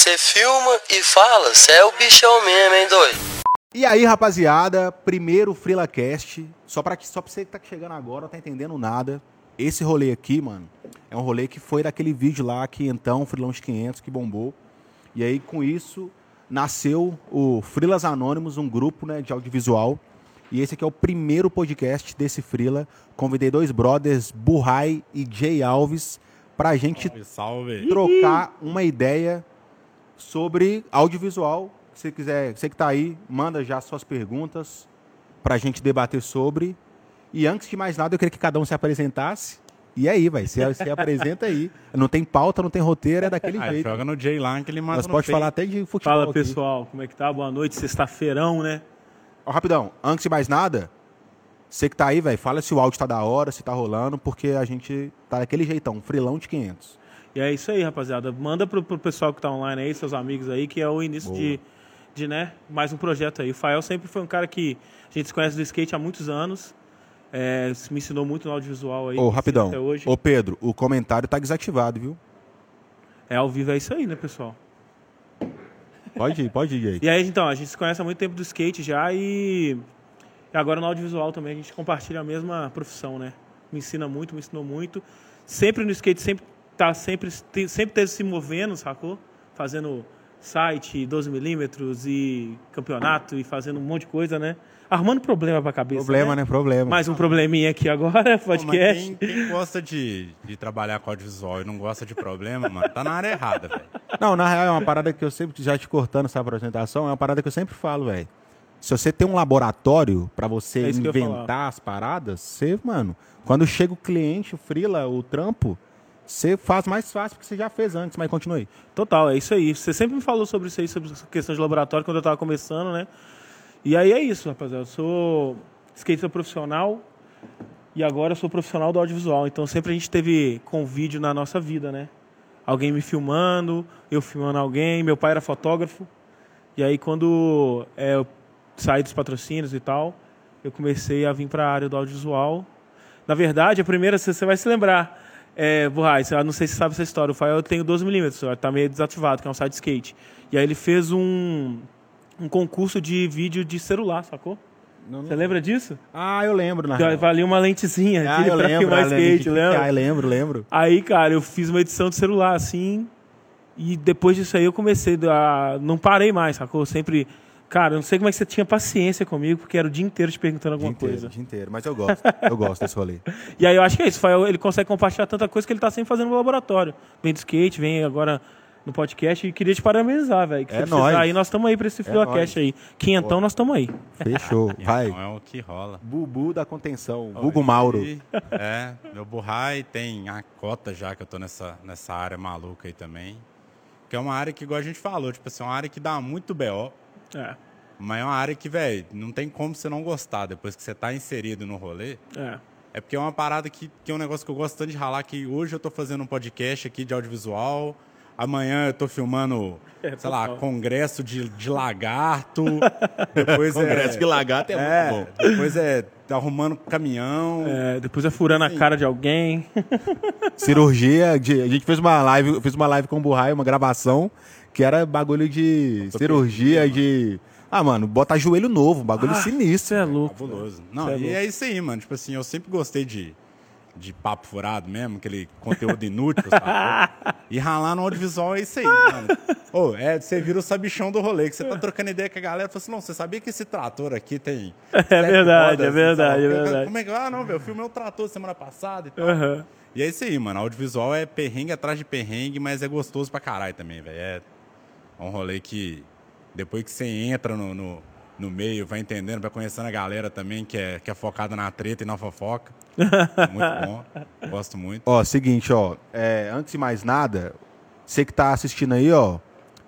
você filma e fala, você é o bichão mesmo, hein, doido? E aí, rapaziada, primeiro FrilaCast. Só pra, só pra você que tá chegando agora, não tá entendendo nada. Esse rolê aqui, mano, é um rolê que foi daquele vídeo lá que então, Freelance 500, que bombou. E aí, com isso, nasceu o Frilas Anônimos, um grupo né, de audiovisual. E esse aqui é o primeiro podcast desse Frila. Convidei dois brothers, Burrai e Jay Alves, pra gente Salve, salve. trocar uma ideia sobre audiovisual. Se você quiser, você que tá aí, manda já suas perguntas pra gente debater sobre. E antes de mais nada, eu queria que cada um se apresentasse. E aí, vai, você, você apresenta aí. Não tem pauta, não tem roteiro, é daquele Ah, jeito. joga no J lá que ele manda Nós pode peito. falar até de futebol. Fala aqui. pessoal, como é que tá? Boa noite, sexta-feirão, né? Ó, rapidão, antes de mais nada, você que tá aí, velho, fala se o áudio tá da hora, se tá rolando, porque a gente tá daquele jeitão, frilão de 500. E é isso aí, rapaziada. Manda pro, pro pessoal que tá online aí, seus amigos aí, que é o início Boa. de, de, né, mais um projeto aí. O Fael sempre foi um cara que a gente se conhece do skate há muitos anos. É, me ensinou muito no audiovisual aí. Ô, rapidão. Até hoje. Ô, Pedro, o comentário tá desativado, viu? É ao vivo, é isso aí, né, pessoal? Pode ir, pode ir aí. E aí, então, a gente se conhece há muito tempo do skate já e, e agora no audiovisual também a gente compartilha a mesma profissão, né? Me ensina muito, me ensinou muito. Sempre no skate, sempre tá sempre, sempre teve se movendo, sacou? Fazendo site, 12mm e campeonato e fazendo um monte de coisa, né? Arrumando problema pra cabeça. Problema, né? né? Problema. Mais um probleminha aqui agora, Pô, podcast. quem, quem gosta de, de trabalhar com audiovisual e não gosta de problema, mano, tá na área errada, velho. Não, na real é uma parada que eu sempre, já te cortando essa apresentação, é uma parada que eu sempre falo, velho. Se você tem um laboratório pra você É inventar as paradas, você, mano, quando chega o cliente, o frila, o trampo, você faz mais fácil porque você já fez antes, mas continue. Total, é isso aí. Você sempre me falou sobre isso aí, sobre questão de laboratório, quando eu tava começando, né? E aí é isso, rapaziada. Eu sou skater profissional e agora eu sou profissional do audiovisual. Então sempre a gente teve com vídeo na nossa vida, né? Alguém me filmando, eu filmando alguém. Meu pai era fotógrafo. E aí quando é, eu saí dos patrocínios e tal, eu comecei a vir para a área do audiovisual. Na verdade, a primeira, você vai se lembrar, é, Burrai, você- eu não sei se você sabe essa história, o Fael tem 12mm, tá meio desativado, que é um site skate. E aí ele fez um, um concurso de vídeo de celular, sacou? Você lembra disso? Ah, eu lembro, na real. valia uma lentezinha Ah, aqui eu pra lembro, filmar lembro, skate, que- lembra? Ah, eu lembro, lembro. Aí, cara, eu fiz uma edição de celular, assim, e depois disso aí eu comecei a... Não parei mais, sacou? Sempre... Cara, eu não sei como é que você tinha paciência comigo, porque era o dia inteiro te perguntando Dia alguma inteiro, coisa. dia inteiro. Mas eu gosto, eu gosto desse rolê. E aí eu acho que é isso, Fael, ele consegue compartilhar tanta coisa que ele tá sempre fazendo no laboratório. Vem do skate, vem agora no podcast e queria te parabenizar, velho. que É precisar nóis. Aí nós estamos aí pra esse FrilaCast aí. Quinhentão nós estamos aí. Fechou, vai. Não é o que rola. Bubu da contenção, Hugo Mauro. E, é, meu burrai tem a cota já que eu tô nessa, nessa área maluca aí também. Que é uma área que, igual a gente falou, tipo assim, é uma área que dá muito BO. É, Mas é uma área que, velho, não tem como você não gostar depois que você tá inserido no rolê. é. É porque é uma parada que, que é um negócio que eu gosto tanto de ralar, que hoje eu tô fazendo um podcast aqui de audiovisual, amanhã eu tô filmando, É, sei lá, congresso de, de lagarto, depois Congresso é... de lagarto é, é, muito bom. depois é arrumando caminhão. É, depois é furando a cara de alguém. Cirurgia, de, a gente fez uma live, eu fiz uma live com o Burrai, uma gravação, que era bagulho de cirurgia, de... Ah, mano, bota joelho novo, bagulho Ah, sinistro. Você é louco. Fabuloso. Não, é e louco. é isso aí, mano. Tipo assim, eu sempre gostei de, de papo furado mesmo, aquele conteúdo inútil, sabe? E ralar no audiovisual é isso aí, mano. Ô, é, você vira o sabichão do rolê, que você tá trocando ideia com a galera, fala assim, não, você sabia que esse trator aqui tem... É verdade, é verdade, é verdade. Como é que... Ah, não, velho, eu filmei o trator semana passada e tal. Aham. E é isso aí, mano. Audiovisual é perrengue atrás de perrengue, mas é gostoso pra caralho também, velho. É um rolê que depois que você entra no, no, no meio, vai entendendo, vai conhecendo a galera também, que é, que é focada na treta e na fofoca. muito bom. Gosto muito. Ó, seguinte, ó, é, antes de mais nada, você que tá assistindo aí, ó,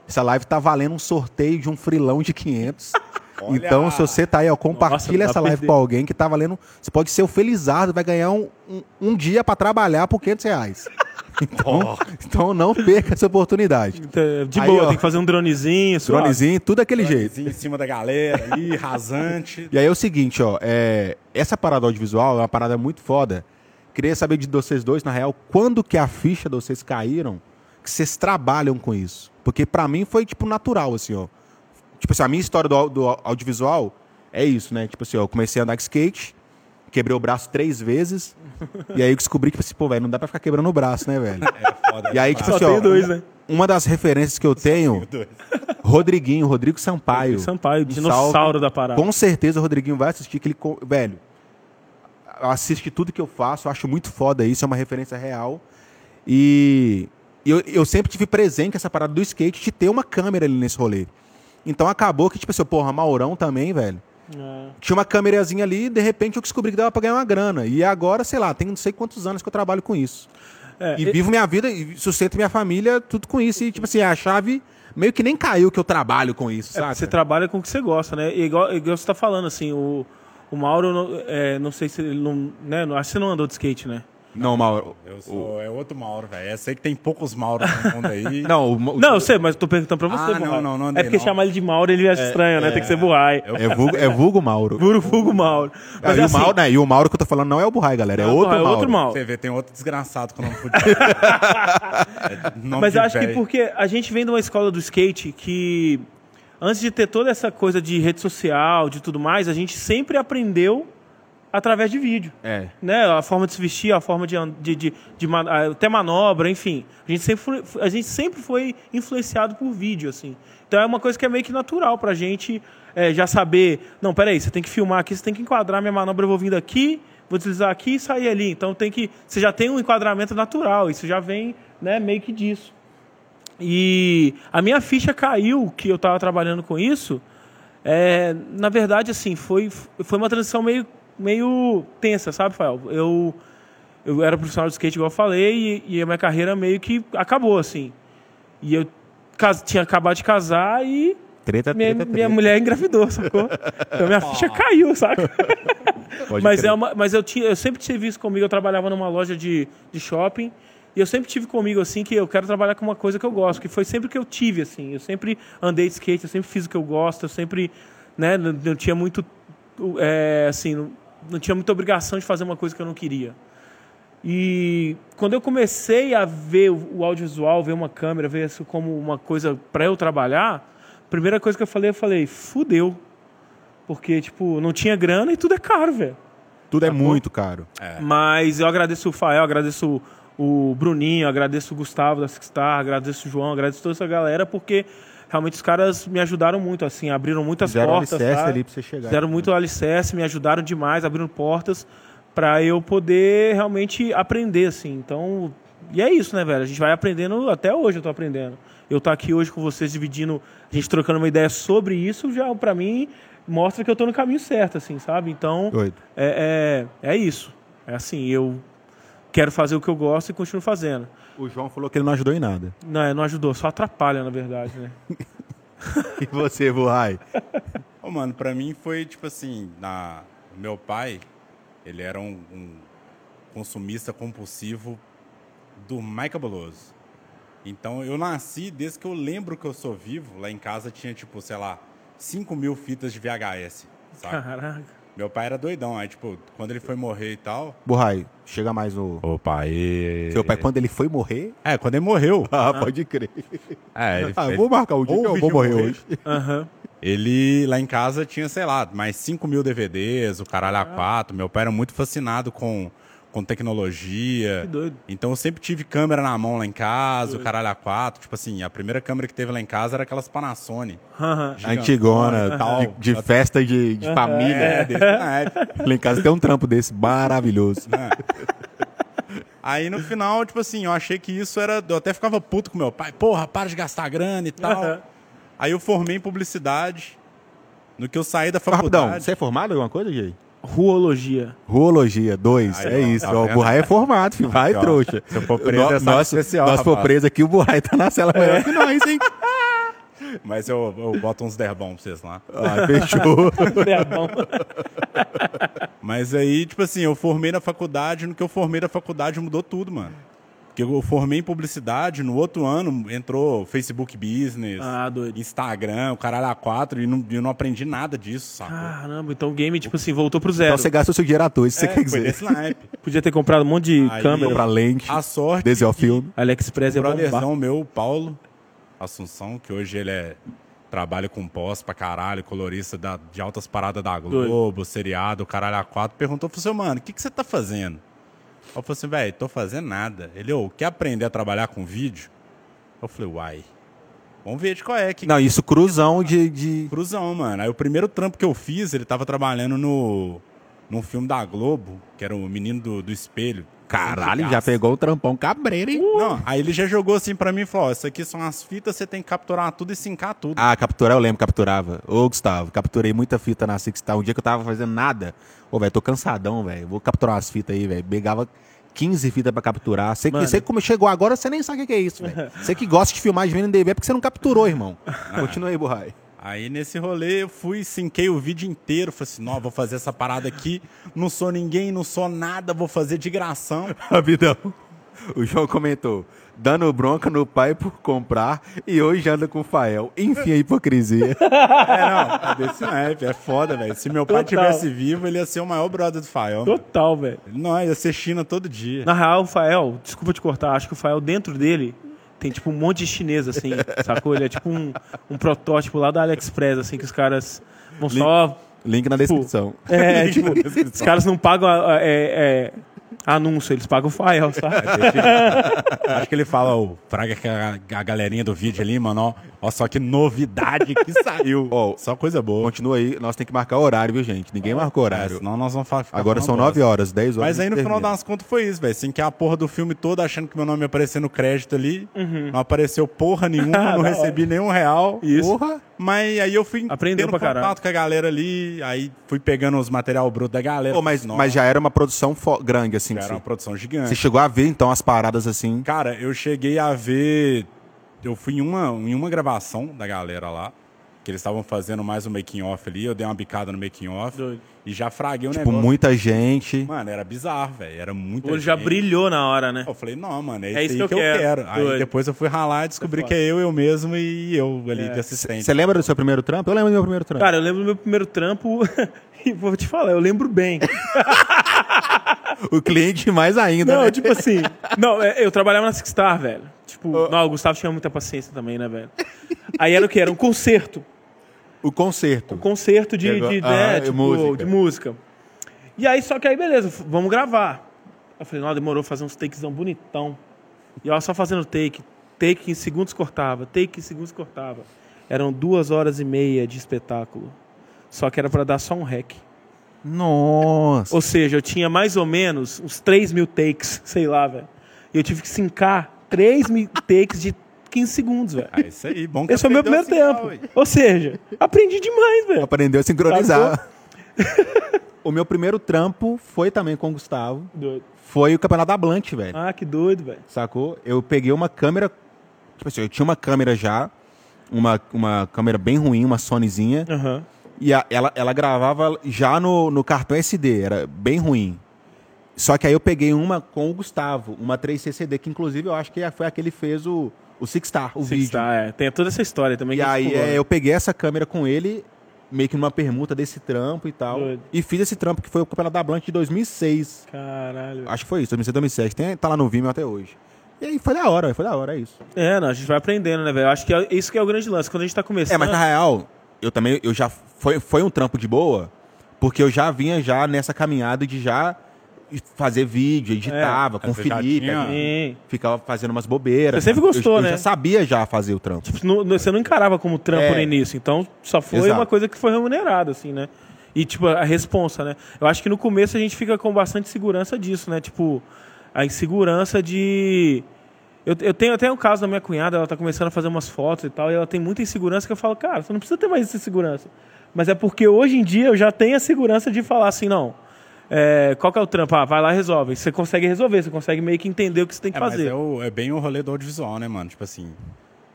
essa live tá valendo um sorteio de um frilão de 500. Olha! Então, se você tá aí, ó, compartilha Nossa, essa live com alguém que tá valendo. Você pode ser o Felizardo, vai ganhar um, um, um dia pra trabalhar por 500 reais. Então, então não perca essa oportunidade. Então, De Aí, boa, ó. tem que fazer um dronezinho. suave. Dronezinho, tudo daquele jeito. Dronezinho em cima da galera ali, rasante. E aí é o seguinte, ó, é, essa parada audiovisual é uma parada muito foda. Queria saber de vocês dois, na real, quando que a ficha de vocês caíram, que vocês trabalham com isso? Porque pra mim foi, tipo, natural, assim, ó. Tipo assim, a minha história do, do audiovisual é isso, né? Tipo assim, eu comecei a andar de skate, quebrei o braço três vezes, e aí eu descobri que, tipo assim, pô, velho, não dá pra ficar quebrando o braço, né, velho? É foda. E aí, tipo Só assim, tem ó, dois, né? uma das referências que eu tenho. Rodriguinho, Rodrigo Sampaio. Sampaio, Um dinossauro salve. da parada. Com certeza o Rodriguinho vai assistir, que ele, velho, assiste tudo que eu faço, eu acho muito foda isso, é uma referência real. E eu, eu sempre tive presente essa parada do skate de ter uma câmera ali nesse rolê. Então acabou que, tipo assim, porra, Maurão também, velho. É. Tinha uma câmerazinha ali e de repente eu descobri que dava pra ganhar uma grana. E agora, sei lá, tem não sei quantos anos que eu trabalho com isso. É, E e- vivo minha vida e sustento minha família, tudo com isso. E, tipo assim, a chave meio que nem caiu que eu trabalho com isso, É, sabe? você trabalha com o que você gosta, né? E igual, igual você tá falando, assim, o, o Mauro, não, é, não sei se ele não, né? não- Acho que você não andou de skate, né? Não, Mauro. Eu sou, é outro Mauro, velho. Eu sei que tem poucos Mauros no mundo aí. Não, o, Não, eu sei, mas eu tô perguntando pra você, Ah, não, Burrai. não, não andei, É porque não. chamar ele de Mauro, ele acha estranho, né? Tem que ser Burrai. Eu- é, vulgo, é vulgo Mauro. Puro Fugo Mauro. Ah, Mas e, assim, o Mauro né, e o Mauro que eu tô falando não é o Burrai, galera. É não, outro é Mauro. outro Mauro. Você vê, tem outro desgraçado com o nome. É nome Mas de eu acho que velho. porque a gente vem de uma escola do skate que, antes de ter toda essa coisa de rede social, de tudo mais, a gente sempre aprendeu através de vídeo. É. Né? A forma de se vestir, a forma de, de, de, de man- até manobra, enfim. A gente, sempre foi, a gente sempre foi influenciado por vídeo, assim. Então é uma coisa que é meio que natural pra gente é, já saber. Não, peraí, você tem que filmar aqui, você tem que enquadrar minha manobra, eu vou vir daqui, vou deslizar aqui e sair ali. Então tem que. Você já tem um enquadramento natural, isso já vem né, meio que disso. E a minha ficha caiu que eu estava trabalhando com isso. É, na verdade, assim, foi, foi uma transição meio, meio tensa, sabe, Fael? Eu, eu era profissional de skate, igual eu falei, e, e a minha carreira meio que acabou, assim. E eu cas- tinha acabado de casar e Treta, minha, treta, minha treta. mulher engravidou, sacou? Então minha ficha caiu, saca? Pode mas, crer. é uma, mas eu, tinha, eu sempre tive isso comigo. Eu trabalhava numa loja de, de shopping. E eu sempre tive comigo, assim, que eu quero trabalhar com uma coisa que eu gosto. Que foi sempre que eu tive, assim. Eu sempre andei de skate, eu sempre fiz o que eu gosto. Eu sempre, né, não, não tinha muito, é, assim, não, não tinha muita obrigação de fazer uma coisa que eu não queria. E quando eu comecei a ver o audiovisual, ver uma câmera, ver isso como uma coisa para eu trabalhar, a primeira coisa que eu falei, eu falei, fudeu. Porque, tipo, não tinha grana e tudo é caro, velho. Tudo é muito caro. Mas eu agradeço o Fael, agradeço o, o Bruninho, agradeço o Gustavo da Sixstar, agradeço o João, agradeço toda essa galera, porque realmente os caras me ajudaram muito, assim, abriram muitas Fizeram portas. alicerce sabe? ali pra você chegar. Fizeram muito alicerce, me ajudaram demais, abriram portas para eu poder realmente aprender, assim. Então, e é isso, né, velho? A gente vai aprendendo, até hoje eu tô aprendendo. Eu tô aqui hoje com vocês dividindo, a gente trocando uma ideia sobre isso, já para mim mostra que eu tô no caminho certo, assim, sabe? Então, Doido. é, é, é isso. É assim, eu quero fazer o que eu gosto e continuo fazendo. O João falou que ele não ajudou em nada. Não, não ajudou, só atrapalha, na verdade, né? E você, Burrai? Ô, mano, pra mim foi tipo assim, na... meu pai, ele era um, um consumista compulsivo do mais cabuloso. Então eu nasci, desde que eu lembro que eu sou vivo, lá em casa tinha tipo, sei lá, 5 mil fitas de VHS, sabe? Caraca. Meu pai era doidão, aí tipo, quando ele foi morrer e tal... Burrai, chega mais no... Ô pai... Seu pai, quando ele foi morrer... É, quando ele morreu. Ah, pode crer. É, ele, Ah, ele- vou marcar o dia ou que eu vou morrer morrer. hoje. Aham. Ele lá em casa tinha, sei lá, mais 5 mil DVDs, o caralho a quatro. Meu pai era muito fascinado com, com tecnologia. Que doido. Então eu sempre tive câmera na mão lá em casa, o caralho a quatro. Tipo assim, a primeira câmera que teve lá em casa era aquelas Panasonic. Aham. Antigona, tal. de, de festa de, de família. É, desse naipe. Lá em casa tem um trampo desse maravilhoso. Aí no final, tipo assim, eu achei que isso era. Eu até ficava puto com meu pai. Porra, para de gastar grana e tal. Aí eu formei em publicidade. No que eu saí da Rapidão, faculdade. você é formado em alguma coisa, Jay? Ruologia. Ruologia, dois. Aí, é ó, isso. tá ó, o? Burrai é formado, filho. Vai, trouxa. Se eu for preso, No- é nosso, especial, Nós for preso aqui, o Burrai tá na cela maior que nós, hein? Mas eu, eu boto uns derbão pra vocês lá. Ah, fechou. É bom. Mas aí, tipo assim, eu formei na faculdade, no que eu formei na faculdade mudou tudo, mano. Porque eu formei em publicidade, no outro ano entrou Facebook Business, Ah, doido. Instagram, o caralho A4, e não, eu não aprendi nada disso, sacou? Caramba, então o game, tipo assim, voltou pro zero. Então você gasta o seu dinheiro à toa, isso você É, quer foi dizer. Podia ter comprado um monte de Aí- câmera. Comprar lente, A sorte desenhar filme. AliExpress o é brotherzão meu, o Paulo, Assunção, que hoje ele é trabalha com pós pra caralho, colorista da- de altas paradas da Globo, seriado, caralho a quatro, perguntou, falou assim, mano, o que, que você tá fazendo? Eu falei assim, velho, tô fazendo nada. Ele, ô, quer aprender a trabalhar com vídeo? Eu falei, uai, vamos ver de qual é. Que Não, isso cruzão de. de... Cruzão, mano. Aí o primeiro trampo que eu fiz, ele tava trabalhando no num filme da Globo, que era o Menino do, do Espelho. Caralho, já pegou o trampão cabreiro, hein? Não, aí ele já jogou assim pra mim e falou: ó, isso aqui são as fitas, você tem que capturar tudo e sincar tudo. Ah, capturar, eu lembro, capturava. Ô, Gustavo, capturei muita fita na Sixtar. Um dia que eu tava fazendo nada. Ô, velho, tô cansadão, velho. Vou capturar umas fitas aí, velho. Pegava 15 fitas pra capturar. Você que, você que chegou agora, você nem sabe o que que é isso, velho. Você que gosta de filmar de VNDB é porque você não capturou, irmão. Continua aí, Burrai. Aí nesse rolê eu fui, sinquei o vídeo inteiro. Falei assim: não, vou fazer essa parada aqui. Não sou ninguém, não sou nada, vou fazer de gração. Rapidão. O João comentou. Dando bronca no pai por comprar e hoje anda com o Fael. Enfim, a hipocrisia. É, não, é desse naipe, é foda, velho. Se meu pai Total. tivesse vivo, ele ia ser o maior brother do Fael. Total, velho. Não, ia ser China todo dia. Na real, o Fael, desculpa te cortar, acho que o Fael dentro dele tem tipo um monte de chinês, assim, sacou? Ele é tipo um, um protótipo lá da AliExpress, assim, que os caras vão só. Link na descrição. É, Link tipo, na descrição. os caras não pagam a- a- é, é, anúncio, eles pagam o Fael, sabe? Acho que ele fala, o Fraga, que a, a galerinha do vídeo ali, mano, ó, ó, só que novidade que saiu. Ó, só coisa boa. Continua aí, nós temos que marcar horário, viu, gente? Ninguém marcou É, horário. senão nós vamos fa- ficar Agora são bosta. 9 horas, 10 horas. Mas aí no a gente final termina. das contas foi isso, velho. Assim que a porra do filme todo achando que meu nome ia aparecer no crédito ali. Não apareceu porra nenhuma, não Uhum. Recebi nenhum real. Isso. Porra! Mas aí eu fui Aprendeu tendo pra contato caralho. com a galera ali, aí fui pegando os material bruto da galera. Pô, mas, Nossa, mas já era uma produção fo- grande, assim. era uma produção gigante. você chegou a ver, então, as paradas assim. Cara, eu cheguei a ver. Eu fui em uma, em uma gravação da galera lá, que eles estavam fazendo mais um making off ali. Eu dei uma bicada no making off Doido. e já fraguei o Tipo, negócio. muita gente. Mano, era bizarro, velho. Era muito. Olho já brilhou na hora, né? Eu falei, não, mano, é, É isso isso aí que que eu eu, quero. quero. Aí depois eu fui ralar e descobri É que é eu, eu mesmo e eu ali de assistente. Você lembra do seu primeiro trampo? Eu lembro do meu primeiro trampo. Cara, eu lembro do meu primeiro trampo e vou te falar, eu lembro bem. o cliente mais ainda, Não, né? tipo assim. Não, é, eu trabalhava na Sixstar, velho. Tipo, não, o Gustavo tinha muita paciência também, né, velho? Aí era o que? Era um concerto. O concerto. Um concerto de, de, Ah, né, de tipo, música. de música. E aí, só que aí, beleza, vamos gravar. Eu falei, não, demorou fazer uns takezão bonitão. E eu só fazendo take. Take em segundos cortava, take em segundos cortava. Eram duas horas e meia de espetáculo. Só que era pra dar só um rec. Nossa. Ou seja, eu tinha mais ou menos uns 3 mil takes, sei lá, velho. E eu tive que sincar 3 mil takes de 15 segundos, velho. Ah, isso aí, bom que Esse foi o meu primeiro tempo. Ou seja, aprendi demais, velho. Aprendeu a sincronizar. o meu primeiro trampo foi também com o Gustavo. Doido. Foi o Campeonato da Blanche, velho. Ah, que doido, velho. Sacou? Eu peguei uma câmera. Tipo assim, eu tinha uma câmera já. Uma, uma câmera bem ruim, uma Sonyzinha. Aham. E a- ela, ela gravava já no, no cartão SD, era bem ruim. Só que aí eu peguei uma com o Gustavo, uma 3CCD, que inclusive eu acho que foi aquele que fez o, o Six Star, o vídeo. Tá, é. Tem toda essa história também. E a aí é, né? eu peguei essa câmera com ele, meio que numa permuta desse trampo e tal. Doido. E fiz esse trampo, que foi o Campeonato da Blanche de 2006. Caralho. Acho que foi isso, 2006, 2007. Tem, tá lá no Vimeo até hoje. E aí foi da hora, foi da hora, é isso. É, não, a gente vai aprendendo, né, velho? Acho que é isso que é o grande lance. Quando a gente tá começando. É, mas na real, eu também, eu já, foi, foi um trampo de boa, porque eu já vinha já nessa caminhada de já fazer vídeo, editava com o você já Felipe, tinha- ficava fazendo umas bobeiras. Você sempre gostou, eu, eu né? já sabia já fazer o trampo. Tipo, no- no- você não encarava como trampo É. no início. Então, só foi Exato. uma coisa que foi remunerada, assim, né? E, tipo, a responsa, né? Eu acho que no começo a gente fica com bastante segurança disso, né? Tipo, a insegurança de... Eu, eu tenho até um caso da minha cunhada, ela tá começando a fazer umas fotos e tal, e ela tem muita insegurança que eu falo, cara, você não precisa ter mais essa segurança. Mas é porque hoje em dia eu já tenho a segurança de falar assim, não... é, qual que é o trampo? Ah, vai lá e resolve. Você consegue resolver, você consegue meio que entender o que você tem que É, fazer. é, o- é bem o rolê do audiovisual, né, mano? Tipo assim,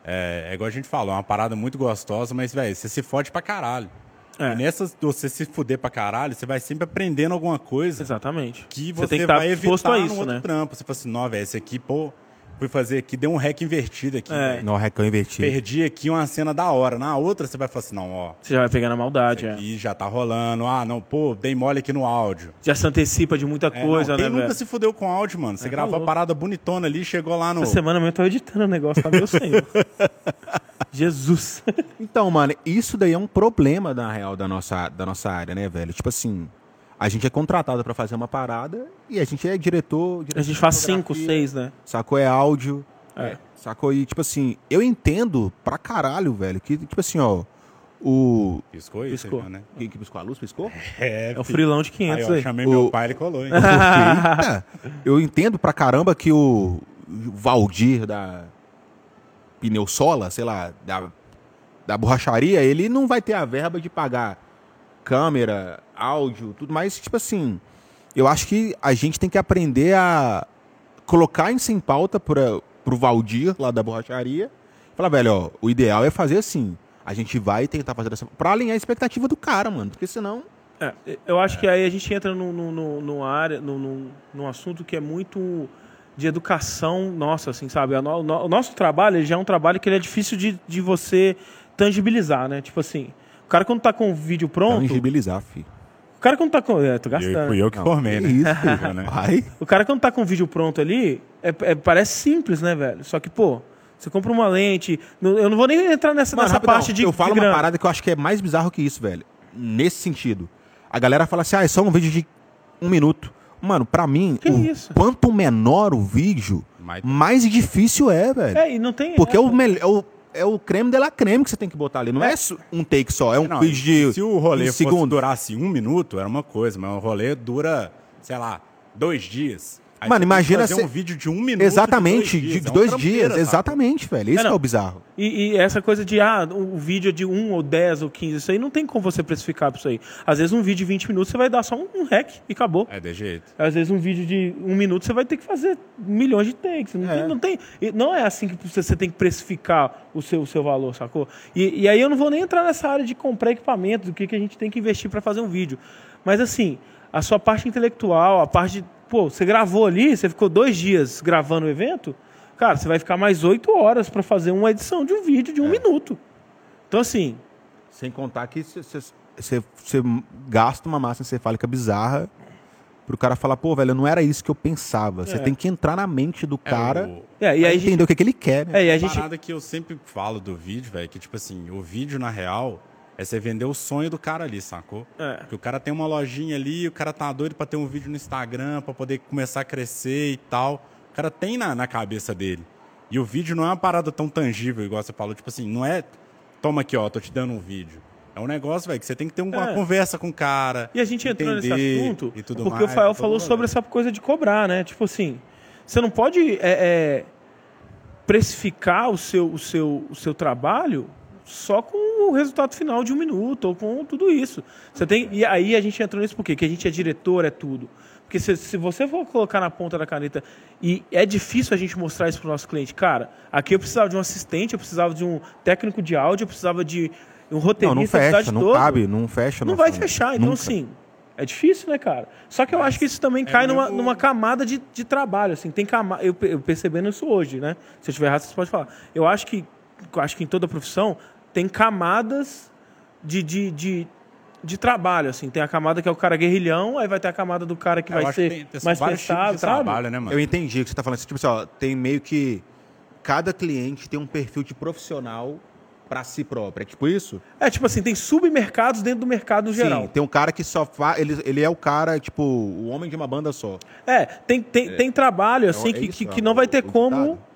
é, é igual a gente falou, é uma parada muito gostosa, mas, velho, você se fode pra caralho. É. E nessas, você se fuder pra caralho, você vai sempre aprendendo alguma coisa Exatamente. que Você você, tem que estar vai exposto evitar a no isso, outro né? trampo. Você fala assim, não, velho, esse aqui, pô, fui fazer aqui, deu um rec invertido aqui. É. velho. No recão invertido. Perdi aqui uma cena da hora. Na outra você vai falar assim, não, ó, Você já vai pegar na maldade, é. aqui já tá rolando. Ah, não, pô, dei mole aqui no áudio. Já se antecipa de muita É, coisa, não, né, quem nunca velho? se fudeu com áudio, mano? Você É, gravou tá a parada bonitona ali, chegou lá no... Essa semana mesmo eu tô editando o negócio, tá meu senhor. Jesus. Então, mano, isso daí é um problema, na real, da nossa, da nossa área, né, velho? Tipo assim, a gente é contratado pra fazer uma parada e a gente é diretor. diretor A gente de faz cinco, seis, né? Sacou? É áudio. É. Sacou? E, tipo assim, eu entendo pra caralho, velho, que, tipo assim, ó, o. Piscou isso, Piscou. viu, né? Quem que piscou a luz? Piscou? É, É o frilão de Aí, 500 ó, aí. chamei O- meu pai, ele colou, hein? Eita! Eu entendo pra caramba que o Valdir da Pneu Sola, sei lá, da, da borracharia, ele não vai ter a verba de pagar câmera, áudio, tudo mais. Tipo assim, eu acho que a gente tem que aprender a colocar isso em pauta pra, pro Valdir lá da borracharia. Falar, velho, ó, o ideal é fazer assim. A gente vai tentar fazer dessa. Pra alinhar a expectativa do cara, mano. Porque senão. É, eu acho que aí a gente entra num, num, num- numa área, num, num, num assunto que é muito de educação nossa, assim, sabe? A no- no- o nosso trabalho já é um trabalho que ele é difícil de, de você tangibilizar, né? Tipo assim, o cara quando tá com o vídeo pronto, Tangibilizar, filho. O cara quando tá com... É, tô gastando. fui eu que Não, formei, que né? isso, filho. né? Vai. O cara quando tá com o vídeo pronto ali, é- é- parece simples, né, velho? Só que, pô, você compra uma lente... não- Eu não vou nem entrar nessa, Mano, nessa rapidão, parte de Eu falo de uma parada que eu acho que é mais bizarro que isso, velho. Nesse sentido. A galera fala assim, ah, é só um vídeo de um minuto. Mano, pra mim, Que o- isso? quanto menor o vídeo, Mais- mais difícil é, velho. É, e não tem... Porque é, é, o, mel- é, o, é creme de la creme que você tem que botar ali. Não é, su- um take só, é um Não, vídeo de se o rolê 15 fosse segundos. durasse um minuto, era uma coisa, mas o rolê dura, sei lá, dois dias. Aí Mano, imagina fazer cê- um vídeo de um minuto. Exatamente, de de dois dias. dois É dias. Exatamente, velho. Isso É, que é o bizarro. E, e essa coisa de, ah, o vídeo é de 1 ou 10 ou 15, isso aí não tem como você precificar pra isso aí. Às vezes um vídeo de 20 minutos você vai dar só um, um hack e acabou. É, de jeito. Às vezes um vídeo de um minuto você vai ter que fazer milhões de takes. Não, É. tem, não, tem, e não é assim que você, você tem que precificar o seu, o seu valor, sacou? E, e aí eu não vou nem entrar nessa área de comprar equipamento, do que, que a gente tem que investir para fazer um vídeo. Mas assim, a sua parte intelectual, a parte. Pô, você gravou ali, você ficou dois dias gravando o evento, cara, você vai ficar mais oito horas para fazer uma edição de um vídeo de um minuto. Então, assim, Sem contar que você gasta uma massa encefálica bizarra pro cara falar, pô, velho, não era isso que eu pensava. Você É. tem que entrar na mente do É, cara o- é, e e aí a gente, entender o que, que ele quer, né? é, e a A gente parada que eu sempre falo do vídeo, velho, que tipo assim, o vídeo na real é você vender o sonho do cara ali, sacou? É. Que o cara tem uma lojinha ali, o cara tá doido pra ter um vídeo no Instagram, pra poder começar a crescer e tal. O cara tem na, na cabeça dele. E o vídeo não é uma parada tão tangível, igual você falou. Tipo assim, não é, toma aqui, ó, tô te dando um vídeo. É um negócio, velho, que você tem que ter uma É. conversa com o cara. E a gente entrou nesse assunto e tudo porque mais, o Fael falou sobre essa coisa de cobrar, né? Tipo assim, você não pode é, é, precificar o seu, o, seu, o seu trabalho só com o resultado final de um minuto ou com tudo isso. Você tem e aí a gente entrou nisso por quê? Que a gente é diretor, é tudo. Porque se, se você for colocar na ponta da caneta e é difícil a gente mostrar isso para o nosso cliente, cara, aqui eu precisava de um assistente, eu precisava de um técnico de áudio, eu precisava de um Não, roteirista não a fecha, não toda. cabe, não fecha. Não vai fechar, então Nunca. assim, é difícil, né, cara? Só que eu acho que isso também cai numa, mesmo- numa camada de, de trabalho, assim, tem cama, eu, eu percebendo isso hoje, né? Se eu estiver errado, você pode falar. Eu acho que, eu acho que em toda profissão tem camadas de, de, de, de trabalho, assim. Tem a camada que é o cara guerrilhão, aí vai ter a camada do cara que É, eu vai acho que ser tem- tem mais sabe? trabalho, né, mano? Eu entendi o que você tá falando. Tipo assim, ó, tem meio que. Cada cliente tem um perfil de profissional pra si próprio. É tipo isso? É, tipo assim, tem submercados dentro do mercado no geral. Sim, tem um cara que só faz. Ele, ele é o cara, tipo, o homem de uma banda só. É, tem, tem, tem trabalho, assim, é que, isso, que, é que não vai ter o como. ditado.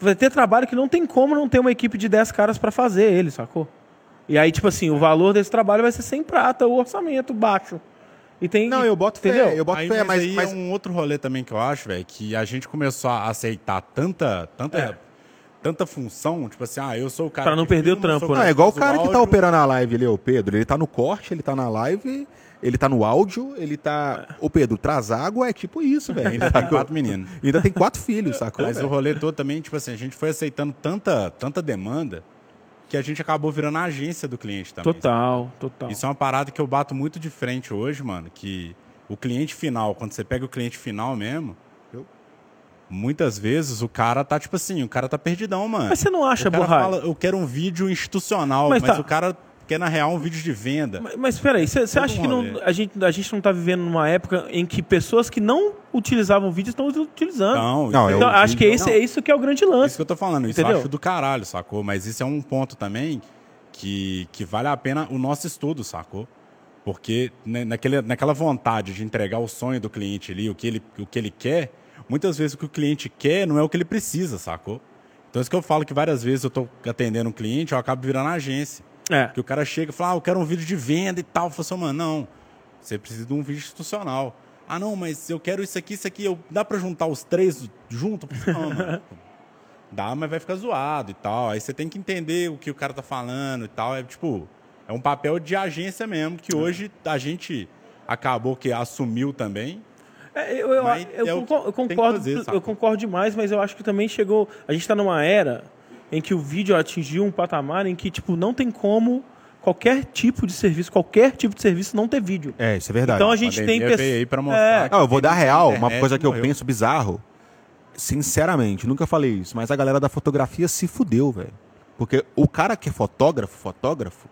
Vai ter trabalho que não tem como não ter uma equipe de 10 caras pra fazer ele, sacou? E aí, tipo assim, o valor desse trabalho vai ser sem prata, o orçamento baixo. E tem. Não, eu boto entendeu? fé, eu boto Aí, fé, mas, mas. aí mas- é um outro rolê também que eu acho, velho, que a gente começou a aceitar tanta, tanta, É. tanta função, tipo assim, ah, eu sou o cara Pra não perder o trampo, né? Não, é igual o cara que tá operando a live ali, o Pedro. Ele tá no corte, ele tá na live, ele tá no áudio, ele tá. Ô, Pedro, traz água é tipo isso, velho. Ainda tem quatro meninos. Ainda tem quatro filhos, sacou? Mas o velho? rolê todo também, tipo assim, a gente foi aceitando tanta, tanta demanda que a gente acabou virando a agência do cliente também. Total, total. Isso é uma parada que eu bato muito de frente hoje, mano, que o cliente final, quando você pega o cliente final mesmo, muitas vezes o cara tá, tipo assim, o cara tá perdidão, mano. Mas você não acha, o cara Borracha? fala, eu quero um vídeo institucional, Mas mas, tá. o cara quer, na real, um vídeo de venda. Mas, mas peraí, você acha um que não, a, gente, a gente não tá vivendo numa época em que pessoas que não utilizavam vídeo estão utilizando? Não, Não, isso Então, eu- acho que esse, não. é isso que é o grande É isso lance. que eu tô falando, isso Entendeu? eu acho do caralho, sacou? Mas isso é um ponto também que, que vale a pena o nosso estudo, sacou? Porque né, naquele, naquela vontade de entregar o sonho do cliente ali, o que, ele, o que ele quer, muitas vezes o que o cliente quer não é o que ele precisa, sacou? Então, isso que eu falo que várias vezes eu tô atendendo um cliente, eu acabo virando agência. É. Que o cara chega e fala, ah, eu quero um vídeo de venda e tal. Eu falo assim, mano, não, você precisa de um vídeo institucional. Ah, não, mas eu quero isso aqui, isso aqui. Eu, dá pra juntar os três junto? Falei, Não, mano. Dá, mas vai ficar zoado e tal. Aí você tem que entender o que o cara tá falando e tal. É tipo, é um papel de agência mesmo, que hoje a gente acabou que assumiu também. É, eu, eu, eu é eu concordo, fazer, eu concordo demais, mas eu acho que também chegou. A gente está numa era em que o vídeo atingiu um patamar em que tipo não tem como qualquer tipo de serviço, qualquer tipo de serviço não ter vídeo. É, isso é verdade. Então a gente tem pandemia pessoas. aí pra mostrar Não, eu vou dar real, uma coisa que eu morreu. penso bizarro. Sinceramente, nunca falei isso, mas a galera da fotografia se fudeu, velho. Porque o cara que é fotógrafo, fotógrafo,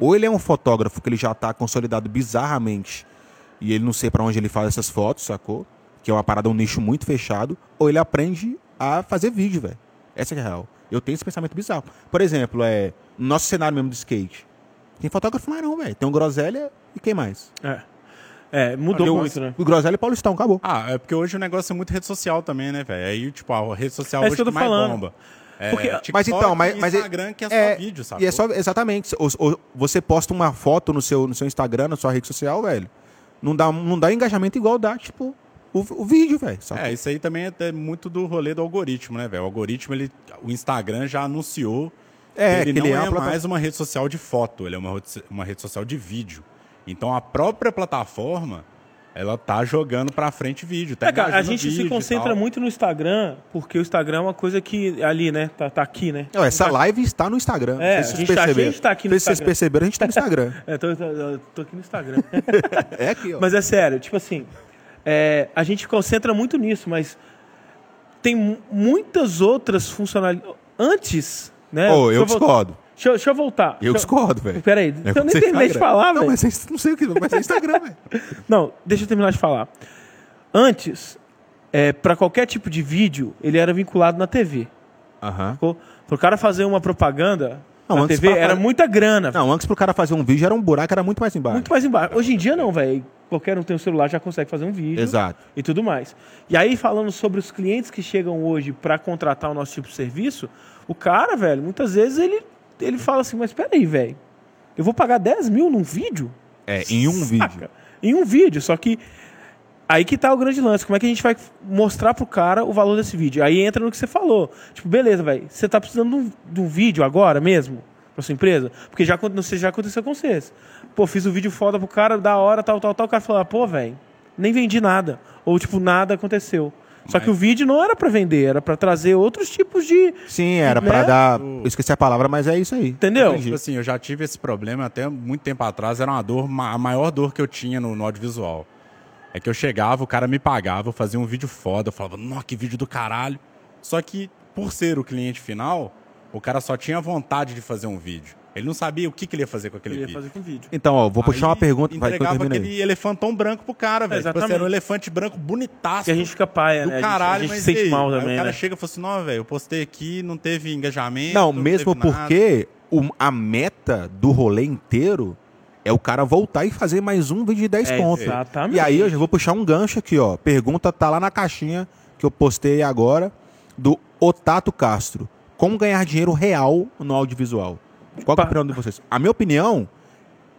ou ele é um fotógrafo que ele já tá consolidado bizarramente e ele não sei pra onde ele faz essas fotos, sacou? Que é uma parada, um nicho muito fechado, ou ele aprende a fazer vídeo, velho. Essa que é a real. Eu tenho esse pensamento bizarro. Por exemplo, é, no nosso cenário mesmo do skate, tem fotógrafo mais não, velho. Tem o Groselha e quem mais? É. É, mudou Eu- muito, né? O Groselha e Paulistão, acabou. Ah, é porque hoje o negócio é muito rede social também, né, velho? Aí, tipo, a rede social É hoje que eu que tô mais falando. bomba. É, Porque- TikTok Mas então, mas, mas Instagram que é só vídeo, sabe? E é só exatamente. O- o- Você posta uma foto no seu, no seu Instagram, na sua rede social, velho. Não dá, não dá engajamento igual dá, tipo, o, o vídeo, velho. É, isso aí também é é muito do rolê do algoritmo, né, velho? O algoritmo, ele, o Instagram já anunciou É, ele que não ele é é, mais uma rede social de foto, ele é uma, rede- uma rede social de vídeo. Então a própria plataforma, ela tá jogando pra frente vídeo. Tá É, cara, a gente se vídeo concentra muito no Instagram, porque o Instagram é uma coisa que ali, né? Tá, tá aqui, né? Não, essa live está no Instagram. É, a gente tá- a gente tá aqui no Não sei se vocês Instagram. perceberam, a gente tá no Instagram. É, tô, tô- tô aqui no Instagram. É aqui, ó. Mas é sério, tipo assim, é, a gente concentra muito nisso, mas tem mu- muitas outras funcionalidades. Antes, né? Deixa eu discordo. Deixa, eu- deixa eu voltar. Eu discordo, velho. Peraí, É eu nem terminei de falar, Não, velho. mas é- não sei o que, mas é Instagram, velho. Não, deixa eu terminar de falar. Antes, é, para qualquer tipo de vídeo, ele era vinculado na TV. Aham. Para o cara fazer uma propaganda Não, na TV, pra- era muita grana. Não, antes pro cara fazer um vídeo era um buraco, era muito mais embaixo. Muito mais embaixo. Hoje em dia não, velho. Qualquer um tem um celular já consegue fazer um vídeo. Exato. E tudo mais. E aí, falando sobre os clientes que chegam hoje para contratar o nosso tipo de serviço, o cara, velho, muitas vezes ele, ele fala assim, mas peraí, velho, eu vou pagar 10 mil num vídeo? É, em um vídeo. Saca? Em um vídeo, só que aí que tá o grande lance. Como é que a gente vai mostrar pro cara o valor desse vídeo? Aí entra no que você falou. Tipo, beleza, velho, você tá precisando de um, de um vídeo agora mesmo? Pra sua empresa? Porque já, já aconteceu com vocês. Pô, fiz um vídeo foda pro cara, da hora, tal, tal, tal. O cara falou, ah, pô, velho, nem vendi nada. Ou, tipo, nada aconteceu. Só que o vídeo não era pra vender, era pra trazer outros tipos de. Sim, era pra Né? dar. Eu esqueci a palavra, mas é isso aí. Entendeu? Tipo assim, eu já tive esse problema até muito tempo atrás, era uma dor, a maior dor que eu tinha no, no audiovisual. É que eu chegava, o cara me pagava, eu fazia um vídeo foda, eu falava, nossa, que vídeo do caralho. Só que, por ser o cliente final, o cara só tinha vontade de fazer um vídeo. Ele não sabia o que, que ele ia fazer com aquele Ele ia vídeo. fazer com vídeo. Então, ó, vou puxar Aí uma pergunta. Vai, que eu Entregava aí. aquele elefantão branco pro cara, velho. Tipo assim, Exatamente. era um elefante branco bonitaço. Que a gente fica paia, do né? A gente- caralho, a gente, mas se sente aí? mal Aí também, o cara né? chega e fala assim, não, velho, eu postei aqui, não teve engajamento. Não, mesmo teve nada." porque o- a meta do rolê inteiro é o cara voltar e fazer mais um vídeo de 10 É, pontos. exatamente. E aí eu já vou puxar um gancho aqui, ó. Pergunta tá lá na caixinha que eu postei agora do Otato Castro. Como ganhar dinheiro real no audiovisual? Qual que é a opinião de vocês? A minha opinião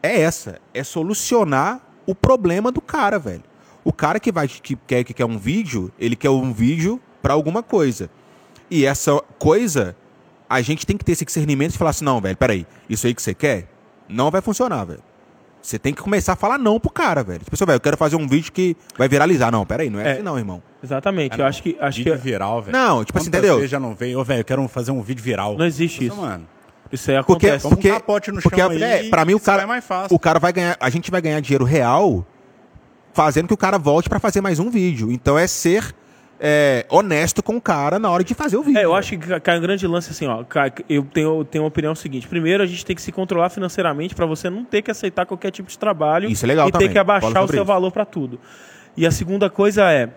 é essa, é solucionar o problema do cara, velho. O cara que vai que quer que quer um vídeo, ele quer um vídeo pra alguma coisa. E essa coisa, a gente tem que ter esse discernimento de falar assim, não, velho, peraí, isso aí que você quer, não vai funcionar, velho. Você tem que começar a falar não pro cara, velho. Tipo assim, velho, eu quero fazer um vídeo que vai viralizar. Não, peraí, não é, É. assim não, irmão. Exatamente. Ah, eu acho que. Acho vídeo que viral, velho. Não, tipo assim, Quantas entendeu? vezes já não veio, ô, velho, eu quero fazer um vídeo viral. não existe Nossa, isso. mano. Isso aí Porque, acontece. Um porque, capote no porque chão é, aí, pra mim o cara, é mais fácil. o cara vai ganhar, a gente vai ganhar dinheiro real fazendo que o cara volte pra fazer mais um vídeo. Então é ser é, honesto com o cara na hora de fazer o vídeo. É, eu acho que cai um grande lance assim, ó. Eu tenho, tenho uma opinião seguinte. Primeiro, a gente tem que se controlar financeiramente pra você não ter que aceitar qualquer tipo de trabalho Isso é legal e também. ter que abaixar o seu isso. valor pra tudo. E a segunda coisa é,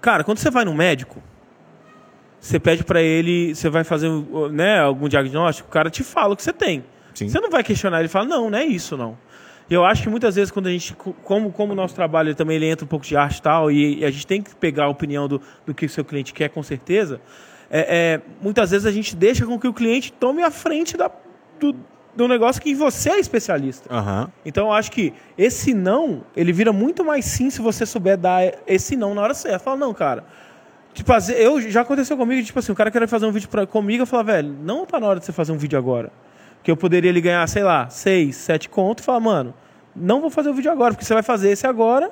cara, quando você vai no médico, você pede pra ele, você vai fazer, né, algum diagnóstico, o cara te fala o que você tem. Sim. Você não vai questionar ele e falar, não, não é isso, não. E eu acho que muitas vezes quando a gente, como, como o nosso trabalho também ele entra um pouco de arte e tal, e, e a gente tem que pegar a opinião do, do que o seu cliente quer com certeza, é, é, muitas vezes a gente deixa com que o cliente tome a frente da, do, do negócio que você é especialista. Aham. Então eu acho que esse não, ele vira muito mais sim se você souber dar esse não na hora certa. Fala, não, cara. Tipo, eu já aconteceu comigo, tipo assim, o cara queria fazer um vídeo pra, comigo, eu falo, velho, não tá na hora de você fazer um vídeo agora. Que eu poderia ele ganhar, sei lá, seis, sete conto e falar, mano, não vou fazer o vídeo agora, porque você vai fazer esse agora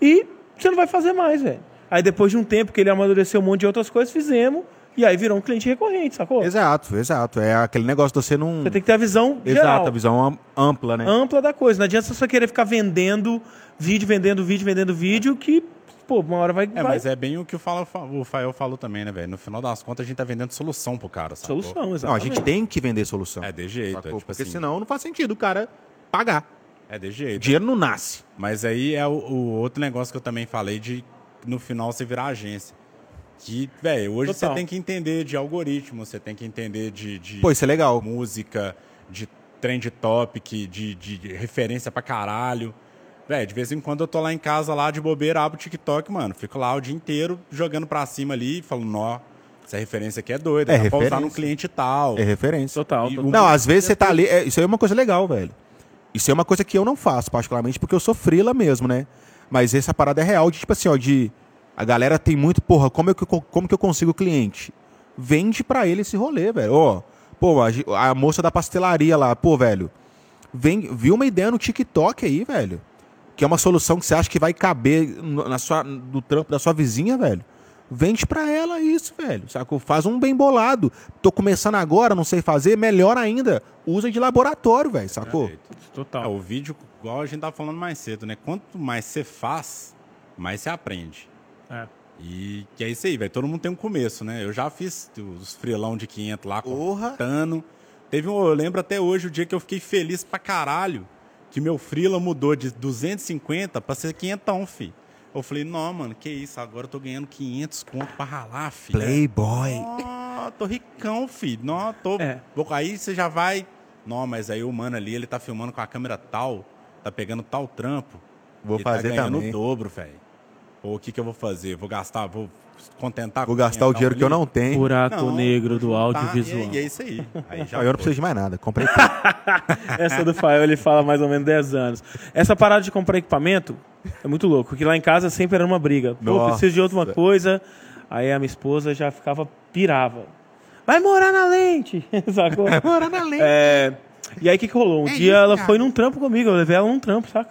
e você não vai fazer mais, velho. Aí depois de um tempo que ele amadureceu um monte de outras coisas, fizemos, e aí virou um cliente recorrente, sacou? Exato, exato. É aquele negócio de você não. Você tem que ter a visão geral Exato, a visão am- ampla, né? ampla da coisa. Não adianta você só querer ficar vendendo vídeo, vendendo vídeo, vendendo vídeo, que, pô, uma hora vai. É, vai... mas é bem o que o, Fala- o Fael falou também, né, velho? No final das contas, a gente tá vendendo solução pro cara, sacou? Solução, Não, a gente tem que vender solução. É de jeito, sacou? é tipo Porque assim, senão não faz sentido o cara pagar. é de O jeito. dinheiro não nasce. Mas aí é o, o outro negócio que eu também falei de no final você virar agência. Que, velho, hoje Total. você tem que entender de algoritmo, você tem que entender de, de Pô, isso é legal. música, de trend topic, de, de, de referência pra caralho. Velho, de vez em quando eu tô lá em casa, lá de bobeira, abro o TikTok, mano. Fico lá o dia inteiro jogando pra cima ali e falo, nó, essa referência aqui é doida, É dá pra usar referência. num cliente tal. É referência. Total, E total. Não, às vezes você tá ali. é, isso aí é uma coisa legal, velho. Isso é uma coisa que eu não faço, particularmente, porque eu sou frila mesmo, né? Mas essa parada é real, de tipo assim, ó, de. A galera tem muito, porra, como, é que, eu- como que eu consigo cliente? Vende pra ele esse rolê, velho. Ó, pô, a, a moça da pastelaria lá, pô, velho. Vem, viu uma ideia no TikTok aí, velho. Que é uma solução que você acha que vai caber no- na sua, do trampo da sua vizinha, velho. Vende pra ela isso, velho. Sacou? Faz um bem bolado. Tô começando agora, não sei fazer, melhor ainda. Usa de laboratório, velho, sacou? É, Total. o vídeo, igual a gente tava falando mais cedo, né? Quanto mais você faz, mais você aprende. É. E que é isso aí, velho. Todo mundo tem um começo, né? Eu já fiz os frilão de 500 lá, Porra. cortando. Teve um, eu lembro até hoje o dia que eu fiquei feliz pra caralho que meu frila mudou de 250 pra ser 500, fi. Eu falei, não, mano, que isso, agora eu tô ganhando 500 conto pra ralar, fi. Playboy. Ó, tô ricão, filho. Não, tô. É. Aí você já vai. Não, mas aí o mano ali, ele tá filmando com a câmera tal, tá pegando tal trampo. Vou ele fazer tá ganhando também. o dobro, velho. Pô, o que que eu vou fazer? Vou gastar, vou contentar Vou com gastar o 500 dinheiro que eu ali? não tenho. Buraco Não, negro do tá, audiovisual. E, e é isso aí. Aí já eu não preciso de mais nada. Comprei. Essa do Fael, ele fala mais ou menos 10 anos. Essa parada de comprar equipamento é muito louco, porque lá em casa sempre era uma briga. Pô, Nossa. preciso de outra coisa. Aí a minha esposa já ficava pirava. Vai morar na lente, sacou? Bora na lei. É, e aí o que, que rolou? Um É dia isso, ela cara. foi num trampo comigo, eu levei ela num trampo, saca?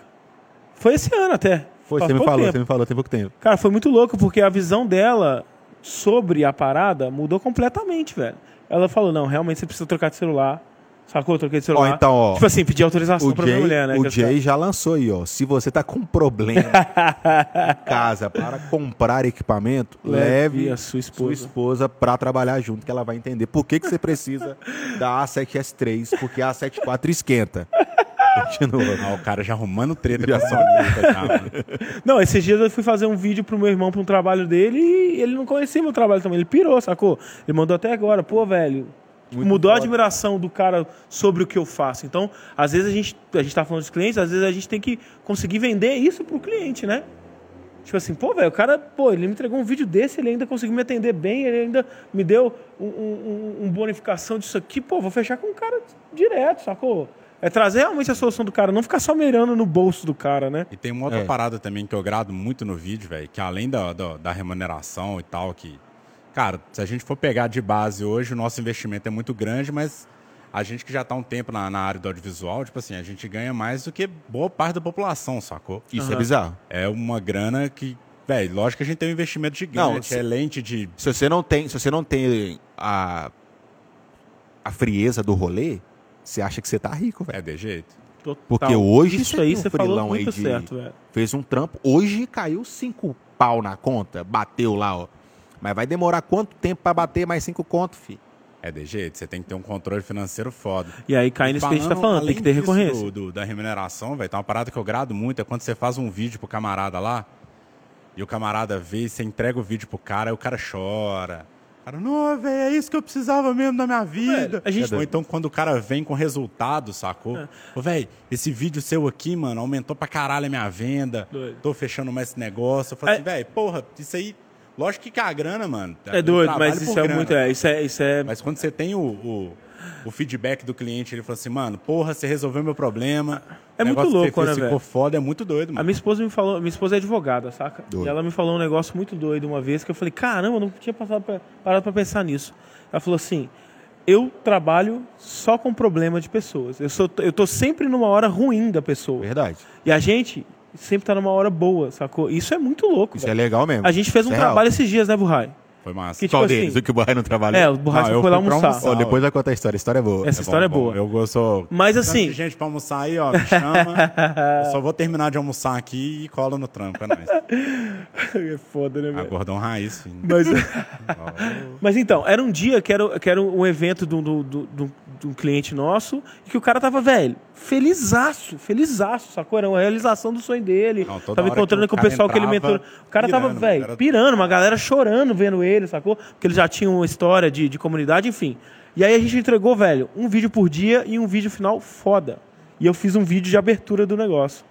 Foi esse ano até. Foi, Faz você me falou, tempo. você me falou, tem pouco tempo. Cara, foi muito louco, porque a visão dela sobre a parada mudou completamente, velho. Ela falou, não, realmente você precisa trocar de celular. Sacou? Eu troquei de celular. então, ó, Tipo assim, pedir autorização O pra minha mulher, né? o Jay já lançou aí, ó. Se você tá com problema em casa para comprar equipamento, Leve leve a sua esposa. sua esposa para trabalhar junto, que ela vai entender por que, que você precisa da A7S3, porque a A74 esquenta. Continua. Ah, o cara já arrumando treta Já com a Sony. Não, esses dias eu fui fazer um vídeo pro meu irmão pra um trabalho dele e ele não conhecia meu trabalho também. Ele pirou, sacou? Ele mandou até agora, pô, velho. Muito mudou a foda. admiração do cara sobre o que eu faço. Então, às vezes a gente, a gente tá falando dos clientes, às vezes a gente tem que conseguir vender isso pro cliente, né? Tipo assim, pô, velho, o cara, pô, ele me entregou um vídeo desse, ele ainda conseguiu me atender bem, ele ainda me deu um, um- um bonificação disso aqui, pô, vou fechar com o cara direto, sacou? É trazer realmente a solução do cara, não ficar só mirando no bolso do cara, né? E tem uma outra É. parada também que eu grado muito no vídeo, velho, que além da, da, da remuneração e tal, que, cara, se a gente for pegar de base hoje, o nosso investimento é muito grande, mas a gente que já tá há um tempo na, na área do audiovisual, tipo assim, a gente ganha mais do que boa parte da população, sacou? Isso Aham. é bizarro. É uma grana que, velho, lógico que a gente tem um investimento gigante, Não, se- é lente de... Se você não tem, se você não tem a, a frieza do rolê, você acha que você tá rico, velho. É de jeito. Total. Porque hoje isso você aí tem um você falou frilão aí muito de- certo, velho. Fez um trampo, hoje caiu cinco pau na conta, bateu lá, ó. Mas vai demorar quanto tempo pra bater mais cinco conto, fi? É de jeito, você tem que ter um controle financeiro foda. E aí cai nisso que a gente tá falando, tem que ter recorrência. Do, do- da remuneração, velho, tá uma parada que eu grado muito, é quando você faz um vídeo pro camarada lá, e o camarada vê, e você entrega o vídeo pro cara, aí o cara chora. Cara, não, velho, é isso que eu precisava mesmo na minha vida. a gente- É. Ou então quando o cara vem com resultado, sacou? Ô, velho, esse vídeo seu aqui, mano, aumentou pra caralho a minha venda, Doido. tô fechando mais esse negócio. Eu falo É- assim, velho, porra, isso aí, lógico que a grana, mano. É doido, mas isso é grana. muito. É, isso é. Isso é Mas quando você tem o, o, o feedback do cliente, ele fala assim, mano, porra, você resolveu meu problema. É muito louco, né, Ficou velho? foda, é muito doido, A mano. minha esposa me falou, minha esposa é advogada, saca? Doido. E ela me falou um negócio muito doido uma vez que eu falei, caramba, eu não tinha passado pra, parado pra pensar nisso. Ela falou assim: eu trabalho só com problema de pessoas. Eu, sou, eu tô sempre numa hora ruim da pessoa. Verdade. E a gente sempre tá numa hora boa, sacou? Isso é muito louco. Isso é velho. legal mesmo. A gente fez um Isso é real. trabalho esses dias, né, Burrai? Foi massa. Que, tipo Qual assim, deles? O que o Borracha não trabalhou? É, o Borracha Não, eu foi lá almoçar. almoçar. Ó, depois vai contar a história. A história é boa. Essa história é boa. Eu, eu sou... Mas assim- de gente pra almoçar aí, ó, me chama. eu só vou terminar de almoçar aqui e colo no trampo, é nóis. é foda, né, velho? gordão raiz, filho. Mas, mas então, era um dia que era, que era um evento de um, do- do- do- de um cliente nosso e que o cara tava, velho, felizaço, felizaço, sacou? Era uma realização do sonho dele. Não, tava encontrando com o pessoal que ele mentorou. O cara tava, pirando, velho, era- pirando, uma galera chorando vendo ele, sacou? Porque ele já tinha uma história de, de comunidade, enfim. E aí a gente entregou, velho, um vídeo por dia e um vídeo final foda. E eu fiz um vídeo de abertura do negócio.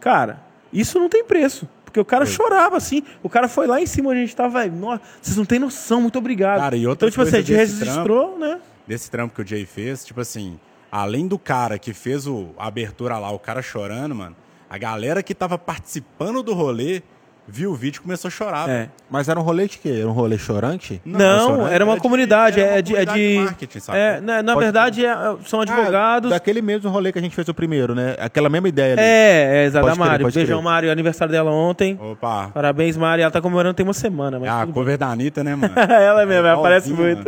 Cara, isso não tem preço. Porque o cara chorava assim. O cara foi lá em cima a gente tava, velho. Nossa, vocês não têm noção, muito obrigado. Cara, e outra então, tipo assim, a gente registrou, né? desse trampo que o Jay fez, tipo assim, além do cara que fez o, a abertura lá, o cara chorando, mano, a galera que tava participando do rolê viu o vídeo e começou a chorar. É. Mas era um rolê de quê? Era um rolê chorante? Não, chorando, era uma de- comunidade. era é de. É de, de marketing, sabe? é, na, na Pode- verdade, é- são advogados. Ah, daquele mesmo rolê que a gente fez o primeiro, né? Aquela mesma ideia ali. é, é, crer, Mário. Beijão, crer. Mário. Aniversário dela ontem. Opa, Parabéns, Mário. Ela tá comemorando tem uma semana, mas. é a tudo bem. cover da Anitta, né, mano? ela mesmo, ela igualzinho, aparece muito.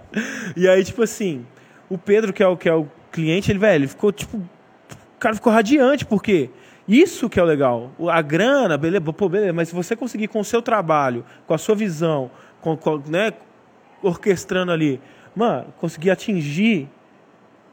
e aí, tipo assim, o Pedro, que é o, que é o cliente, ele, velho, ele ficou, tipo. O cara ficou radiante, porque isso que é o legal. A grana, beleza, pô, beleza, mas se você conseguir com o seu trabalho, com a sua visão, com, com, né, orquestrando ali, mano, conseguir atingir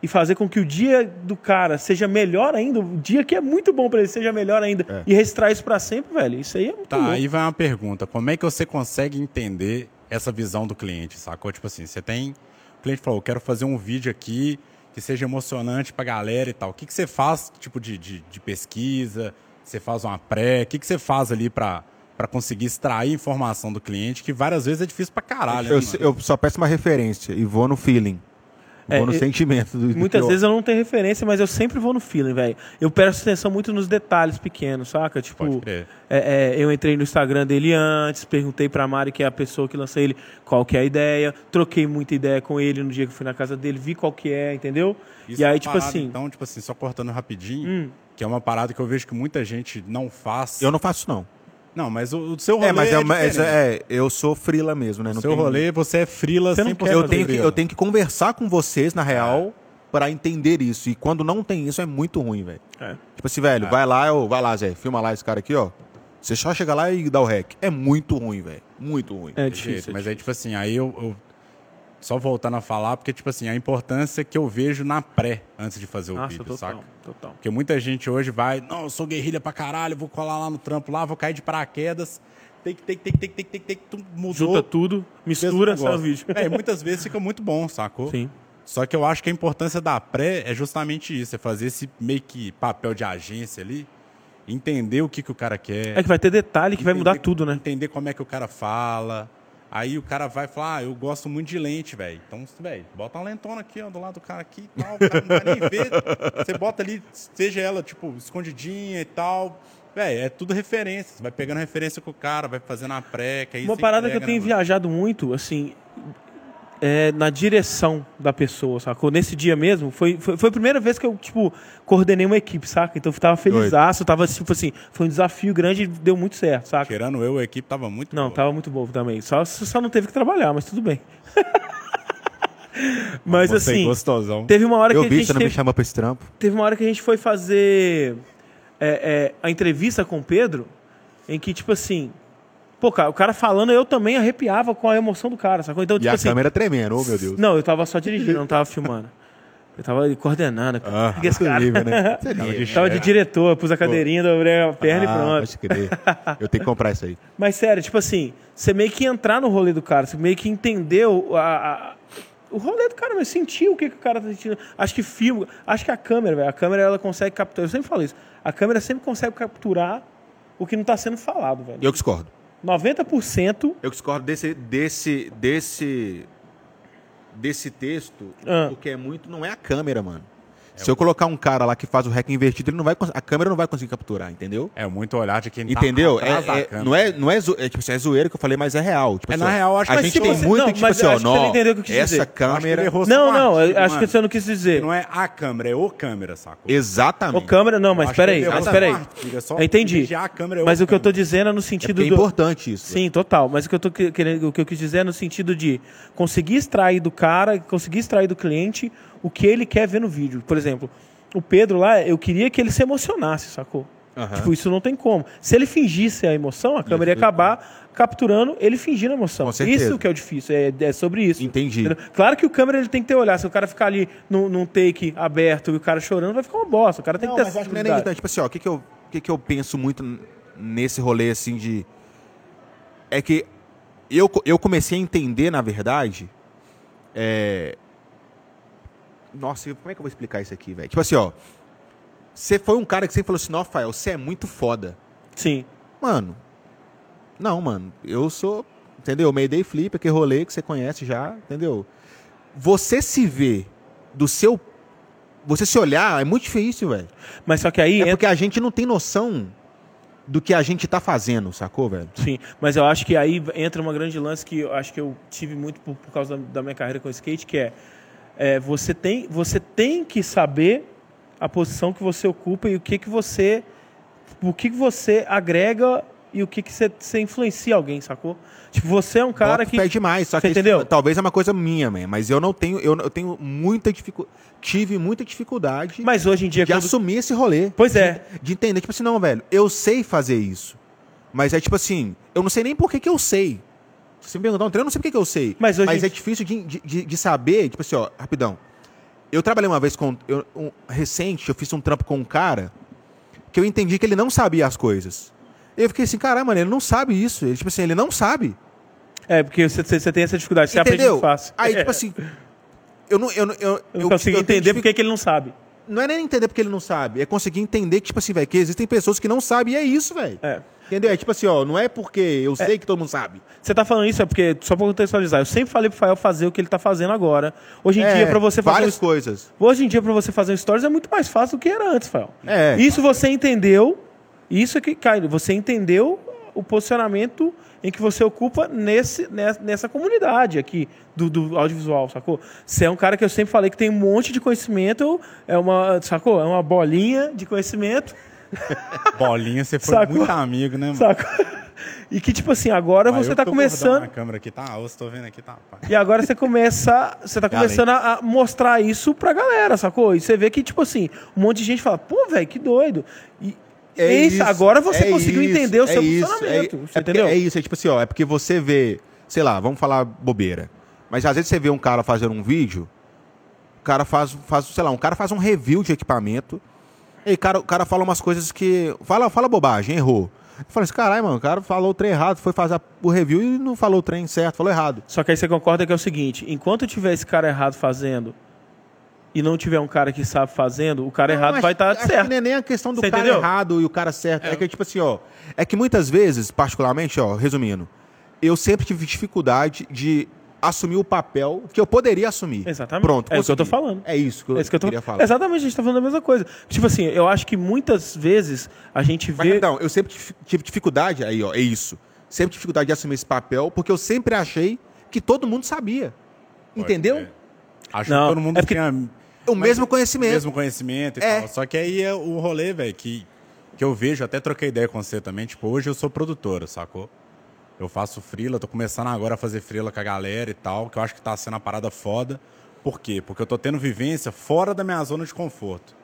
e fazer com que o dia do cara seja melhor ainda, o dia que é muito bom pra ele seja melhor ainda, É. e registrar isso pra sempre, velho, isso aí é muito Tá, louco. aí vai uma pergunta. Como é que você consegue entender essa visão do cliente, sacou? Tipo assim, você tem... O cliente falou, eu quero fazer um vídeo aqui que seja emocionante pra galera e tal. O que, que você faz, tipo, de, de, de pesquisa? Você faz uma pré? O que, que você faz ali pra, pra conseguir extrair informação do cliente, que várias vezes é difícil pra caralho, Eu, né, eu só peço uma referência e vou no feeling. Vou É, no eu- sentimento. Do, do Muitas vezes eu não tenho referência, mas eu sempre vou no feeling, velho. Eu presto atenção muito nos detalhes pequenos, saca? Tipo, é, é, eu entrei no Instagram dele antes, perguntei pra Mari, que é a pessoa que lança ele, qual que é a ideia. Troquei muita ideia com ele no dia que fui na casa dele, vi qual que é, entendeu? Isso e é aí, uma tipo parada, assim, Então, tipo assim, só cortando rapidinho, Hum. que é uma parada que eu vejo que muita gente não faz. Eu não faço, não. Não, mas o, o seu rolê É, mas é, uma- é, é, eu sou frila mesmo, né? O Não seu tem- rolê, você é frila Você não 100% quer Eu tenho, que, eu tenho que conversar com vocês, na real, pra entender isso. E quando não tem isso, é muito ruim, velho. é. Tipo assim, velho, vai lá, eu, vai lá, Zé, filma lá esse cara aqui, ó. Você só chega lá e dá o rec. É muito ruim, velho. Muito ruim. É difícil. jeito. é Mas aí, tipo assim, aí eu, eu- Só voltando a falar, porque, tipo assim, a importância que eu vejo na pré, antes de fazer o Nossa, vídeo, total, saca? total. Porque muita gente hoje vai, não, eu sou guerrilha pra caralho, vou colar lá no trampo lá, vou cair de paraquedas. Tem que, tem que, tem que, tem que, tem que, tem que, tu mudou. Junta tudo, mistura, sai o vídeo. É, e muitas vezes fica muito bom, sacou? Sim. Só que eu acho que a importância da pré é justamente isso, é fazer esse meio que papel de agência ali, entender o que, que o cara quer. É que vai ter detalhe que vai mudar entender- tudo, né? Entender como é que o cara fala. Aí o cara vai falar, ah, eu gosto muito de lente, velho. Então, velho, bota uma lentona aqui, ó, do lado do cara aqui e tal. O cara não vai nem ver. Você bota ali, seja ela, tipo, escondidinha e tal. Velho, é tudo referência. Você vai pegando referência com o cara, vai fazendo a pré, que aí Uma parada que eu tenho né, viajado muito, assim, é na direção da pessoa, sacou? Nesse dia mesmo, foi, foi, foi a primeira vez que eu, tipo, coordenei uma equipe, saca? Então eu tava felizaço, tava, tipo assim, foi um desafio grande e deu muito certo, saca? Tirando eu, a equipe tava muito Não, boa. tava muito bom também. Só, só não teve que trabalhar, mas tudo bem. mas Você assim, gostosão. teve uma hora Eu que a vi, gente você não me teve, chama pra esse trampo. teve uma hora que a gente foi fazer é, é, a entrevista com o Pedro, em que, tipo assim, Pô, cara, o cara falando, eu também arrepiava com a emoção do cara, sacou? Então, E tipo a assim. câmera tremendo, oh meu Deus. Não, eu tava só dirigindo, não tava filmando. Eu tava coordenando. Ah, Porque esse cara- né? Esse Tava de Tava de diretor, pus a cadeirinha, dobrei a perna e Ah, pronto. pode crer. Eu tenho que comprar isso aí. Mas sério, tipo assim, você meio que entrar no rolê do cara, você meio que entendeu a, a- o rolê do cara, mas sentir o que, que o cara tá sentindo. Acho que filme, acho que a câmera, velho, a câmera ela consegue capturar, eu sempre falo isso, a câmera sempre consegue capturar o que não tá sendo falado, velho. Eu discordo. 90%, Eu discordo desse, desse, desse, desse texto. Ah. O que é muito não é a câmera, mano. Se eu colocar um cara lá que faz o rec invertido, ele não vai, a câmera não vai conseguir capturar, entendeu? É muito olhar de quem tá Entendeu? atrás da É, é- câmera. não é, não é, zo- é, tipo assim, é zoeira que eu falei, mas é real. Tipo É, assim, na real, acho a que gente tem você- muito, não, tipo mas assim, ó, que não que essa dizer. Que câmera. Não, não, acho que você não quis dizer. Não é a câmera, é o câmera, sacou? Exatamente. O câmera, não, mas que peraí, mas só peraí. é entendi. é Mas o que eu tô dizendo é no É sentido porque é do. importante isso. Sim, total. Mas o que eu tô que- querendo, o que eu quis dizer é no sentido de conseguir extrair do cara, conseguir extrair do cliente o que ele quer ver no vídeo. Por exemplo, o Pedro lá, eu queria que ele se emocionasse, sacou? Aham. Tipo, isso não tem como. Se ele fingisse a emoção, a câmera ia acabar capturando ele fingindo a emoção. Com certeza. Isso que é o difícil, é, é sobre isso. Entendi. Entendeu? Claro que o câmera ele tem que ter olhar. Se o cara ficar ali num, num take aberto e o cara chorando, vai ficar uma bosta. O cara tem Não, que ter mas essa acho que não é nem isso. Tipo assim, ó, o que, que, eu, o que, que eu penso muito nesse rolê, assim, de... É que eu, eu comecei a entender, na verdade, é... Nossa, como é que eu vou explicar isso aqui, velho? Tipo assim, ó, você foi um cara que sempre falou assim, Rafael, você é muito foda. Sim. Mano, não, mano, eu sou, entendeu? Mayday Flip, aquele rolê que você conhece já, entendeu? Você se vê do seu... Você se olhar é muito difícil, velho. Mas só que aí É porque a gente não tem noção do que a gente tá fazendo, sacou, velho? Sim, mas eu acho que aí entra uma grande lance que eu acho que eu tive muito por, por causa da, da minha carreira com o skate, que é, é, você, tem, você tem que saber a posição que você ocupa e o que, que você o que, que você agrega e o que, que você, você influencia alguém, sacou? Tipo, você é um cara Boto que. fé demais, só que isso entendeu? talvez é uma coisa minha, man, mas eu não tenho, eu, eu tenho muita dificuldade, tive muita dificuldade Mas hoje em dia. de quando- assumir esse rolê. Pois é. De entender, tipo assim, não, velho, eu sei fazer isso. Mas é tipo assim, eu não sei nem por que, que eu sei. Se você me perguntar um treino, eu não sei por que, eu sei. Mas hoje- é difícil de, de, de- saber, tipo assim, ó, rapidão. Eu trabalhei uma vez com. eu- um- recente, eu fiz um trampo com um cara que eu entendi que ele não sabia as coisas. Eu fiquei assim, caramba, mano, ele não sabe isso. Ele, tipo assim, ele não sabe. É, porque você, tem essa dificuldade, você aprende entendeu? muito fácil. Aí, tipo assim. Eu não, eu, eu, eu não consigo eu entender porque que ele não sabe. Não é nem entender porque ele não sabe, é conseguir entender que, tipo assim, velho, que existem pessoas que não sabem e é isso, velho. É. Entendeu? É tipo assim, ó, não é porque eu sei que todo mundo sabe. Você tá falando isso é porque, só pra contextualizar, eu sempre falei pro Fael fazer o que ele tá fazendo agora. Hoje em É, dia, pra você fazer. várias um- coisas. Hoje em dia, pra você fazer um stories é muito mais fácil do que era antes, Fael. É. Isso você entendeu. Isso é que, Caio, você entendeu o posicionamento em que você ocupa nesse, nessa, nessa comunidade aqui do, do audiovisual, sacou? Você é um cara que eu sempre falei que tem um monte de conhecimento, é uma, sacou? É uma bolinha de conhecimento, Bolinha, você foi Sacou? muito amigo, né, mano? sacou? E que, tipo assim, agora Mas você eu tá tô começando. Na câmera aqui, tá? Eu estou vendo aqui, tá? pá. E agora você começa, você tá Galera. começando a, a mostrar isso pra galera, sacou? E você vê que, tipo assim, um monte de gente fala, pô, velho, que doido. E é isso, agora você é conseguiu isso, entender o é seu isso, funcionamento. É, você é porque- entendeu? É isso, é tipo assim, ó, é porque você vê, sei lá, vamos falar bobeira. Mas às vezes você vê um cara fazendo um vídeo, o cara faz, faz sei lá, um cara faz um review de equipamento, e aí cara, o cara fala umas coisas que. Fala, fala bobagem, errou. Eu falei assim, caralho, mano, o cara falou o trem errado, foi fazer o review e não falou o trem certo, falou errado. Só que aí você concorda que é o seguinte: enquanto tiver esse cara errado fazendo e não tiver um cara que sabe fazendo, o cara Não, errado acho- vai estar acho certo. que não é nem a questão do Você cara entendeu? errado e o cara certo. É. que, tipo assim, ó. É que muitas vezes, particularmente, ó, resumindo, eu sempre tive dificuldade de assumir o papel que eu poderia assumir. Exatamente. Pronto. É isso que eu tô falando. É isso que eu, É isso que eu tô... queria falar. Exatamente, a gente tá falando a mesma coisa. Tipo assim, eu acho que muitas vezes a gente Mas, vê. então, eu sempre tive- dificuldade, aí, ó, é isso. Sempre tive dificuldade de assumir esse papel, porque eu sempre achei que todo mundo sabia. Entendeu? É. Acho Não, que todo mundo é porque- tinha O mesmo conhecimento. mesmo conhecimento e É. tal. Só que aí é o rolê, velho, que, que eu vejo, até troquei ideia com você também. Tipo, hoje eu sou produtora, sacou? Eu faço frila, tô começando agora a fazer frila com a galera e tal, que eu acho que tá sendo uma parada foda. Por quê? Porque eu tô tendo vivência fora da minha zona de conforto.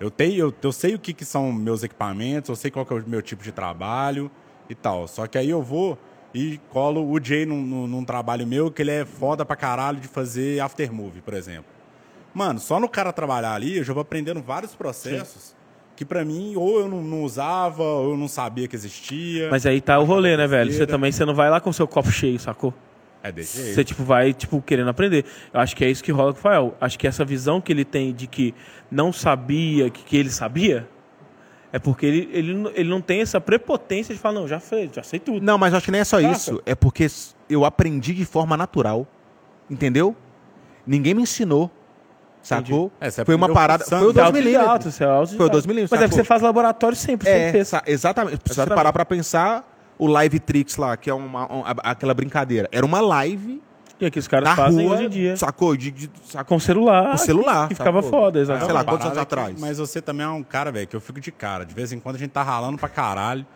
Eu, tenho, eu, eu sei o que, que são meus equipamentos, eu sei qual que é o meu tipo de trabalho e tal. Só que aí eu vou e colo o Jay num, num, num trabalho meu que ele é foda pra caralho de fazer aftermovie, por exemplo. Mano, só no cara trabalhar ali, eu já vou aprendendo vários processos que pra mim ou eu não, não usava, ou eu não sabia que existia. Mas aí tá o rolê, né, velho? Você também você não vai lá com o seu copo cheio, sacou? é desse jeito. Você tipo vai tipo querendo aprender. Eu acho que é isso que rola com o Fael. Acho que essa visão que ele tem de que não sabia que, que ele sabia é porque ele, ele, não- ele não tem essa prepotência de falar não, já fez, já sei tudo. Não, mas eu acho que nem é só Saca? isso. É porque eu aprendi de forma natural. Entendeu? Ninguém me ensinou. Sacou? É, você foi uma parada. Foi o Você é 2 milímetros. você é. Foi o 2 milímetros, Mas é que sacou? você faz laboratório sempre, sempre É, fez. sa- exatamente. Precisa Exatamente. parar pra pensar o Live Tricks lá, que é uma, um- a- aquela brincadeira. Era uma live E aqui os caras na fazem rua, hoje em dia. sacou? De, de- sacou? Com celular. Com celular, Que ficava sacou? foda, É, exatamente. sei lá, Uma quantos anos atrás? que- mas você também é um cara, velho, que eu fico de cara. De vez em quando a gente tá ralando pra caralho.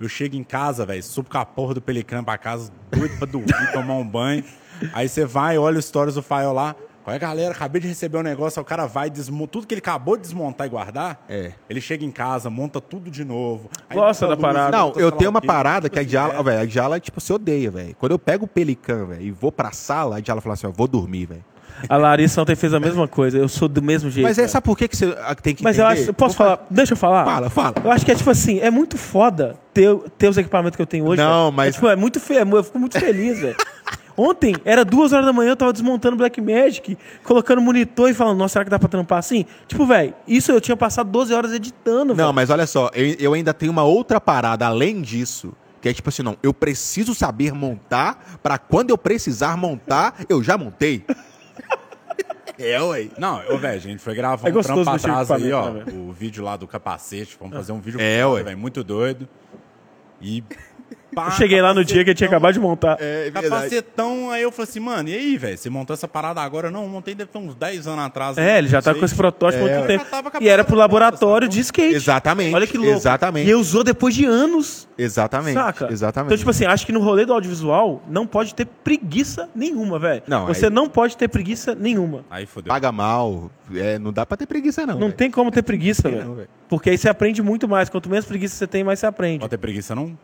Eu chego em casa, velho, subo com a porra do Pelican pra casa, doido pra dormir, tomar um banho. Aí você vai, olha os stories do Fael lá. Qual é, galera? Acabei de receber um negócio, o cara vai, desmonta tudo que ele acabou de desmontar e guardar. É. Ele chega em casa, monta tudo de novo. Gosta da parada. Não, eu tenho uma parada que a Diala, é. velho, a Diala, tipo, se odeia, velho. Quando eu pego o Pelican, velho, e vou pra sala, a Diala fala assim, ó, vou dormir, velho. A Larissa ontem fez a mesma coisa. Eu sou do mesmo jeito. Mas é, sabe por que, que você ah, tem que Mas eu acho. Posso falar? Deixa eu falar. Fala, fala. Eu acho que é tipo assim, é muito foda ter, ter os equipamentos que eu tenho hoje. Não, velho. mas- É, tipo, é muito feio. Eu fico muito feliz, velho. Ontem, era duas horas da manhã, eu tava desmontando Black Magic, colocando monitor e falando, nossa, será que dá pra trampar assim? Tipo, velho, isso eu tinha passado 12 horas editando, Não, velho. mas olha só, eu, eu ainda tenho uma outra parada além disso, que é tipo assim, não, eu preciso saber montar pra quando eu precisar montar, eu já montei. é, ué. Não, ô, velho, a gente foi gravar É um trampo atrás aí, ó. né, o vídeo lá do capacete. Vamos fazer um vídeo É, ué. velho, muito doido. E. pá, Eu cheguei lá no dia que eu tinha acabado de montar. É Capacetão, aí eu falei assim, mano, e aí, velho? Você montou essa parada agora? Não, montei deve ter uns 10 anos atrás. É, ele já tá com esse protótipo há É, muito tempo. E era pro laboratório de skate. Exatamente, Olha que louco. exatamente. E usou depois de anos. Exatamente. Saca? Exatamente. Então, tipo assim, acho que no rolê do audiovisual não pode ter preguiça nenhuma, velho. Não, Você aí- não pode ter preguiça nenhuma. Aí fodeu. Paga mal, é, não dá pra ter preguiça não. Não velho. tem como ter preguiça, velho. Porque aí você aprende muito mais. Quanto menos preguiça você tem, mais você aprende. Pode ter preguiça, não?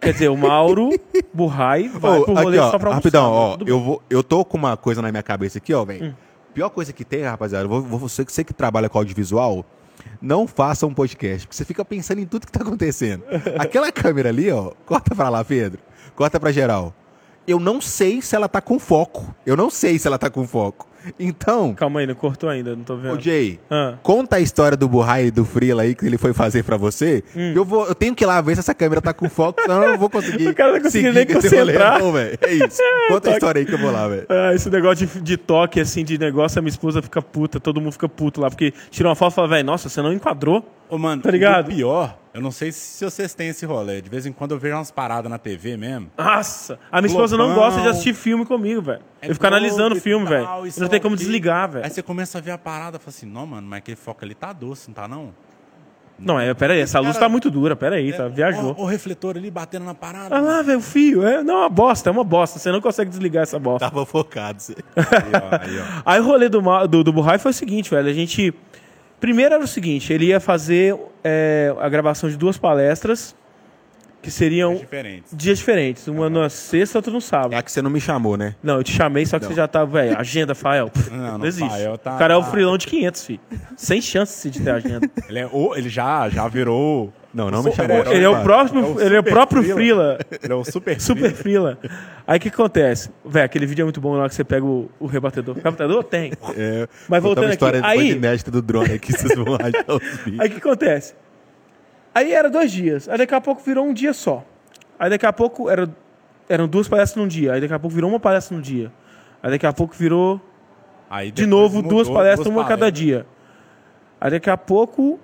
Quer dizer, o Mauro Burrai vai Ô, pro rolê aqui, ó, só pra almoçar, rapidão, né? ó, eu, vou, eu tô com uma coisa na minha cabeça aqui, ó, velho. Hum. Pior coisa que tem, rapaziada, você, você que trabalha com audiovisual, não faça um podcast, porque você fica pensando em tudo que tá acontecendo. Aquela câmera ali, ó, corta pra lá, Pedro, corta pra geral. Eu não sei se ela tá com foco. Eu não sei se ela tá com foco. Então, Calma aí, não cortou ainda, não tô vendo. ô Jay, Ah. conta a história do Burrai e do Freela aí que ele foi fazer pra você. Hum. Eu, vou, eu tenho que ir lá ver se essa câmera tá com foco, senão eu não vou conseguir. O cara não conseguiu seguir nem concentrar. não, velho. É isso. Conta a história aí que eu vou lá, velho. Ah, esse negócio de, de toque, assim, de negócio, a minha esposa fica puta, todo mundo fica puto lá, porque tira uma foto e fala, velho, nossa, você não enquadrou? Ô, mano, Tá ligado? o pior, eu não sei se vocês têm esse rolê. De vez em quando eu vejo umas paradas na TV mesmo. Nossa! A minha esposa não gosta de assistir filme comigo, velho. É Eu fico analisando o filme, velho. Eu Não tem como o desligar, Aí velho. você começa a ver a parada e fala assim, não, mano, mas aquele foco ali tá doce, não tá não? Não, é, pera aí, essa luz Cara, tá muito dura, pera aí, tá? Viajou. Ó, o refletor ali batendo na parada. Ah lá, velho, o fio. É, não, é uma bosta, é uma bosta. Você não consegue desligar essa bosta. Tava focado. Você. Aí, ó, aí, ó. Aí o rolê do, do, do Burrai foi o seguinte, velho. A gente. Primeiro era o seguinte, ele ia fazer é, a gravação de duas palestras que seriam Diferentes. dias diferentes. Uma na sexta, outra no sábado. É que você não me chamou, né? Não, eu te chamei, só que você já tava, velho, agenda, Fael. pff, Não, Não, não, existe. Fael tá- o cara é o tá- freelão de 500, filho. Sem chance de ter agenda. Ele, é ele já, já virou... Não, não me chamou. ele é o próximo, É ele é o próprio freela. Ele é o super... Super freela. Aí o que acontece? Velho, aquele vídeo é muito bom lá que você pega o, o rebatedor. Rebatedor? Tem. É, Mas voltando aqui, aí- inédita do drone aqui, vocês vão achar os vídeos. Aí o que acontece? Aí era dois dias. Aí daqui a pouco virou um dia só. Aí daqui a pouco era, eram duas palestras num dia. Aí daqui a pouco virou uma palestra num dia. Aí daqui a pouco virou Aí de novo duas palestras, uma cada dia. Aí daqui a pouco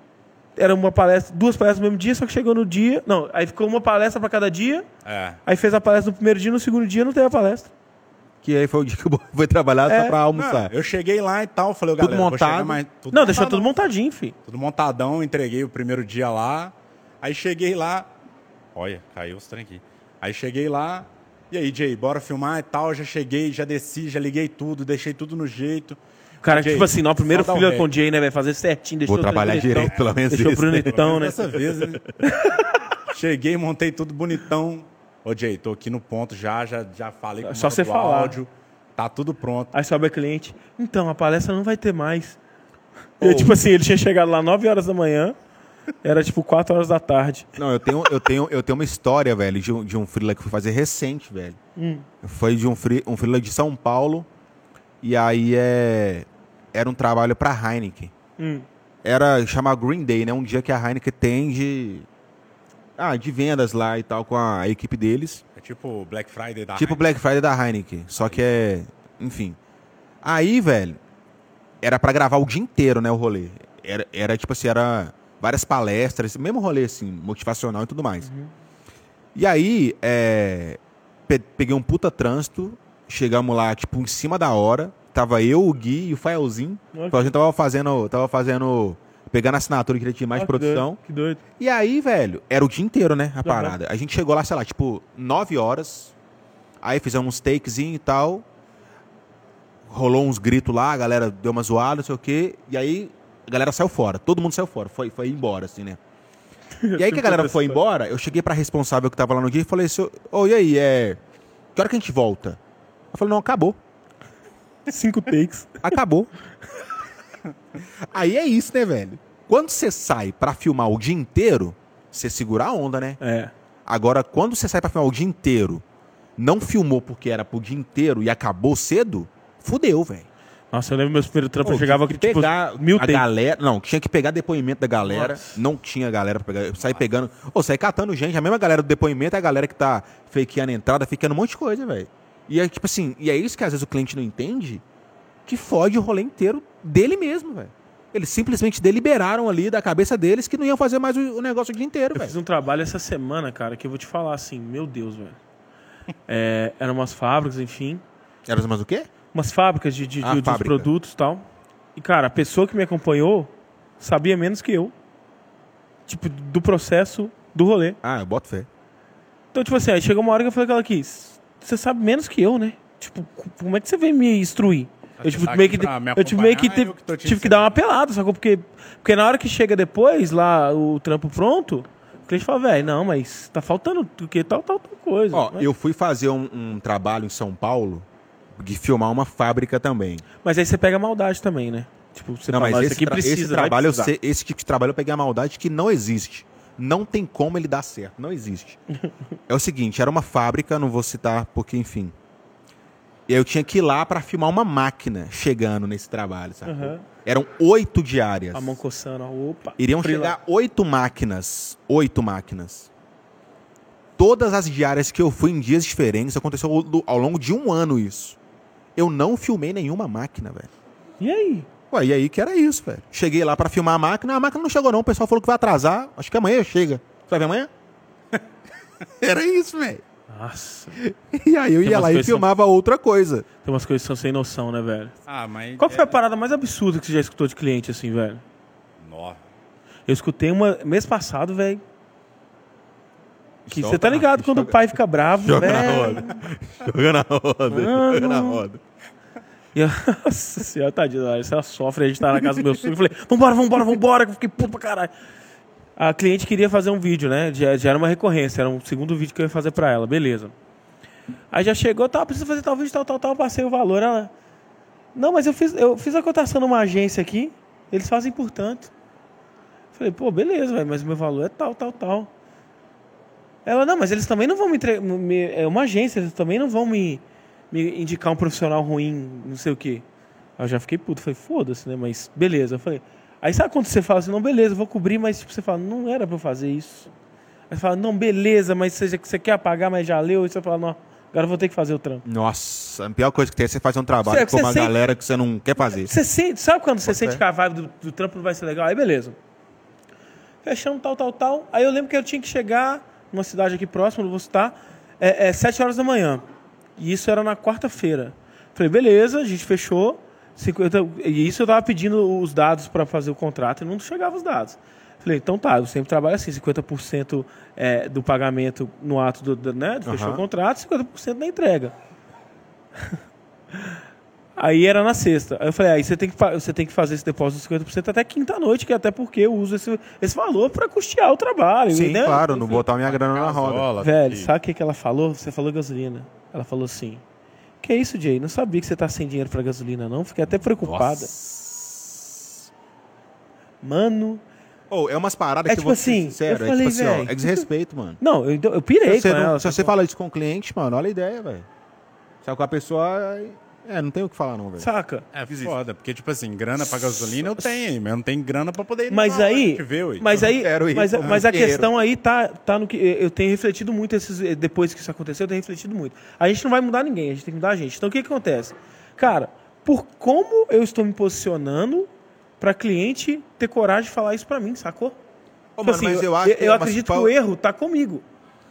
era uma palestra, duas palestras no mesmo dia, só que chegou no dia. Não, aí ficou uma palestra para cada dia. É. Aí fez a palestra no primeiro dia, no segundo dia não teve a palestra. Que aí foi o dia que o Boy foi trabalhar É. só pra Não, almoçar. eu cheguei lá e tal, falei, Tudo galera, montado. mais- tudo Não, deixou tudo montadinho, fi. Tudo montadão, entreguei o primeiro dia lá. Aí cheguei lá. Olha, caiu os trem aqui. Aí cheguei lá. E aí, Jay, bora filmar e tal. Já cheguei, já desci, já liguei tudo, deixei tudo no jeito. Cara, Jay, tipo assim, não, primeiro o filho ré. com o Jay, né, vai fazer certinho, deixou Vou o trabalhar direito, pelo menos Deixou isso, bonitão, né? Dessa vez, né? Cheguei, montei tudo bonitão. Ô, Jay, tô aqui no ponto já, já, já falei com É só o você falar. áudio. Tá tudo pronto. Aí sobe a cliente. Então, a palestra não vai ter mais. E, tipo assim, ele tinha chegado lá 9 horas da manhã, era tipo 4 horas da tarde. Não, eu tenho, eu tenho, eu tenho uma história, velho, de um, de um freela que eu fui fazer recente, velho. Foi de um, free, um freela de São Paulo. E aí é. Era um trabalho pra Heineken. Hum. Era chamar Green Day, né? Um dia que a Heineken tem de. Ah, de vendas lá e tal com a equipe deles. É tipo Black Friday da Tipo Heineken. Black Friday da Heineken. Só que é. Enfim. Aí, velho, era pra gravar o dia inteiro, né? O rolê. Era, era tipo assim, era várias palestras, mesmo rolê, assim, motivacional e tudo mais. E aí, é, pe- peguei um puta trânsito, chegamos lá, tipo, em cima da hora. Tava eu, o Gui e o Faelzinho. Ok. O Faelzinho tava fazendo. Tava fazendo. Pegando a assinatura que ele tinha mais de produção. Que doido. E aí, velho, era o dia inteiro, né? A parada. A gente chegou lá, sei lá, tipo, 9 horas. Aí fizemos uns takezinho e tal. Rolou uns gritos lá, a galera deu uma zoada, não sei o quê. E aí a galera saiu fora. Todo mundo saiu fora. Foi, foi embora, assim, né? E aí que a galera foi embora, eu cheguei pra responsável que tava lá no dia e falei assim, ô, e aí, é. Que hora que a gente volta? Eu falei, não, acabou. Cinco takes. Acabou. Aí é isso, né, velho? Quando você sai pra filmar o dia inteiro, você segura a onda, né? É. Agora, quando você sai pra filmar o dia inteiro, não filmou porque era pro dia inteiro e acabou cedo, fudeu, velho. Nossa, eu lembro meus primeiros trampos, eu chegava que tipo, pegar mil a takes. galera. Não, tinha que pegar depoimento da galera. Nossa. Não tinha galera pra pegar. Eu saí pegando. Ô, saí catando gente. A mesma galera do depoimento é a galera que tá fakeando a entrada, fakeando um monte de coisa, velho. E é tipo assim, e é isso que às vezes o cliente não entende, que fode o rolê inteiro dele mesmo, velho. Eles simplesmente deliberaram ali da cabeça deles que não iam fazer mais o, o negócio o dia inteiro, Eu fiz velho. um trabalho essa semana, cara, que eu vou te falar assim, meu Deus, velho. É, eram umas fábricas, enfim. Era mais o quê? Umas fábricas de, de, Ah, de- fábrica. produtos e tal. E, cara, a pessoa que me acompanhou sabia menos que eu. Tipo, do processo do rolê. Ah, eu boto fé. Então, tipo assim, aí chegou uma hora que eu falei com ela aqui, você sabe menos que eu, né? Tipo, como é que você vem me instruir? Eu, tipo, tá meio que, me eu tive meio que, teve- eu que te tive que dar uma pelada, sacou? Porque, porque na hora que chega depois, lá, o trampo pronto, o cliente fala, velho, não, mas tá faltando o que tal, tal, tal coisa. Ó, né? eu fui fazer um, um trabalho em São Paulo de filmar uma fábrica também. Mas aí você pega a maldade também, né? Tipo, você não, fala, mas "Ó, esse, isso aqui tra- precisa, esse trabalho, eu precisar." sei- esse tipo de trabalho eu peguei a maldade que não existe. Não tem como ele dar certo. Não existe. é o seguinte, era uma fábrica, não vou citar porque, enfim. Eu tinha que ir lá pra filmar uma máquina chegando nesse trabalho, sabe? Aham. Eram oito diárias. A mão coçando, opa. Iriam frila. chegar oito máquinas. Oito máquinas. Todas as diárias que eu fui em dias diferentes, aconteceu ao, ao longo de um ano isso. Eu não filmei nenhuma máquina, velho. E aí? Ué, e aí que era isso, velho. Cheguei lá pra filmar a máquina, a máquina não chegou não, o pessoal falou que vai atrasar, acho que amanhã chega. Você vai ver amanhã? era isso, velho. Nossa. E aí eu Tem ia lá e que são- filmava outra coisa. Tem umas coisas que são sem noção, né, velho? Ah, mas... Qual foi a é- parada mais absurda que você já escutou de cliente, assim, velho? Nó. Eu escutei uma mês passado, velho. Que você tá ligado quando o pai fica bravo, Joga na velho. roda. Joga na roda. Joga na roda. E eu, nossa senhora, tadinha, ela sofre, a gente tá na casa do meu sogro. Eu falei, vambora, vambora, vambora, que eu fiquei puto pra caralho. A cliente queria fazer um vídeo, né? Já, já era uma recorrência, era um segundo vídeo que eu ia fazer pra ela, beleza. Aí já chegou, tá, precisa fazer tal vídeo, tal, tal, tal, passei o valor, ela... Não, mas eu fiz, eu fiz a cotação numa agência aqui, eles fazem por tanto. Falei, pô, beleza, velho, mas o meu valor é tal, tal, tal. Ela, não, mas eles também não vão me entregar. É uma agência, eles também não vão me, me indicar um profissional ruim, não sei o quê. Aí eu já fiquei puto. Falei, foda-se, né? Mas beleza. Eu falei. Aí sabe quando você fala assim, não, beleza, vou cobrir, mas tipo, você fala, não era pra eu fazer isso. Aí você fala, não, beleza, mas você, você quer apagar, mas já leu. E você fala, não, agora eu vou ter que fazer o trampo. Nossa, a pior coisa que tem é você fazer um trabalho Você- com uma sente- galera que você não quer fazer. Você sente, sabe quando você sente que a vibe do, do trampo não vai ser legal? Aí beleza. Fechamos tal, tal, tal. Aí eu lembro que eu tinha que chegar numa cidade aqui próxima, não vou citar, é, é 7 horas da manhã. E isso era na quarta-feira. Falei, beleza, a gente fechou. 50, e isso eu tava pedindo os dados para fazer o contrato e não chegava os dados. Falei, então tá, eu sempre trabalho assim, 50% é, do pagamento no ato do, do, né, de fechar Aham. o contrato, 50% na entrega. Aí era na sexta. Aí eu falei, aí você tem que, fa- você tem que fazer esse depósito de 50% até quinta-noite, que é até porque eu uso esse, esse valor pra custear o trabalho. Sim, né? claro, não botar minha grana na roda. Velho, sabe o que, que ela falou? Você falou gasolina. Ela falou assim: Que isso, Jay? Não sabia que você tá sem dinheiro pra gasolina, não? Fiquei até preocupada. Mano. Ô, é umas paradas É que tipo eu vou assim, sincero, eu é falei, tipo assim, ó, é desrespeito, mano. Não, eu, eu pirei Se você, com não- ela. se você fala isso com o cliente, mano, olha a ideia, velho. Sabe com a pessoa. É, não tem o que falar, não, velho. Saca? É foda, porque, tipo assim, grana pra gasolina eu tenho aí, mas eu não tenho grana pra poder ir Mas aí, mas aí, quero ir, mas, eu mas a questão aí tá, tá no que eu tenho refletido muito esses depois que isso aconteceu, eu tenho refletido muito. A gente não vai mudar ninguém, a gente tem que mudar a gente. Então o que, que acontece? Cara, por como eu estou me posicionando pra cliente ter coragem de falar isso pra mim, sacou? Ô, Tipo mano, mas eu acho que é eu uma- acredito que o erro tá comigo.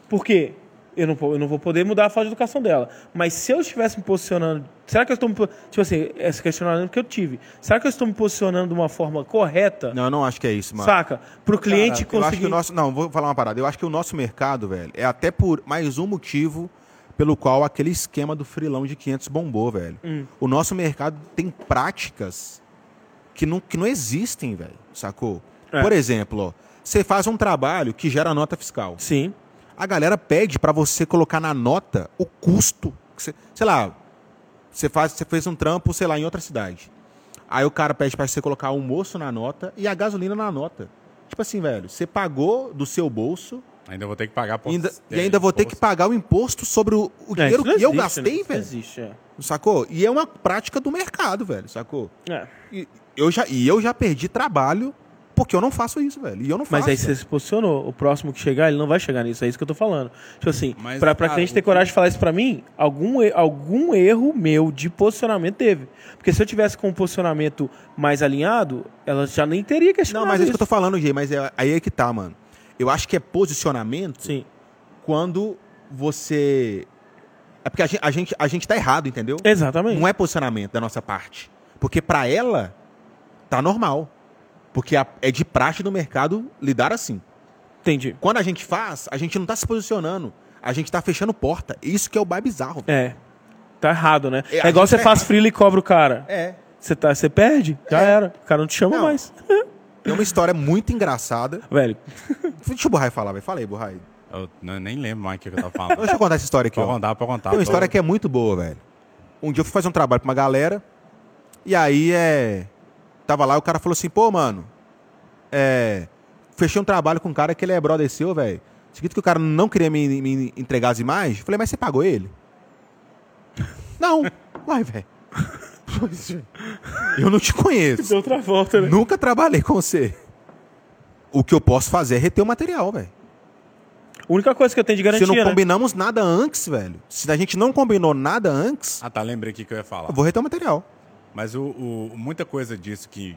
Por quê? Eu não, eu não vou poder mudar a falta de educação dela. Mas se eu estivesse me posicionando. Será que eu estou me. po- Tipo assim, esse questionamento que eu tive. Será que eu estou me posicionando de uma forma correta? Não, eu não acho que é isso, mano. Saca? Pro cliente Cara, Eu acho conseguir. que o nosso. Não, vou falar uma parada. Eu acho que o nosso mercado, velho, é até por mais um motivo pelo qual aquele esquema do frilão de 500 bombou, velho. Hum. O nosso mercado tem práticas que não, que não existem, velho, sacou? É. Por exemplo, ó, você faz um trabalho que gera nota fiscal. Sim. A galera pede pra você colocar na nota o custo. você- sei lá, você, faz, você fez um trampo, sei lá, em outra cidade. Aí o cara pede pra você colocar o almoço na nota e a gasolina na nota. Tipo assim, velho, você pagou do seu bolso Ainda vou ter que pagar por ainda, e ainda vou ter que pagar o imposto sobre o, o É, dinheiro não que eu existe, né? gastei, não velho. existe, é. Sacou? E é uma prática do mercado, velho, sacou? É. E eu já, e eu já perdi trabalho porque eu não faço isso, velho. E eu não faço. Mas aí você se posicionou. O próximo que chegar, ele não vai chegar nisso. É isso que eu tô falando. Tipo assim, Mas, pra, pra cara, cliente ter que- coragem de falar isso pra mim, algum, algum erro meu de posicionamento teve. Porque se eu tivesse com um posicionamento mais alinhado, ela já nem teria Não, questionado mas é isso que eu isso. tô falando, Gê, mas é, aí é que tá, mano. Eu acho que é posicionamento Sim. quando você. É porque a gente, a, gente, a gente tá errado, entendeu? Exatamente. Não é posicionamento da nossa parte. Porque pra ela, tá normal. Porque é de praxe no mercado lidar assim. Entendi. Quando a gente faz, a gente não tá se posicionando. A gente tá fechando porta. Isso que é o bar bizarro. velho. É. Tá errado, né? É, É, igual você tá faz errado. freela e cobra o cara. É. Você tá, você perde, já era. O cara não te chama Não. mais. Tem uma história muito engraçada. Velho, Deixa o Burrai falar, velho. Fala aí, Burrai. Eu não- nem lembro mais o que eu tava falando. Deixa eu contar essa história aqui, pode ó. contar, pode contar. Tem uma Tô- história que é muito boa, velho. Um dia eu fui fazer um trabalho pra uma galera. E aí é. Tava lá e o cara falou assim, pô, mano. É. Fechei um trabalho com um cara que ele é brother seu, velho. Seguinte que o cara não queria me, me entregar as imagens. Eu Falei, mas você pagou ele? não. Uai, velho. Eu não te conheço. deu outra volta, né? Nunca trabalhei com você. O que eu posso fazer é reter o material, velho. A única coisa que eu tenho de garantia, Se não né? combinamos nada antes, velho. Se a gente não combinou nada antes, Ah, tá, lembrei aqui que eu ia falar. eu vou reter o material. Mas o, o- muita coisa disso que.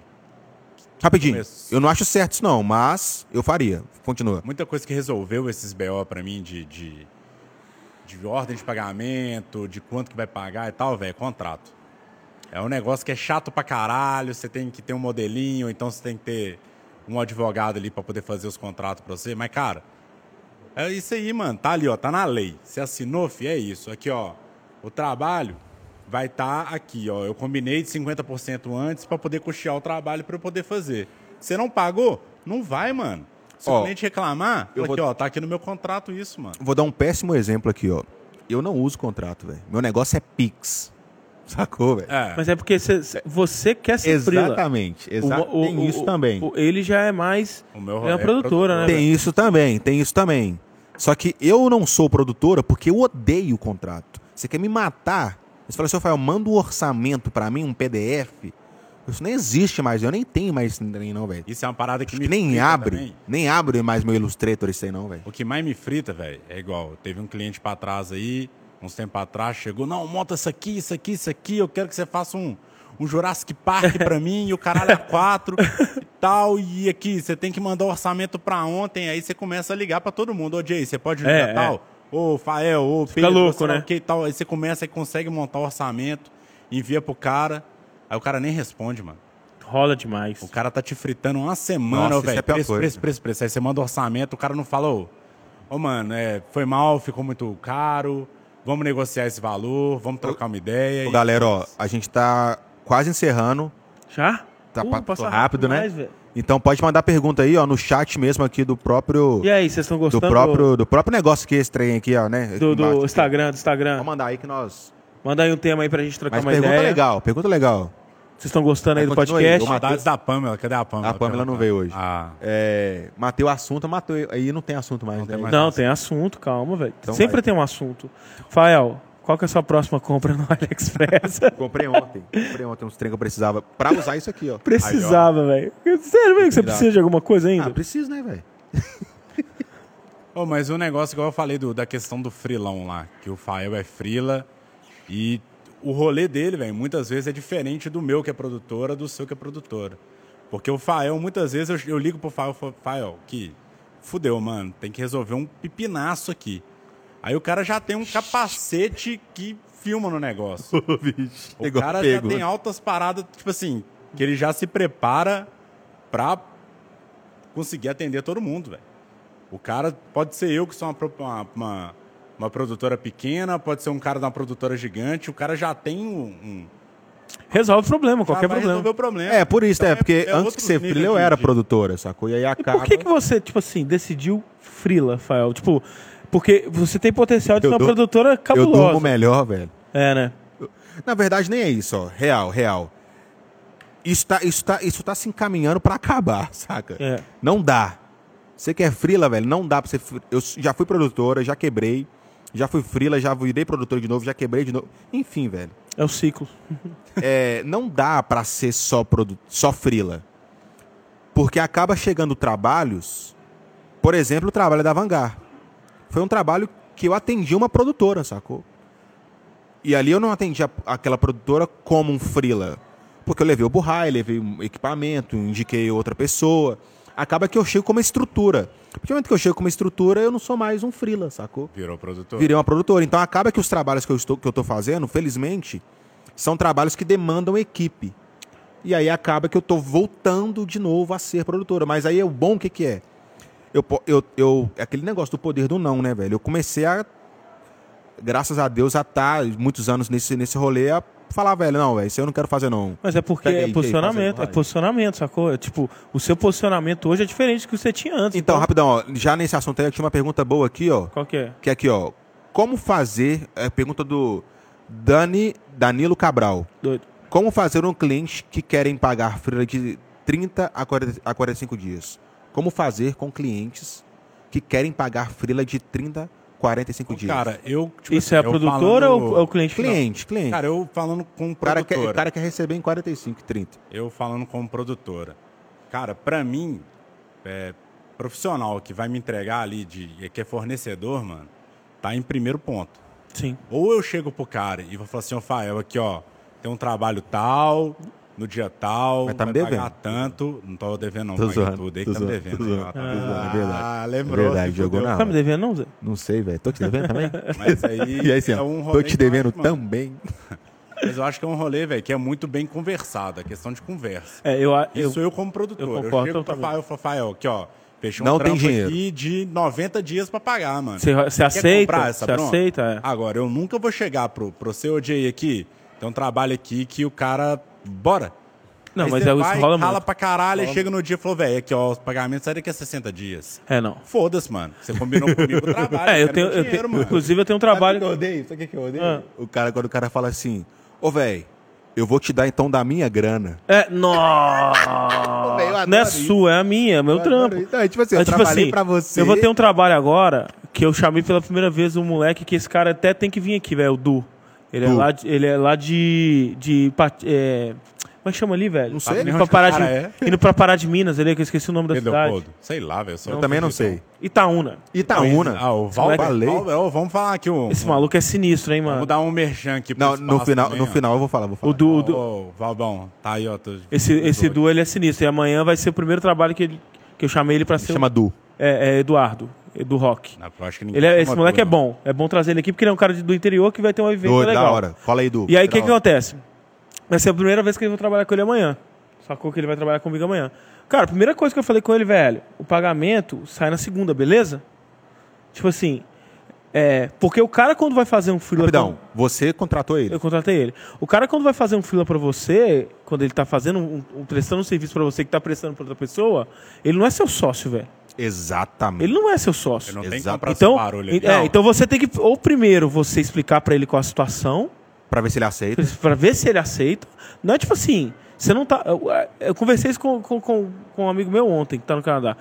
Rapidinho. começo. Eu não acho certo isso, não, mas eu faria. Continua. Muita coisa que resolveu esses BO pra mim de, de, de ordem de pagamento, de quanto que vai pagar e tal, velho, é contrato. É um negócio que é chato pra caralho, você tem que ter um modelinho, então você tem que ter um advogado ali pra poder fazer os contratos pra você. Mas, cara, é isso aí, mano. Tá ali, ó, tá na lei. Você assinou, fi, é isso. Aqui, ó, o trabalho vai estar aqui, ó. Eu combinei de 50% antes pra poder custear o trabalho pra eu poder fazer. Você não pagou? Não vai, mano. Se Ó, o cliente reclamar, eu aqui, vou- ó, tá aqui no meu contrato isso, mano. Vou dar um péssimo exemplo aqui, ó. Eu não uso contrato, velho. Meu negócio é Pix. Sacou, velho? É. Mas é porque cê- cê- você quer ser freela. Exatamente. O- Exa o- tem o- isso o- também. o- ele já é mais. O meu é uma é produtora, né? Tem velho? isso também, tem isso também. Só que eu não sou produtora porque eu odeio o contrato. Você quer me matar? Você fala assim, Rafael, manda um orçamento pra mim, um PDF. Isso nem existe mais, eu nem tenho mais nem não, velho. Isso é uma parada que que nem abre, também. nem abre mais meu Illustrator isso aí não, velho. O que mais me frita, velho, é igual. Teve um cliente pra trás aí, uns tempos atrás, chegou, não, monta isso aqui, isso aqui, isso aqui, eu quero que você faça um, um Jurassic Park pra mim, e o caralho a quatro e tal, e aqui, você tem que mandar o orçamento pra ontem, aí você começa a ligar pra todo mundo, ô Jay, você pode ligar É, tal? Ô, Fael, ô, Pedro, louco, lá né? que tal, aí você começa e consegue montar o orçamento, envia pro cara, aí o cara nem responde, mano. Rola demais. O cara tá te fritando uma semana, é velho. pior preço, coisa. preço, preço, preço. Aí você manda o orçamento, o cara não fala, ô, ô, mano, é, foi mal, ficou muito caro. vamos negociar esse valor, vamos trocar uma ideia. Ô, e- galera, ó, a gente tá quase encerrando. Já? Tá pa- passa rápido, né? demais, velho. Então pode mandar pergunta aí, ó, no chat mesmo aqui do próprio. E aí, vocês estão Do gostando próprio, do próprio negócio que esse trem aqui, ó, né? do, do. Instagram, do Instagram? Vamos mandar aí que nós. Manda aí um tema aí pra gente trocar Mas uma pergunta ideia. legal, pergunta legal. Vocês estão gostando aí Mas do aí, podcast? vamos Saudades da Pamela, cadê a Pamela? A Pamela não veio hoje. Ah, É, matei o assunto, matou. Aí não tem assunto mais, Não né? tem mais. Não, tem assunto, calma, velho. Então Sempre vai. tem um assunto. Fael, qual que é a sua próxima compra no AliExpress? Comprei ontem. Comprei ontem uns trem que eu precisava pra usar isso aqui, ó. Precisava, velho. Sério, velho, que você precisa de alguma coisa ainda? Ah, preciso, né, velho? Ô, mas o negócio, igual eu falei do- da questão do frilão lá, que o Fael é frila e o rolê dele, velho, muitas vezes é diferente do meu que é produtora, do seu que é produtora. Porque o Fael, muitas vezes, eu, eu ligo pro Fael e falo, Fael, que fudeu, mano, tem que resolver um pipinaço aqui. Aí o cara já tem um capacete que filma no negócio. O Pegou cara pego, já tem altas paradas, tipo assim, que ele já se prepara pra conseguir atender todo mundo, velho. O cara pode ser eu que sou uma, uma, uma, uma produtora pequena, pode ser um cara de uma produtora gigante, o cara já tem um. um Resolve o problema, qualquer vai problema. o problema. É, por isso, Então é, porque é antes ser níveis frila eu era de- produtora, sacou? E aí E acaba. por que, que você, tipo assim, decidiu frila, Fael? Tipo, porque você tem potencial de Eu ser uma produtora Eu cabulosa. durmo melhor, velho. É, né? Na verdade, nem é isso, ó. Real, real. Isso tá, isso tá, isso tá se encaminhando pra acabar, saca? É. Não dá. Você que é frila, velho, não dá pra fri- Eu já fui produtora, já quebrei. Já fui frila, já virei produtor de novo, já quebrei de novo. Enfim, velho. É o ciclo. É, não dá pra ser só, produ... só frila. Porque acaba chegando trabalhos. Por exemplo, o trabalho da Vanguard. Foi um trabalho que eu atendi uma produtora, sacou? E ali eu não atendi a- aquela produtora como um frila. Porque eu levei o burrai, levei um equipamento, indiquei outra pessoa. Acaba que eu chego com uma estrutura. A partir do momento que eu chego com uma estrutura, eu não sou mais um frila, sacou? Virou produtor. virei uma produtora. Então acaba que os trabalhos que eu estou que eu tô fazendo, felizmente, são trabalhos que demandam equipe. E aí acaba que eu tô voltando de novo a ser produtora. Mas aí o bom o que que é? Eu, eu, eu é aquele negócio do poder do não, né, velho? Eu comecei a graças a Deus a estar muitos anos nesse nesse rolê a falar, velho, não, velho, isso eu não quero fazer não. Mas é porque Pega aí, é posicionamento, é posicionamento, sacou? É, tipo, o seu posicionamento hoje é diferente do que você tinha antes. Então, rapidão, ó, já nesse assunto aí eu tinha uma pergunta boa aqui, ó. Qual que é? Que é aqui, ó. Como fazer, é pergunta do Dani Danilo Cabral. Doido. Como fazer um cliente que querem pagar freela de 30 a 40 a 45 dias? Como fazer com clientes que querem pagar freela de 30 a 45 dias? Cara, eu. tipo Isso assim, é a eu produtora falando- ou é o cliente final? cliente, cliente. Cara, eu falando com o cara, produtora. quer, o cara quer receber em 45, 30. Eu falando como produtora. Cara, pra mim, é, profissional que vai me entregar ali, de, que é fornecedor, mano, tá em primeiro ponto. Sim. Ou eu chego pro cara e vou falar assim, ô Fael, aqui ó, tem um trabalho tal, no dia tal, Mas tá me vai devendo. pagar tanto. Não tô devendo não, Tô zoando, tudo aí tô que tá me zoando, devendo. tô zoando, tô zoando, é verdade. Ah, lembrou. Verdade, se jogou na Tá me devendo, não, Zé? Não sei, velho. Tô te devendo também? Mas aí E aí, assim, é um tô rolê te que eu devendo mano, também. Mas eu acho que é um rolê, velho, que é muito bem conversado, a questão de conversa. É, eu, eu, Isso eu, como produtor. eu Eu, concordo chego pro totalmente. Fael e falo, Fael, aqui ó, fechei um Não tem trampo dinheiro. aqui de 90 dias pra pagar, mano. Você, aceita? Você aceita? É. Agora, eu nunca vou chegar pro, pro seu OJ aqui, tem um trabalho aqui que o cara, bora. Não, Aí mas é, isso vai, rola rala muito. pra caralho, e chega no dia e falou, velho, aqui ó, os pagamentos saem daqui a 60 dias. É, não. Foda-se, mano. Você combinou comigo o trabalho. É, eu tenho, eu dinheiro, tenho- mano. inclusive eu tenho um Sabe o trabalho. que eu odeio? Sabe o que eu odeio? Ah. O cara, quando o cara fala assim, ô, velho, eu vou te dar então da minha grana. É, eu nossa! Não é isso. sua, é a minha, é meu Eu trampo. Não, é tipo assim, eu É tipo trabalhei assim, pra você. eu vou ter um trabalho agora que eu chamei pela primeira vez um moleque que esse cara até tem que vir aqui, velho, o Du. Ele é lá de, ele é lá de, de é, como é que chama ali, velho? Não sei, Indo onde pra, Pará de, cara é. indo pra Pará de Minas, ali, que eu esqueci o nome da cidade. Leopoldo. Sei lá, velho. Eu também não sei. Itaúna. Itaúna. Ah, o Val, moleque- Val, Val- vamos falar aqui o... Esse maluco é sinistro, hein, mano? Vamos dar um merchan aqui pro Não, no final, também, no ó. final eu vou falar, vou falar. O Du, Du- Valbão, tá aí, ó. esse, esse Du, ele é sinistro. E amanhã vai ser o primeiro trabalho que, ele, que eu chamei ele pra ser. Chama Du. É, é Eduardo, do Rock. Não, acho que Ele é, esse moleque é bom. É bom trazer ele aqui porque ele é um cara de- do interior que vai ter uma vivência Doido, legal. da hora. Fala aí, Du. E aí, o que, Da que acontece? Vai ser a primeira vez que eu vou trabalhar com ele amanhã. Sacou que ele vai trabalhar comigo amanhã. Cara, a primeira coisa que eu falei com ele, velho, o pagamento sai na segunda, beleza? Tipo assim, É, porque o cara quando vai fazer um freela... Rapidão, você contratou ele. Eu contratei ele. O cara quando vai fazer um freela pra você, quando ele tá fazendo um, um- prestando um serviço pra você que tá prestando pra outra pessoa, ele não é seu sócio, velho. Exatamente. Ele não é seu sócio. Ele não tem Exato. Então, seu barulho ali. é, então você tem que ou primeiro você explicar pra ele qual a situação, Pra ver se ele aceita. Pra ver se ele aceita. Não é tipo assim, você não tá. Eu, eu conversei isso com, com, com, com um amigo meu ontem, que tá no Canadá.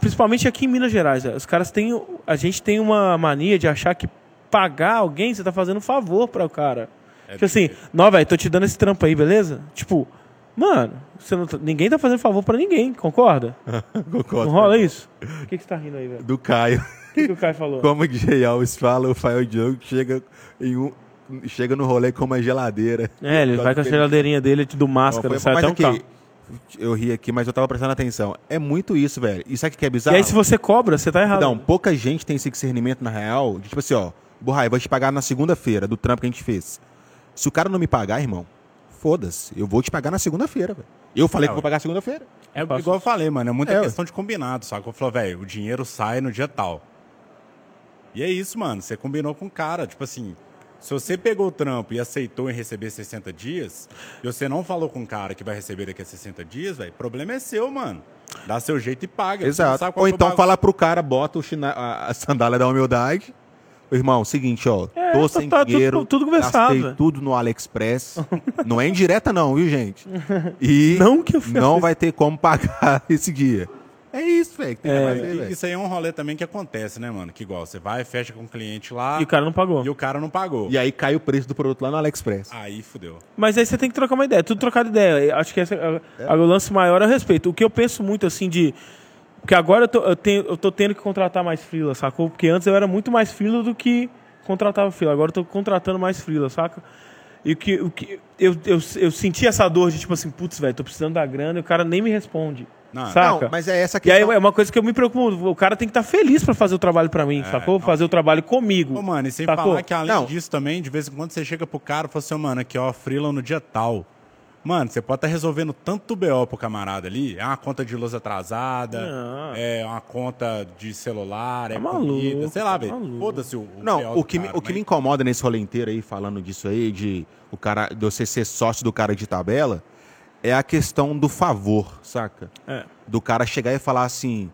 Principalmente aqui em Minas Gerais. né? Os caras têm. A gente tem uma mania de achar que pagar alguém, você tá fazendo um favor para o cara. É tipo assim, não, velho, tô te dando esse trampo aí, beleza? Tipo, mano, você não tá- ninguém tá fazendo favor pra ninguém, concorda? Concordo. Não rola isso? O que, que você tá rindo aí, velho? Do Caio. O que, que o Caio falou? Como o Jay Alves fala, o Fael Diogo chega, em um, chega no rolê com uma geladeira. É, ele vai com a geladeirinha dele do máscara, Foi- sai mas até um aqui, carro. eu ri aqui, mas eu tava prestando atenção. É muito isso, velho. E sabe o que é bizarro? E aí, se você cobra, você tá errado. Não, pouca gente tem esse discernimento na real. De, tipo assim, ó, Borrai, eu vou te pagar na segunda-feira do trampo que a gente fez. Se o cara não me pagar, irmão, foda-se. Eu vou te pagar na segunda-feira, velho. Eu falei É, que vou pagar segunda-feira. É Posso- igual eu falei, mano. É muita É, ué. questão de combinado, sabe? Eu falei, velho, o dinheiro sai no dia tal. E é isso, mano. Você combinou com o cara. Tipo assim, se você pegou o trampo e aceitou em receber 60 dias, e você não falou com o cara que vai receber daqui a 60 dias, velho, o problema é seu, mano. Dá seu jeito e paga. Exato. Ou que é o então fala pro cara, bota o china- a, a sandália da humildade. Irmão, seguinte, ó. É, tô tá- sem tá tudo- dinheiro. tudo conversado, gastei tudo no AliExpress. não é indireta, não, viu, gente? E Não que eu não vai ter como pagar esse dia. É isso, velho. que tem que fazer, velho. Isso aí é um rolê também que acontece, né, mano? Que igual, você vai, fecha com o cliente lá E o cara não pagou. e o cara não pagou. E aí cai o preço do produto lá no AliExpress. Aí fudeu. Mas aí você tem que trocar uma ideia. Tudo trocar de ideia. Acho que esse é, é. o lance maior é o respeito. O que eu penso muito assim de. Porque agora eu tô, eu tenho, eu tô tendo que contratar mais freela, sacou? Porque antes eu era muito mais freela do que contratava freela. Agora eu tô contratando mais freela, saca? E o que, o que eu, eu, eu senti essa dor de tipo assim, putz, velho, tô precisando da grana e o cara nem me responde. Não, saca? Não, mas é essa E aí questão. é uma coisa que eu me preocupo. O cara tem que estar feliz pra fazer o trabalho pra mim, sacou? Fazer o trabalho comigo. Ô, mano, e sem sacou? falar que além Não. disso também, de vez em quando você chega pro cara e fala assim, "Ô, mano, aqui ó, freela no dia tal. Mano, você pode estar resolvendo tanto BO pro camarada ali, é uma conta de luz atrasada, Não. é uma conta de celular, é Tá maluco, comida, sei lá, tá velho. maluco. Foda-se o, o BO Não, do o que, me, cara, o que mas- me incomoda nesse rolê inteiro aí, falando disso aí, de, o cara, de você ser sócio do cara de tabela, é a questão do favor, saca? É. Do cara chegar e falar assim,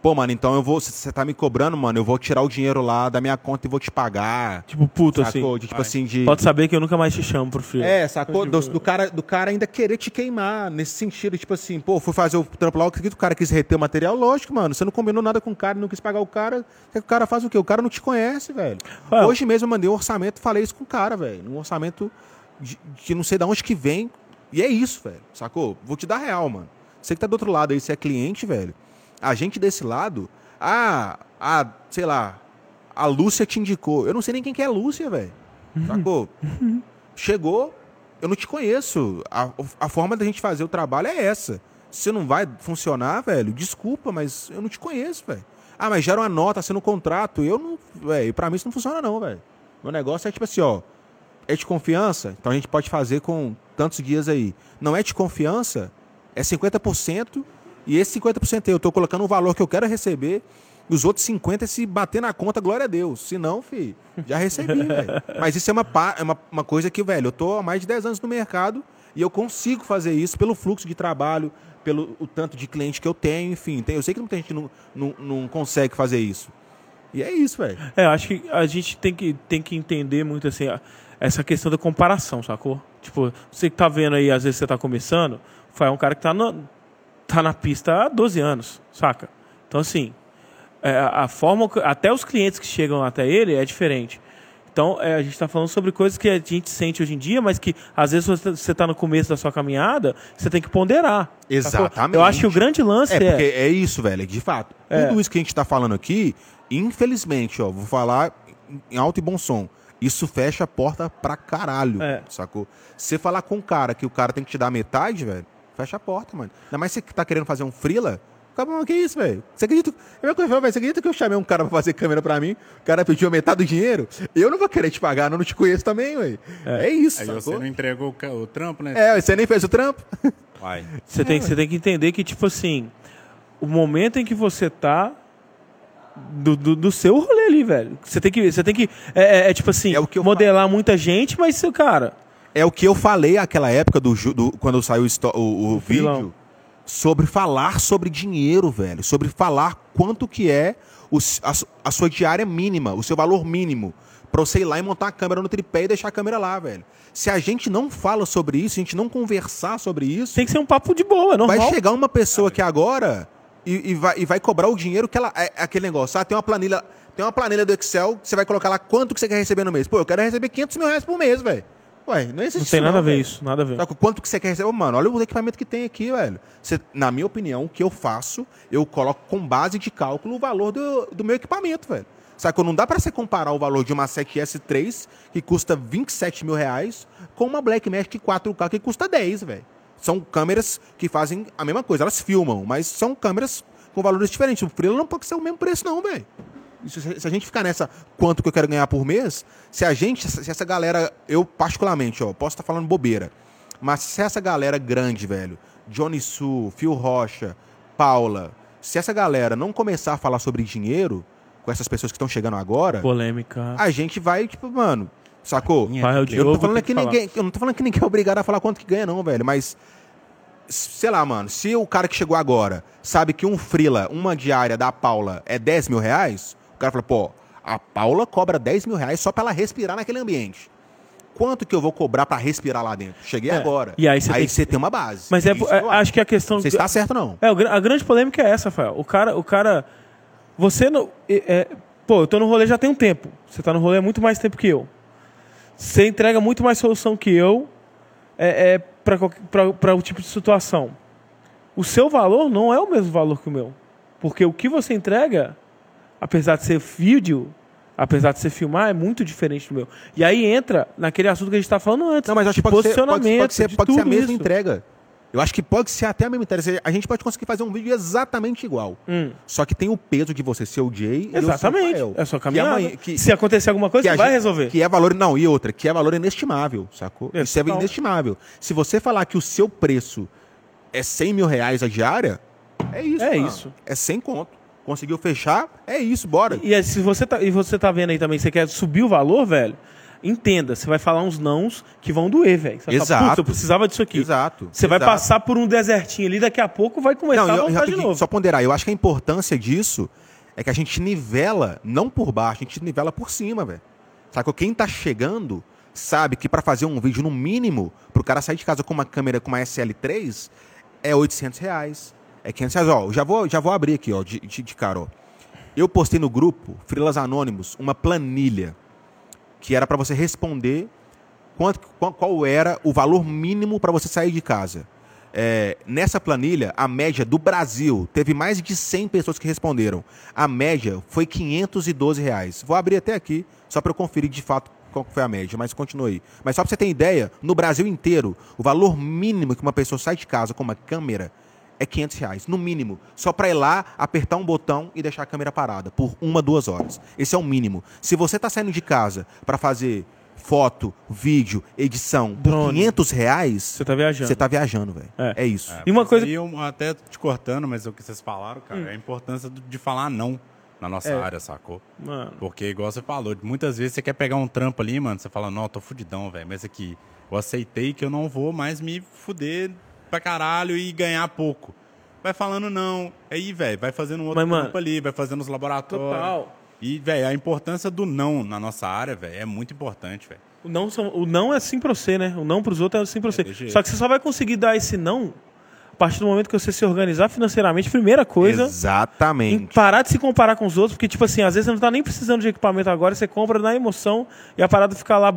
pô, mano, então eu vou, você tá me cobrando, mano, eu vou tirar o dinheiro lá da minha conta e vou te pagar. Tipo, puto sacou? assim. De, tipo Vai. assim, de... Pode saber que eu nunca mais te chamo pro freela. É, sacou? Do, do cara, do cara ainda querer te queimar, nesse sentido, tipo assim, pô, fui fazer o trampo lá, o que o cara quis reter o material, lógico, mano, você não combinou nada com o cara, não quis pagar o cara, o que o cara faz o quê? O cara não te conhece, velho. Ué, Hoje mesmo eu mandei um orçamento, falei isso com o cara, velho, um orçamento de, de não sei de onde que vem, e é isso, velho, sacou? Vou te dar real, mano. Você que tá do outro lado aí, você é cliente, velho, a gente desse lado, ah, ah, sei lá, a Lúcia te indicou, eu não sei nem quem que é a Lúcia, velho, sacou? chegou, eu não te conheço. A, a forma da gente fazer o trabalho é essa. Se não vai funcionar, velho, desculpa, mas eu não te conheço, velho. Ah, mas gera uma nota sendo contrato. Eu não. Velho, pra mim isso não funciona, não, velho. Meu negócio é tipo assim, ó. É de confiança? Então a gente pode fazer com tantos dias aí. Não é de confiança? É 50%. E esse 50% aí eu tô colocando o valor que eu quero receber. Os outros 50% é se bater na conta, glória a Deus. Se não, fi, já recebi, velho. Mas isso é uma, é uma, uma coisa que, velho, eu tô há mais de 10 anos no mercado e eu consigo fazer isso pelo fluxo de trabalho, pelo o tanto de cliente que eu tenho, enfim. Tem, eu sei que muita gente não, não, não consegue fazer isso. E é isso, velho. É, eu acho que a gente tem que, tem que entender muito assim, essa questão da comparação, sacou? Tipo, você que tá vendo aí, às vezes você tá começando, foi um cara que tá, no, tá na pista há 12 anos, saca? Então, assim, é, a forma. Até os clientes que chegam até ele é diferente. Então, é, a gente está falando sobre coisas que a gente sente hoje em dia, mas que às vezes você está no começo da sua caminhada, você tem que ponderar. sacou? Exatamente. Eu acho que o grande lance É, é. porque é isso, velho, de fato. É. Tudo isso que a gente tá falando aqui, infelizmente, ó, vou falar em alto e bom som. Isso fecha a porta pra caralho, É. sacou? Você falar com o cara que o cara tem que te dar metade, velho, fecha a porta, mano. Ainda mais você que tá querendo fazer um freela, Acabou, que isso, velho? Você acredita, eu, eu, velho, você acredita que eu chamei um cara pra fazer câmera pra mim? O cara pediu a metade do dinheiro? Eu não vou querer te pagar, eu não te conheço também, velho. É. isso, Aí sacou? você não entregou o, trampo, né? É, você nem fez o trampo. Vai. Você tem, que- você tem que entender que, tipo assim, o momento em que você tá do, do, do seu rolê ali, velho. Você tem que. Você tem que. É, é- é tipo assim, É o que eu modelar muita gente, mas, seu cara. É o que eu falei naquela época do, do- quando saiu o, o- o filão. vídeo sobre falar sobre dinheiro, velho, sobre falar quanto que é o a, a sua diária mínima, o seu valor mínimo, pra você ir lá e montar a câmera no tripé e deixar a câmera lá, velho. Se a gente não fala sobre isso, se a gente não conversar sobre isso, Tem que ser um papo de boa, normal. vai chegar uma pessoa aqui agora e, e vai, e vai cobrar o dinheiro que ela. É, é aquele negócio, ah, tem uma planilha. Tem uma planilha do Excel, você vai colocar lá quanto que você quer receber no mês. Pô, eu quero receber 500 mil reais por mês, velho. Ué, não existe Não tem nada a ver velho. isso, nada a ver. Saca? Quanto que você quer receber? Ô, Mano, olha o equipamento que tem aqui, velho. Você- na minha opinião, o que eu faço, eu coloco com base de cálculo o valor do, do meu equipamento, velho. Sacou? Não dá pra você comparar o valor de uma 7S3, que custa 27 mil reais, com uma Blackmagic 4K que custa 10, velho. São câmeras que fazem a mesma coisa, elas filmam, mas são câmeras com valores diferentes. O Freela não pode ser o mesmo preço, não, velho. Isso, Se a gente ficar nessa quanto que eu quero ganhar por mês, se a gente, se essa galera, eu particularmente, ó, posso estar falando bobeira, mas se essa galera grande, velho, Johnny Su, Phil Rocha, Paula, se essa galera não começar a falar sobre dinheiro com essas pessoas que estão chegando agora, Polêmica. a gente vai, tipo, mano, sacou? Pai, é Eu não tô falando que falar. ninguém, eu não tô falando que ninguém é obrigado a falar quanto que ganha não, velho, mas sei lá, mano, se o cara que chegou agora sabe que um frila, uma diária da Paula é 10 mil reais, cara fala, pô, a Paula cobra 10 mil reais só pra ela respirar naquele ambiente. Quanto que eu vou cobrar pra respirar lá dentro? Cheguei É, agora. e aí você tem que- você tem uma base. Mas é, é- acho que a questão. Você está certo, não. É, a grande polêmica é essa, Rafael. O cara. O cara você não. é- pô, eu tô no rolê já tem um tempo. Você tá no rolê há muito mais tempo que eu. Você entrega muito mais solução que eu é, é, para o tipo de situação. O seu valor não é o mesmo valor que o meu. Porque o que você entrega, apesar de ser vídeo, apesar de ser filmar, é muito diferente do meu. E aí entra naquele assunto que a gente tá falando antes. Não, mas acho que pode ser, pode, posicionamento, pode ser, de pode ser a mesma isso. entrega. Eu acho que pode ser até a mesma entrega. A gente pode conseguir fazer um vídeo exatamente igual. Hum. Só que tem o peso de você ser o Jay e eu ser Exatamente. É só Que caminhar. Se acontecer alguma coisa, que você vai gente- resolver. Que é valor. Não, e outra, que é valor inestimável, sacou? É, Isso é inestimável. Se você falar que o seu preço é 100 mil reais a diária, é isso. É mano. isso. É 100 conto. Conseguiu fechar, é isso, bora. E aí, se você tá, e você tá vendo aí também, você quer subir o valor, velho, entenda, você vai falar uns nãos que vão doer, velho. Exato. "Putz, eu precisava disso aqui. Exato. Você vai passar por um desertinho ali, daqui a pouco vai começar Não, a eu, voltar de novo. só ponderar. Eu acho que a importância disso é que a gente nivela, não por baixo, a gente nivela por cima, velho. Sacou? Quem tá chegando sabe que pra fazer um vídeo, no mínimo, pro cara sair de casa com uma câmera com uma SL3, é 800 reais. É 500 reais. Ó, já vou, já vou abrir aqui, ó, de, de, de cara, ó. Eu postei no grupo, Frilas Anônimos, uma planilha que era pra você responder quanto, qual, qual era o valor mínimo para você sair de casa. É, nessa planilha, a média do Brasil, teve mais de 100 pessoas que responderam. A média foi 512 reais. Vou abrir até aqui, só para eu conferir de fato qual foi a média, mas continue. Mas só para você ter ideia, no Brasil inteiro, o valor mínimo que uma pessoa sai de casa com uma câmera é 500 reais, no mínimo. Só para ir lá, apertar um botão e deixar a câmera parada por uma, duas horas. Esse é o mínimo. Se você está saindo de casa para fazer foto, vídeo, edição por Drone. 500 reais, Você tá viajando. você tá viajando, velho. É. É. isso. E uma Mas coisa- eu até te cortando, mas o que vocês falaram, cara, é a importância de falar não na nossa É. área, sacou? Mano, Porque, igual você falou, muitas vezes você quer pegar um trampo ali, mano, você fala, não, eu tô fudidão, velho, mas aqui, eu aceitei que eu não vou mais me fuder pra caralho e ganhar pouco. Vai falando não, aí, velho, vai fazendo um outro Mas, mano, trampo ali, vai fazendo os laboratórios. total. E, velho, a importância do não na nossa área, velho, é muito importante, velho. O não, são- o não é sim pra você, né? O não pros outros é sim pra você. desse jeito. Só que você só vai conseguir dar esse não a partir do momento que você se organizar financeiramente. Primeira coisa, em Exatamente. parar de se comparar com os outros, porque, tipo assim, às vezes você não tá nem precisando de equipamento agora, você compra na emoção e a parada fica lá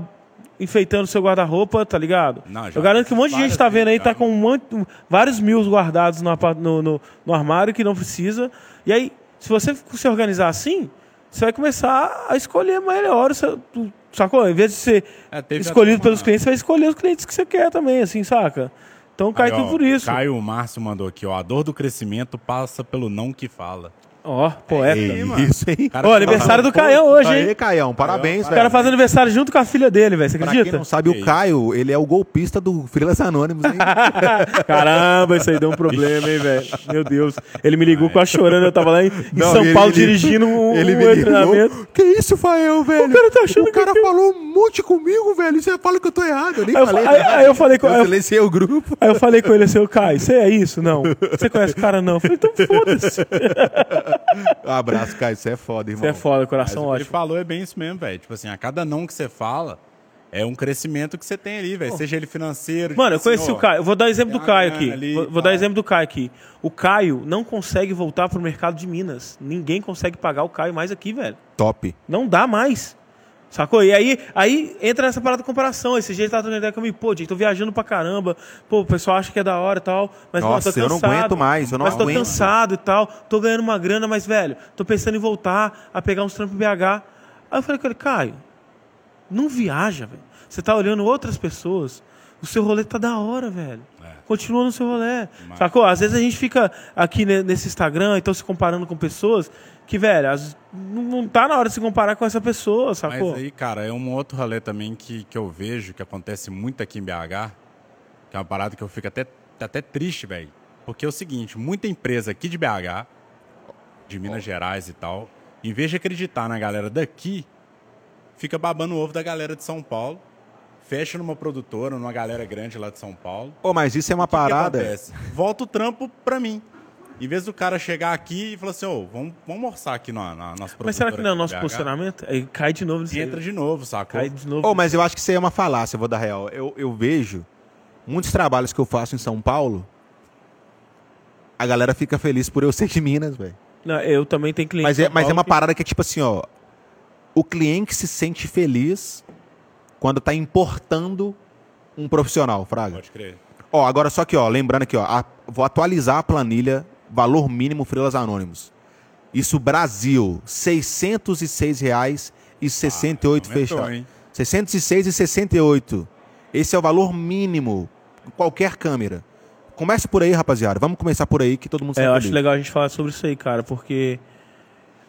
enfeitando seu guarda-roupa, tá ligado? Não, já Eu garanto que um monte de gente tá vendo aí, tá com um monte, vários mil guardados no, no, no- no armário que não precisa. E aí, se você se organizar assim, você vai começar a escolher melhor, o seu- tu- sacou? Em vez de ser É, escolhido uma- pelos clientes, você vai escolher os clientes que você quer também, assim, saca? Então cai Aí, tudo ó, por isso. Caio Márcio mandou aqui, ó. A dor do crescimento passa pelo não que fala. Ó, poeta. É aí, mano. isso, hein? Cara, Ô, aniversário do Caião hoje, Aí, hein? Caião, parabéns, O velho. cara faz aniversário junto com a filha dele, velho. Você Pra quem acredita? não sabe, Que o Caio, ele é o golpista do Frilas Anônimos, hein? Caramba, isso aí deu um problema, hein, velho? Meu Deus. Ele me ligou quase chorando. Eu tava lá em, Não, São ele Paulo me- dirigindo um, ele um me ligou. treinamento. Que isso, Fael, velho? O cara tá achando O que cara falou um monte comigo, velho. Você fala que eu tô errado. Eu nem Aí eu falei. fa- aí- aí eu falei com- aí Eu eu- silenciei o grupo. Aí eu falei com ele assim, ô Caio, você é isso? Não. Você conhece o cara? Não. Eu falei, então foda-se. Abraço, Caio. Você é foda, irmão. Você é foda, Mas coração o que ele ótimo. falou é bem isso mesmo, velho. Tipo assim, a cada não que você fala é um crescimento que você tem ali, velho. Seja ele financeiro. Mano, eu tipo assim, conheci ó, o Caio. Eu vou dar exemplo do Caio aqui. ali Vou, vou dar exemplo do Caio aqui. O Caio não consegue voltar pro mercado de Minas. Ninguém consegue pagar o Caio mais aqui, velho. Top. Não dá mais. Sacou? E aí, aí entra nessa parada de comparação. Esse jeito tá trocando ideia comigo. Pô, gente, tô viajando pra caramba. Pô, o pessoal acha que é da hora e tal. Mas, Nossa, tô eu não cansado. aguento mais, eu não mas tô aguento. cansado e tal. Tô ganhando uma grana, mas, velho, tô pensando em voltar a pegar uns trampos BH. Aí eu falei com ele, Caio, não viaja, velho. Você tá olhando outras pessoas. O seu rolê tá da hora, velho. Continua no seu rolê. Mas- Sacou? Às vezes a gente fica aqui ne- nesse Instagram, então se comparando com pessoas que, velho, as- não tá na hora de se comparar com essa pessoa, Mas sacou? aí, cara, é um outro rolê também que, que eu vejo, que acontece muito aqui em BH, que é uma parada que eu fico até, até triste, velho. Porque é o seguinte, muita empresa aqui de BH, de Minas Gerais e tal, em vez de acreditar na galera daqui, fica babando o ovo da galera de São Paulo, fecha numa produtora, numa galera grande lá de São Paulo. Ô, mas isso é uma que que parada. acontece? Volta o trampo pra mim. Em vez do cara chegar aqui e falar assim, ô, vamos, vamos orçar aqui na, na nossa Mas será que não é o nosso posicionamento? Aí cai de novo aí. Entra de novo, sacou? Cai de novo. Ô, mas eu acho que isso aí é uma falácia, eu vou dar real. Eu, eu vejo muitos trabalhos que eu faço em São Paulo, a galera fica feliz por eu ser de Minas, velho. Não, eu também tenho cliente. Mas, é, mas é uma que- parada que é tipo assim, ó. O cliente se sente feliz quando tá importando um profissional, Fraga. Pode crer. Ó, agora só que, ó, lembrando aqui, ó, a- vou atualizar a planilha, valor mínimo Frilas Anônimos. Isso, Brasil, R$ 606,68 aumentou, fechado. 606,68. Esse é o valor mínimo em qualquer câmera. Comece por aí, rapaziada. Vamos começar por aí que todo mundo É, sabe. eu acho legal a gente falar sobre isso aí, cara, porque.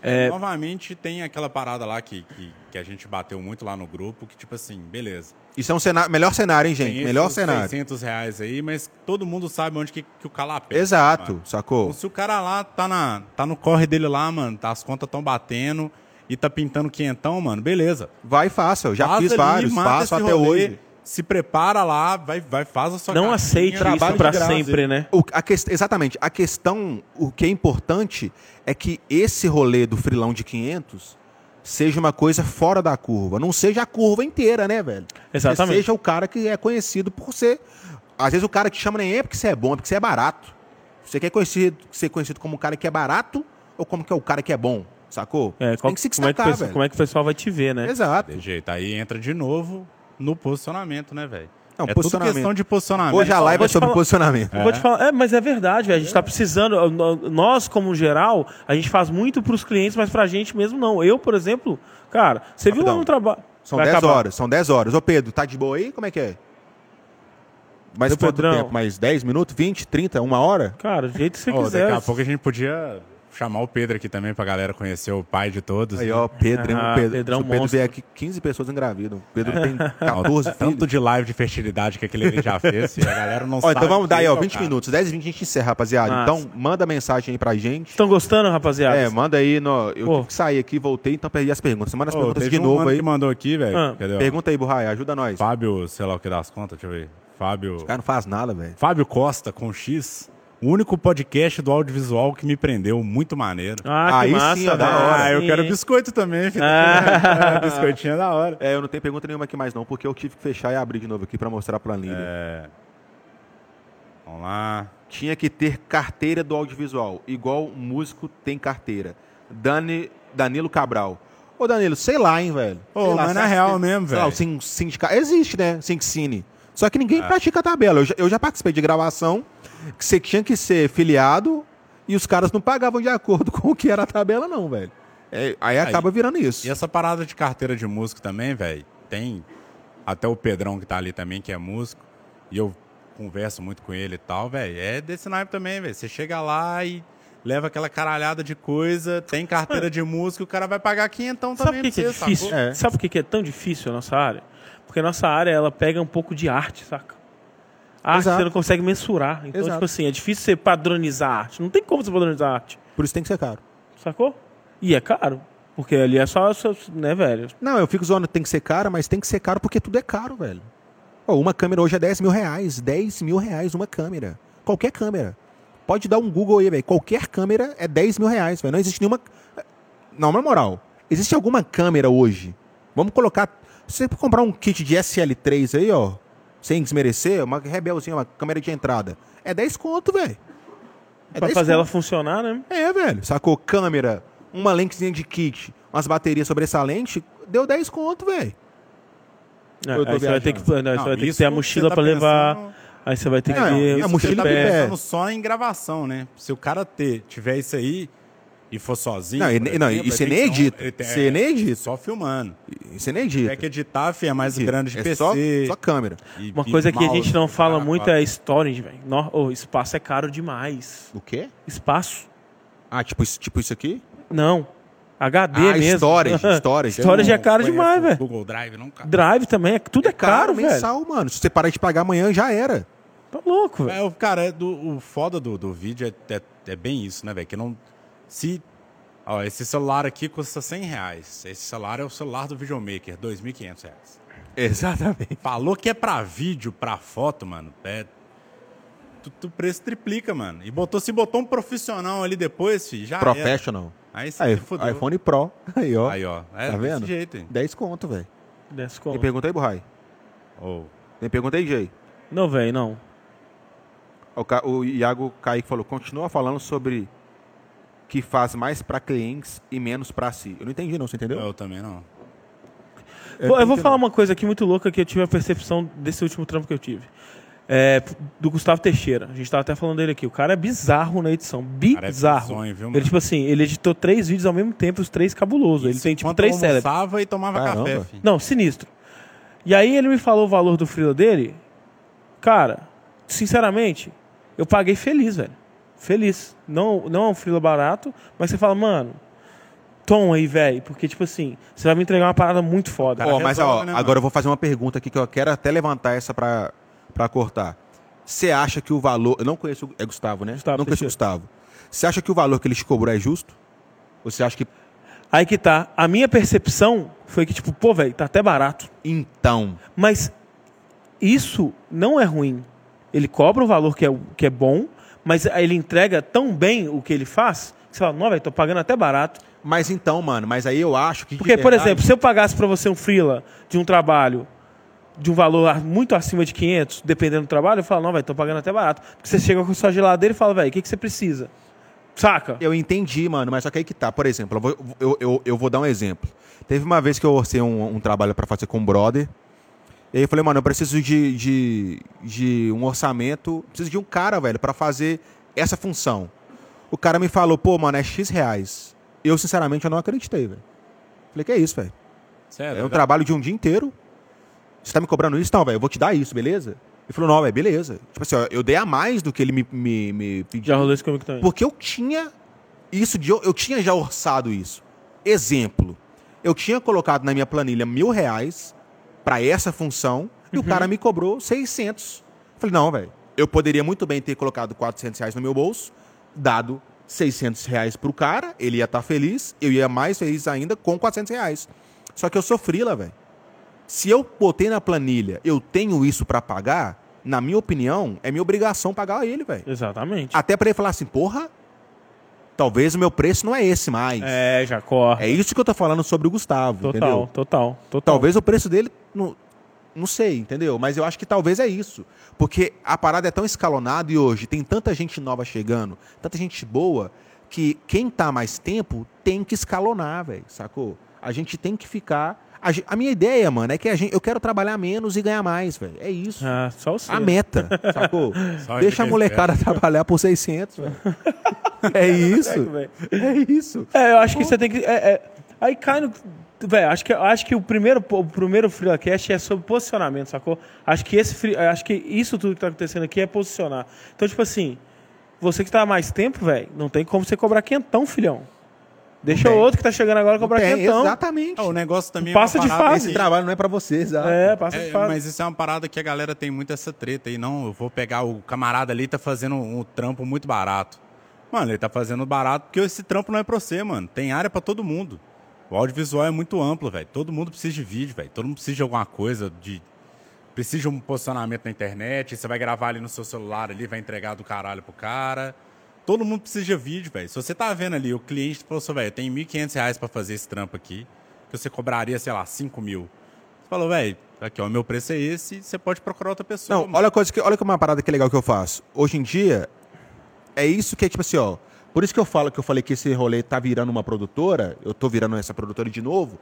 É. Novamente, tem aquela parada lá que, que, que a gente bateu muito lá no grupo, que tipo assim, beleza. Isso é um cenário, melhor cenário, hein, Tem gente? esses Melhor cenário. 600 reais aí, mas todo mundo sabe onde que, que o cala pega. Exato, mano. sacou? Então, se o cara lá tá, na, tá no corre dele lá, mano, tá, as contas tão batendo e tá pintando quinhentão, mano, beleza. Vai e faça. Eu já Faz fiz ali, vários, faço até rolê, hoje. Se prepara lá, vai, vai faz a sua Não aceite trabalho isso pra sempre, né? O- a ques- exatamente. A questão, o que é importante é que esse rolê do frilão de 500 seja uma coisa fora da curva. Não seja a curva inteira, né, velho? Exatamente. Que seja o cara que é conhecido por ser... Às vezes o cara que chama nem é porque você é bom, é porque você é barato. Você quer conhecido, ser conhecido como um cara que é barato ou como que é o cara que é bom, sacou? É, qual- tem que se como, é que destacar, velho. como é que o pessoal vai te ver, né? Exato. De jeito. Aí entra de novo no posicionamento, né, velho? Não, é tudo questão de posicionamento. Hoje a live vou é te sobre falar- posicionamento. Eu Vou te falar, é, mas é verdade, velho. A gente tá precisando. Nós, como geral, a gente faz muito pros clientes, mas pra gente mesmo não. Eu, por exemplo, cara, você viu lá Rapidão. no trabalho. São Vai 10 acabar. horas, são 10 horas. Ô Pedro, tá de boa aí? Como é que é? Mais quanto tempo? Mais 10 minutos? 20, 30, uma hora? Cara, do jeito que você Ô, quiser. daqui a pouco a gente podia chamar o Pedro aqui também pra galera conhecer o pai de todos. Aí, né? ó, Pedro, hein? Ah, o Pedro, Pedrão se o Pedro vier aqui, 15 pessoas engravidam. O Pedro tem Ó, 14 Tanto filhos. de live de fertilidade que aquele ali já fez, e a galera não Ó, sabe. então vamos dar aí, ó, quem é o 20 cara. minutos. 10 e 20 a gente encerra, rapaziada. Massa. Então, manda mensagem aí pra gente. Estão gostando, rapaziada? É, manda aí. No... Eu Pô. tive que sair aqui, voltei, então perdi as perguntas. Você manda as Ô, perguntas de um novo aí. que mandou aqui, velho. Ah. Pergunta aí, Burrai, ajuda nós. Fábio, sei lá o que das contas, deixa eu ver. Fábio. cara não faz nada, velho. Fábio Costa com X. O único podcast do audiovisual que me prendeu, muito maneiro. Ah, que Aí massa, sim, ó, da hora. Ah, eu Sim. quero biscoito também, filho. Ah. Biscoitinho é da hora. É, eu não tenho pergunta nenhuma aqui mais não, porque eu tive que fechar e abrir de novo aqui pra mostrar a planilha. É. Vamos lá. Tinha que ter carteira do audiovisual, igual músico tem carteira. Dani, Danilo Cabral. Ô, Danilo, sei lá, hein, velho. Ô, Sei lá, mas você na real que- mesmo, sei lá, velho. o sin- sindicato. Existe, né? Syncine. Só que É. ninguém pratica a tabela. Eu já, eu já participei de gravação que você tinha que ser filiado e os caras não pagavam de acordo com o que era a tabela, não, velho. É, aí acaba virando isso. E essa parada de carteira de músico também, velho, tem até o Pedrão que tá ali também, que é músico, e eu converso muito com ele e tal, velho, é desse naipe também, velho. Você chega lá e leva aquela caralhada de coisa, tem carteira de música, o cara vai pagar quinhentão Sabe também por que, que é pra você, difícil? É. Sabe por que, que é tão difícil a nossa área? Porque nossa área, ela pega um pouco de arte, saca? A arte Exato. você não consegue mensurar. Então, Exato. tipo assim, é difícil você padronizar a arte. Não tem como você padronizar a arte, Por isso tem que ser caro. sacou? E é caro. Porque ali é só, né, velho? Não, eu fico zoando, tem que ser caro, mas tem que ser caro porque tudo é caro, velho. Ó, uma câmera hoje é 10 mil reais. 10 mil reais uma câmera. Qualquer câmera. Pode dar um Google aí, velho. Qualquer câmera é 10 mil reais, velho. Não existe nenhuma. Não, na moral. Existe alguma câmera hoje? Vamos colocar. Se você comprar um kit de SL3 aí, ó. Sem desmerecer, uma rebelzinha, uma câmera de entrada. É 10 conto, velho. É pra 10 fazer ela conto. funcionar, né? É, velho. Sacou? Câmera, uma lentezinha de kit, umas baterias sobressalentes, deu 10 conto, velho. É, aí você vai ter que, não, você Não, vai ter que ter a mochila tá pra levar. pensando- Aí você vai ter que Não, ter. a mochila você tá de pé. pensando só em gravação, né? Se o cara ter, tiver isso aí e for sozinho. Não, e- não, exemplo, e você tem nem um- edita. tem- Você nem edita. Só filmando. Você nem edita. que editar, fi, é mais grande de é PC. só, só câmera. e- Uma e coisa que a gente não fala cara, muito quatro. é storage, velho. Ô, espaço é caro demais. O quê? Espaço? Ah, tipo, isso- tipo isso aqui? Não. HD ah, mesmo. storage, storage. Storage é caro demais, velho. Google Drive, não, cara. Drive também, é, tudo é, caro, velho. mensal, mano. Se você parar de pagar amanhã, já era. Tá louco, velho. É, o cara, é do, o foda do, do vídeo é, é, é bem isso, né, velho? Que não. Se. Ó, esse celular aqui custa 100 reais. Esse celular é o celular do videomaker, 2.500 reais. Exatamente. Falou que é pra vídeo, pra foto, mano. É. Tu, tu preço triplica, mano. E botou, se botou um profissional ali depois, fi, já era. Professional. Aí você Aí, se fudeu. iPhone Pro. Aí, ó. Aí, ó. É Tá desse vendo? jeito, hein? 10 conto, velho. Desce Tem como? pergunta aí, Burrai? Ô, Tem pergunta aí, Jay? Não, velho, não. O, Ca- o Iago Kaique falou, continua falando sobre que faz mais pra clientes e menos pra si. Eu não entendi não, você entendeu? eu também não. É, Vou- eu vou falar uma coisa aqui muito louca que eu tive a percepção desse último trampo que eu tive. É, do Gustavo Teixeira. A gente tava até falando dele aqui. O cara é bizarro na edição. Cara, é Bizarro. bizonho, viu, ele, mano? tipo assim, ele editou três vídeos ao mesmo tempo, os três cabulosos. Ele tem, tipo, três eu cérebros. almoçava e tomava Caramba. café, fi. Não, sinistro. E aí ele me falou o valor do freela dele. Cara, sinceramente, eu paguei feliz, velho. Feliz. Não, não é um freela barato, mas você fala, mano, tom aí, velho. Porque, tipo assim, você vai me entregar uma parada muito foda. Ó, mas ó, né, agora mano? eu vou fazer uma pergunta aqui que eu quero até levantar essa pra, pra cortar. Você acha que o valor. Eu não conheço. É Gustavo, né? Gustavo não conheço o. Gustavo. Você acha que o valor que ele te cobrou é justo? Ou você acha que. Aí que tá. A minha percepção foi que, tipo, pô, velho, tá até barato. Então. Mas isso não é ruim. Ele cobra um valor que é, que é bom, mas ele entrega tão bem o que ele faz, que você fala, não, velho, tô pagando até barato. Mas então, mano, mas aí eu acho que. Porque, por verdade- exemplo, se eu pagasse para você um freela de um trabalho de um valor muito acima de 500, dependendo do trabalho, eu falo, não, velho, tô pagando até barato. Porque você chega com a sua geladeira e fala, velho, o que, que você precisa? Saca? Eu entendi, mano, mas só que aí que tá. Por exemplo, eu vou, eu, eu, eu vou dar um exemplo. Teve uma vez que eu orcei um, um trabalho pra fazer com um brother. E aí eu falei, mano, eu preciso de, de, de um orçamento, preciso de um cara, velho, pra fazer essa função. O cara me falou, pô, mano, é X reais. Eu, sinceramente, eu não acreditei, velho. Falei, que é isso, velho? Sério, É um trabalho de um dia inteiro. Você tá me cobrando isso? Não, velho, eu vou te dar isso, beleza? Ele falou, não, velho, beleza. Tipo assim, ó, eu dei a mais do que ele me, me, me pediu. Já rolou isso comigo também. Porque eu tinha isso de eu tinha já orçado isso. Exemplo, eu tinha colocado na minha planilha mil reais para essa função e o cara me cobrou 600. Falei, não, velho, eu poderia muito bem ter colocado 400 reais no meu bolso, dado 600 reais pro cara, ele ia estar feliz, eu ia mais feliz ainda com 400 reais. Só que eu sofri lá, velho. Se eu botei na planilha, eu tenho isso para pagar, na minha opinião, é minha obrigação pagar ele, velho. Exatamente. Até pra ele falar assim, porra, talvez o meu preço não é esse mais. É, É, já corre. isso que eu tô falando sobre o Gustavo, total, entendeu? total, total. Talvez o preço dele, não, não sei, entendeu? Mas eu acho que talvez é isso. Porque a parada é tão escalonada e hoje tem tanta gente nova chegando, tanta gente boa, que quem tá mais tempo tem que escalonar, velho, sacou? A gente tem que ficar... A, a minha ideia, mano, é que a gente, eu quero trabalhar menos e ganhar mais, velho. É isso. Ah, só você. A meta, sacou? Só Deixa a molecada trabalhar por 600, velho. É isso. É isso. É, eu acho que você tem que. é, é, aí cai no. Velho, acho que, acho que o primeiro, o primeiro FreeCast é sobre posicionamento, sacou? Acho que esse free- acho que isso tudo que tá acontecendo aqui é posicionar. Então, tipo assim, você que tá há mais tempo, velho, não tem como você cobrar quentão, filhão. Deixa o outro que tá chegando agora cobrar Tem, quentão. exatamente. Ah, o negócio também Passa é de parada fase. Esse trabalho não é pra você, exato. É, passa de É, fase. mas isso é uma parada que a galera tem muito essa treta aí. Não, eu vou pegar o camarada ali tá fazendo um, trampo muito barato. Mano, ele tá fazendo barato porque esse trampo não é pra você, mano. Tem área pra todo mundo. O audiovisual é muito amplo, velho. Todo mundo precisa de vídeo, velho. Todo mundo precisa de alguma coisa, de... Precisa de um posicionamento na internet. Você vai gravar ali no seu celular ali, vai entregar do caralho pro cara. Todo mundo precisa de vídeo, velho. Se você tá vendo ali, o cliente falou assim, velho, tem 1.500 reais pra fazer esse trampo aqui, que você cobraria, sei lá, 5 mil. Você falou, velho, aqui, ó, o meu preço é esse, você pode procurar outra pessoa. Não, mano. olha a coisa que, olha que uma parada que é legal que eu faço. Hoje em dia, é isso que é tipo assim, ó. Por isso que eu falo que eu falei que esse rolê tá virando uma produtora, eu tô virando essa produtora de novo.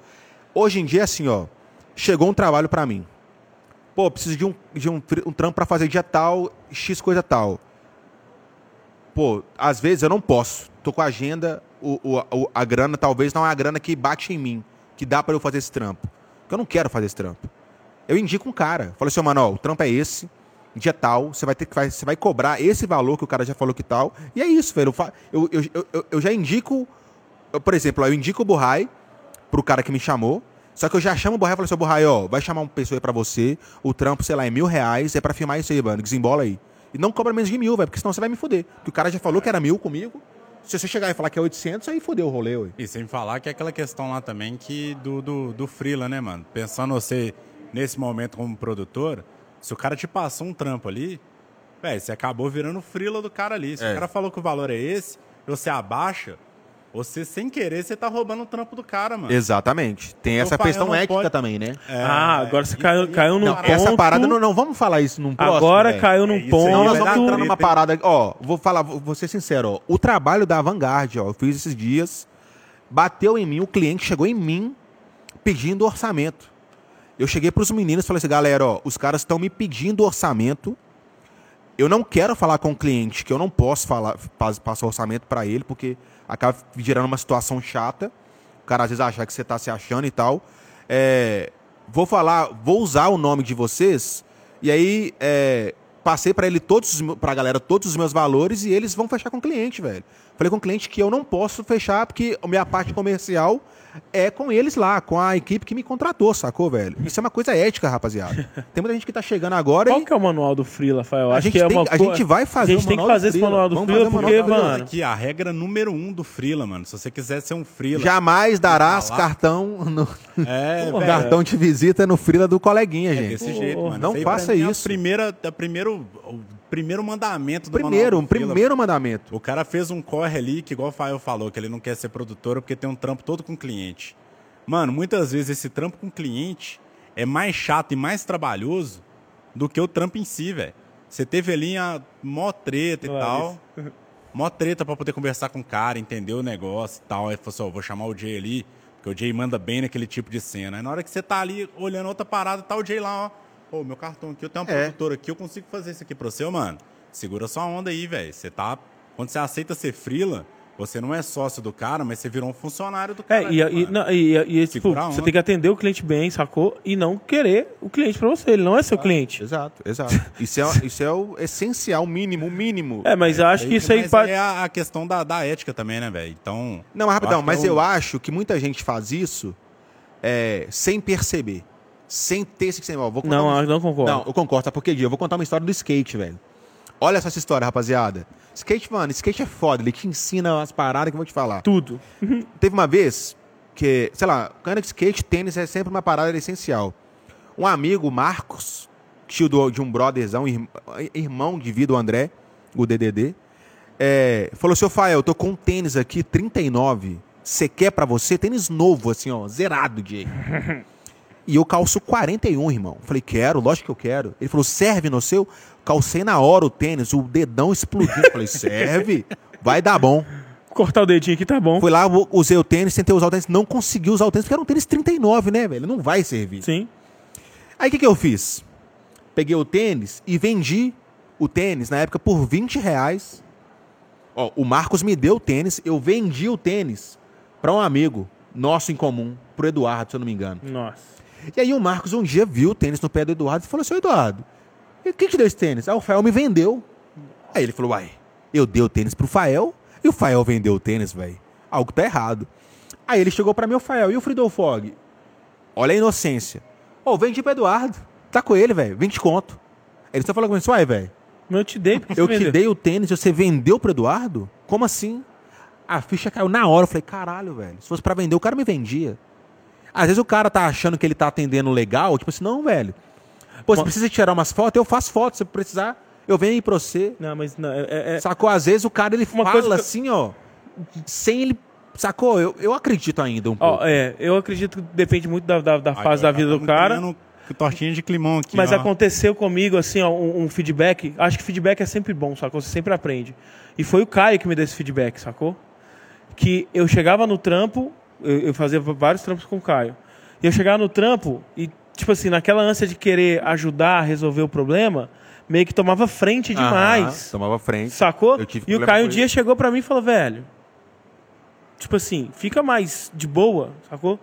Hoje em dia, é assim, ó. Chegou um trabalho pra mim. Pô, preciso de um, de um, um trampo pra fazer dia tal, X coisa tal. Pô, às vezes eu não posso. Tô com a agenda, o, o- a grana talvez não é a grana que bate em mim, que dá pra eu fazer esse trampo. Porque eu não quero fazer esse trampo. Eu indico um cara. Falo assim, ó, o trampo é esse, dia tal, você vai ter que você vai cobrar esse valor que o cara já falou que tal. E é isso, velho. Eu, eu, eu, eu- já indico, por exemplo, eu indico o Burrai pro cara que me chamou. Só que eu já chamo o Burrai e falo assim, Burrai, ó, vai chamar uma pessoa aí pra você, o trampo, sei lá, é mil reais, é pra filmar isso aí, mano, desembola aí. E não cobra menos de mil, velho, porque senão você vai me fuder. Porque o cara já falou que era mil comigo. Se você chegar e falar que é 800, aí fudeu o rolê, ué. E sem falar que é aquela questão lá também que do, do, do freela, né, mano? Pensando você nesse momento como produtor, se o cara te passou um trampo ali, velho, você acabou virando freela do cara ali. Se É. o cara falou que o valor é esse, você abaixa, você sem querer, você tá roubando o trampo do cara, mano. Exatamente. Tem essa pai, questão ética pode- também, né? É, Ah, agora você caiu- aí caiu é num Não, parada- essa ponto- parada não, não vamos falar isso num próximo. Agora velho. caiu num É aí, ponto. Não, nós vamos entrar numa parada. Ó, vou falar, vou ser sincero, ó. O trabalho da Vanguard, ó, eu fiz esses dias, bateu em mim, o cliente chegou em mim pedindo orçamento. Eu cheguei pros meninos e falei assim, galera, ó, os caras estão me pedindo orçamento. Eu não quero falar com o cliente, que eu não posso falar, pas- passar orçamento pra ele, porque acaba gerando uma situação chata. O cara às vezes acha que você tá se achando e tal. É, vou falar, vou usar o nome de vocês, e aí é, passei pra ele todos, os me- pra galera todos os meus valores e eles vão fechar com o cliente, velho. Falei com o cliente que eu não posso fechar porque a minha parte comercial é com eles lá, com a equipe que me contratou, sacou, velho? Isso é uma coisa ética, rapaziada. Tem muita gente que tá chegando agora Qual e que é o manual do Free, Rafael? A Acho gente que é tem- uma a gente vai fazer A gente tem que fazer esse manual do o porque, mano... Aqui, a regra número um do freela, mano. Se você quiser ser um freela... jamais darás Falar. cartão no, É, Pô, cartão de visita no frila do coleguinha, É gente. desse Pô, jeito, mano. não Isso faça mim, é isso. A primeira, a primeiro, primeiro mandamento do Primeiro, um primeiro mandamento. O cara fez um corre ali, que igual o Fael falou, que ele não quer ser produtora porque tem um trampo todo com cliente. Mano, muitas vezes esse trampo com cliente é mais chato e mais trabalhoso do que o trampo em si, velho. Você teve ali a mó treta e Olha tal. Mó treta pra poder conversar com o cara, entender o negócio e tal. Aí falou assim, ó, vou chamar o Jay ali, porque o Jay manda bem naquele tipo de cena. Aí na hora que você tá ali olhando outra parada, tá o Jay lá, ó. Ô, meu cartão aqui, eu tenho uma É. produtora aqui, eu consigo fazer isso aqui pra você, mano. Segura sua onda aí, velho. Você tá. Quando você aceita ser frila, você não é sócio do cara, mas você virou um funcionário do cara. É, e, ali, e, não, e, e, tipo, Segura a você tem que atender o cliente bem, sacou? E não querer o cliente pra você. Ele não é seu cliente. Exato, exato. Isso é, isso é o essencial, o mínimo, o mínimo. É, mas eu acho que isso aí... Mas é a, a questão da, da ética também, né, velho? Então. Não, mas rapidão, acho que mas é o- eu acho que muita gente faz isso é, sem perceber. Sem ter esse... ó, vou Não, uma- eu não concordo. Não, eu concordo, sabe por quê? Eu vou contar uma história do skate, velho. Olha só essa história, rapaziada. Skate, mano, skate é foda, ele te ensina umas paradas que eu vou te falar. Tudo. Teve uma vez que, sei lá, cana de skate, tênis é sempre uma parada essencial. Um amigo, Marcos, tio do- de um brotherzão, ir- irmão de vida, o André, o DDD, é, falou ô Fael, eu tô com um tênis aqui, 39, você quer pra você? Tênis novo, assim, ó, zerado, Jay. E eu calço 41, irmão. Falei, quero, lógico que eu quero. Ele falou, serve no seu? Calcei na hora o tênis, o dedão explodiu. Falei, serve? Vai dar bom. Cortar o dedinho aqui tá bom. Fui lá, usei o tênis, tentei usar o tênis, não consegui usar o tênis, porque era um tênis 39, né, velho? Não vai servir. Sim. Aí o que, que eu fiz? Peguei o tênis e vendi o tênis na época por 20 reais. Ó, o Marcos me deu o tênis, eu vendi o tênis para um amigo nosso em comum, pro Eduardo, se eu não me engano. Nossa. E aí o Marcos um dia viu o tênis no pé do Eduardo e falou assim, "Ô, Eduardo, e quem te deu esse tênis? Aí o Rafael me vendeu. Aí ele falou, uai, Eu dei o tênis pro Fael e o Fael vendeu o tênis, velho. Algo tá errado. Aí ele chegou pra mim, o Fael, e o Friedel Fog? Olha a inocência. Ô, vendi pro Eduardo. Tá com ele, velho. 20 conto. Ele só falou comigo, uai, velho. Eu te dei, porque Eu você te vendeu. dei o tênis e você vendeu pro Eduardo? Como assim? A ficha caiu na hora. Eu falei, caralho, velho. Se fosse pra vender, o cara me vendia. Às vezes o cara tá achando que ele tá atendendo legal, tipo assim, não, velho. Pô, você precisa tirar umas fotos? Eu faço fotos. Se precisar, eu venho aí pra você. Não, mas não, é, é- Sacou? Às vezes o cara ele Uma fala coisa que eu- assim, ó, sem ele. Sacou? Eu, eu acredito ainda um pouco. Ó, é, eu acredito que depende muito da, da, da fase da vida do cara. Tortinha de climão aqui, Mas ó. aconteceu comigo, assim, ó, um, um feedback. Acho que feedback é sempre bom, sacou? Você sempre aprende. E foi o Caio que me deu esse feedback, sacou? Que eu chegava no trampo, eu, eu fazia vários trampos com o Caio. E eu chegava no trampo e, tipo assim, naquela ânsia de querer ajudar a resolver o problema, meio que tomava frente Aham, demais. tomava frente. Sacou? E o Caio um dia chegou pra mim e falou, velho, tipo assim, fica mais de boa, sacou?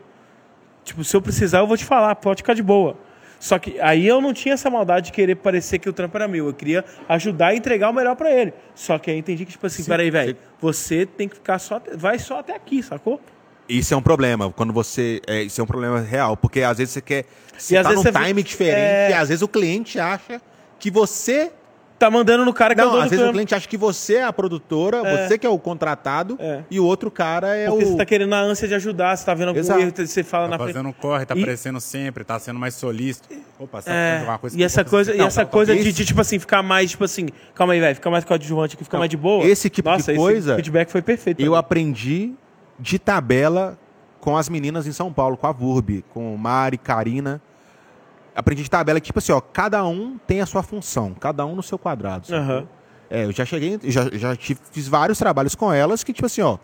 Tipo, se eu precisar, eu vou te falar, pode ficar de boa. Só que aí eu não tinha essa maldade de querer parecer que o trampo era meu. Eu queria ajudar e entregar o melhor pra ele. Só que aí eu entendi que, tipo assim, peraí, velho, você tem que ficar só. Vai só até aqui, sacou? Isso é um problema, quando você. É, isso é um problema real, porque às vezes você quer. Você E às tá vezes num você- time diferente, é. e às vezes o cliente acha que você. Tá mandando no cara que é o Não, dono às do vezes o cliente acha que você é a produtora, É. você que é o contratado, É. e o outro cara é Porque o. você tá querendo na ânsia de ajudar, você tá vendo algum Exato. erro, você fala Tá na frente. fazendo um corre, tá E- aparecendo sempre, tá sendo mais solícito. Opa, você tá É, fazendo alguma coisa e que eu essa coisa, e fazer? essa Não, tá, coisa tá, de, esse- de, tipo assim, ficar mais, tipo assim, calma aí, velho, fica mais coadjuvante aqui, fica Não, mais de boa. esse tipo de Nossa, coisa- Esse feedback foi perfeito. Eu mim. aprendi de tabela com as meninas em São Paulo, com a Vurb, com Mari, Karina. Aprendi de tabela que, tipo assim, ó, cada um tem a sua função, cada um no seu quadrado. Aham. É, eu já cheguei, já, já tive- fiz vários trabalhos com elas que, tipo assim, ó,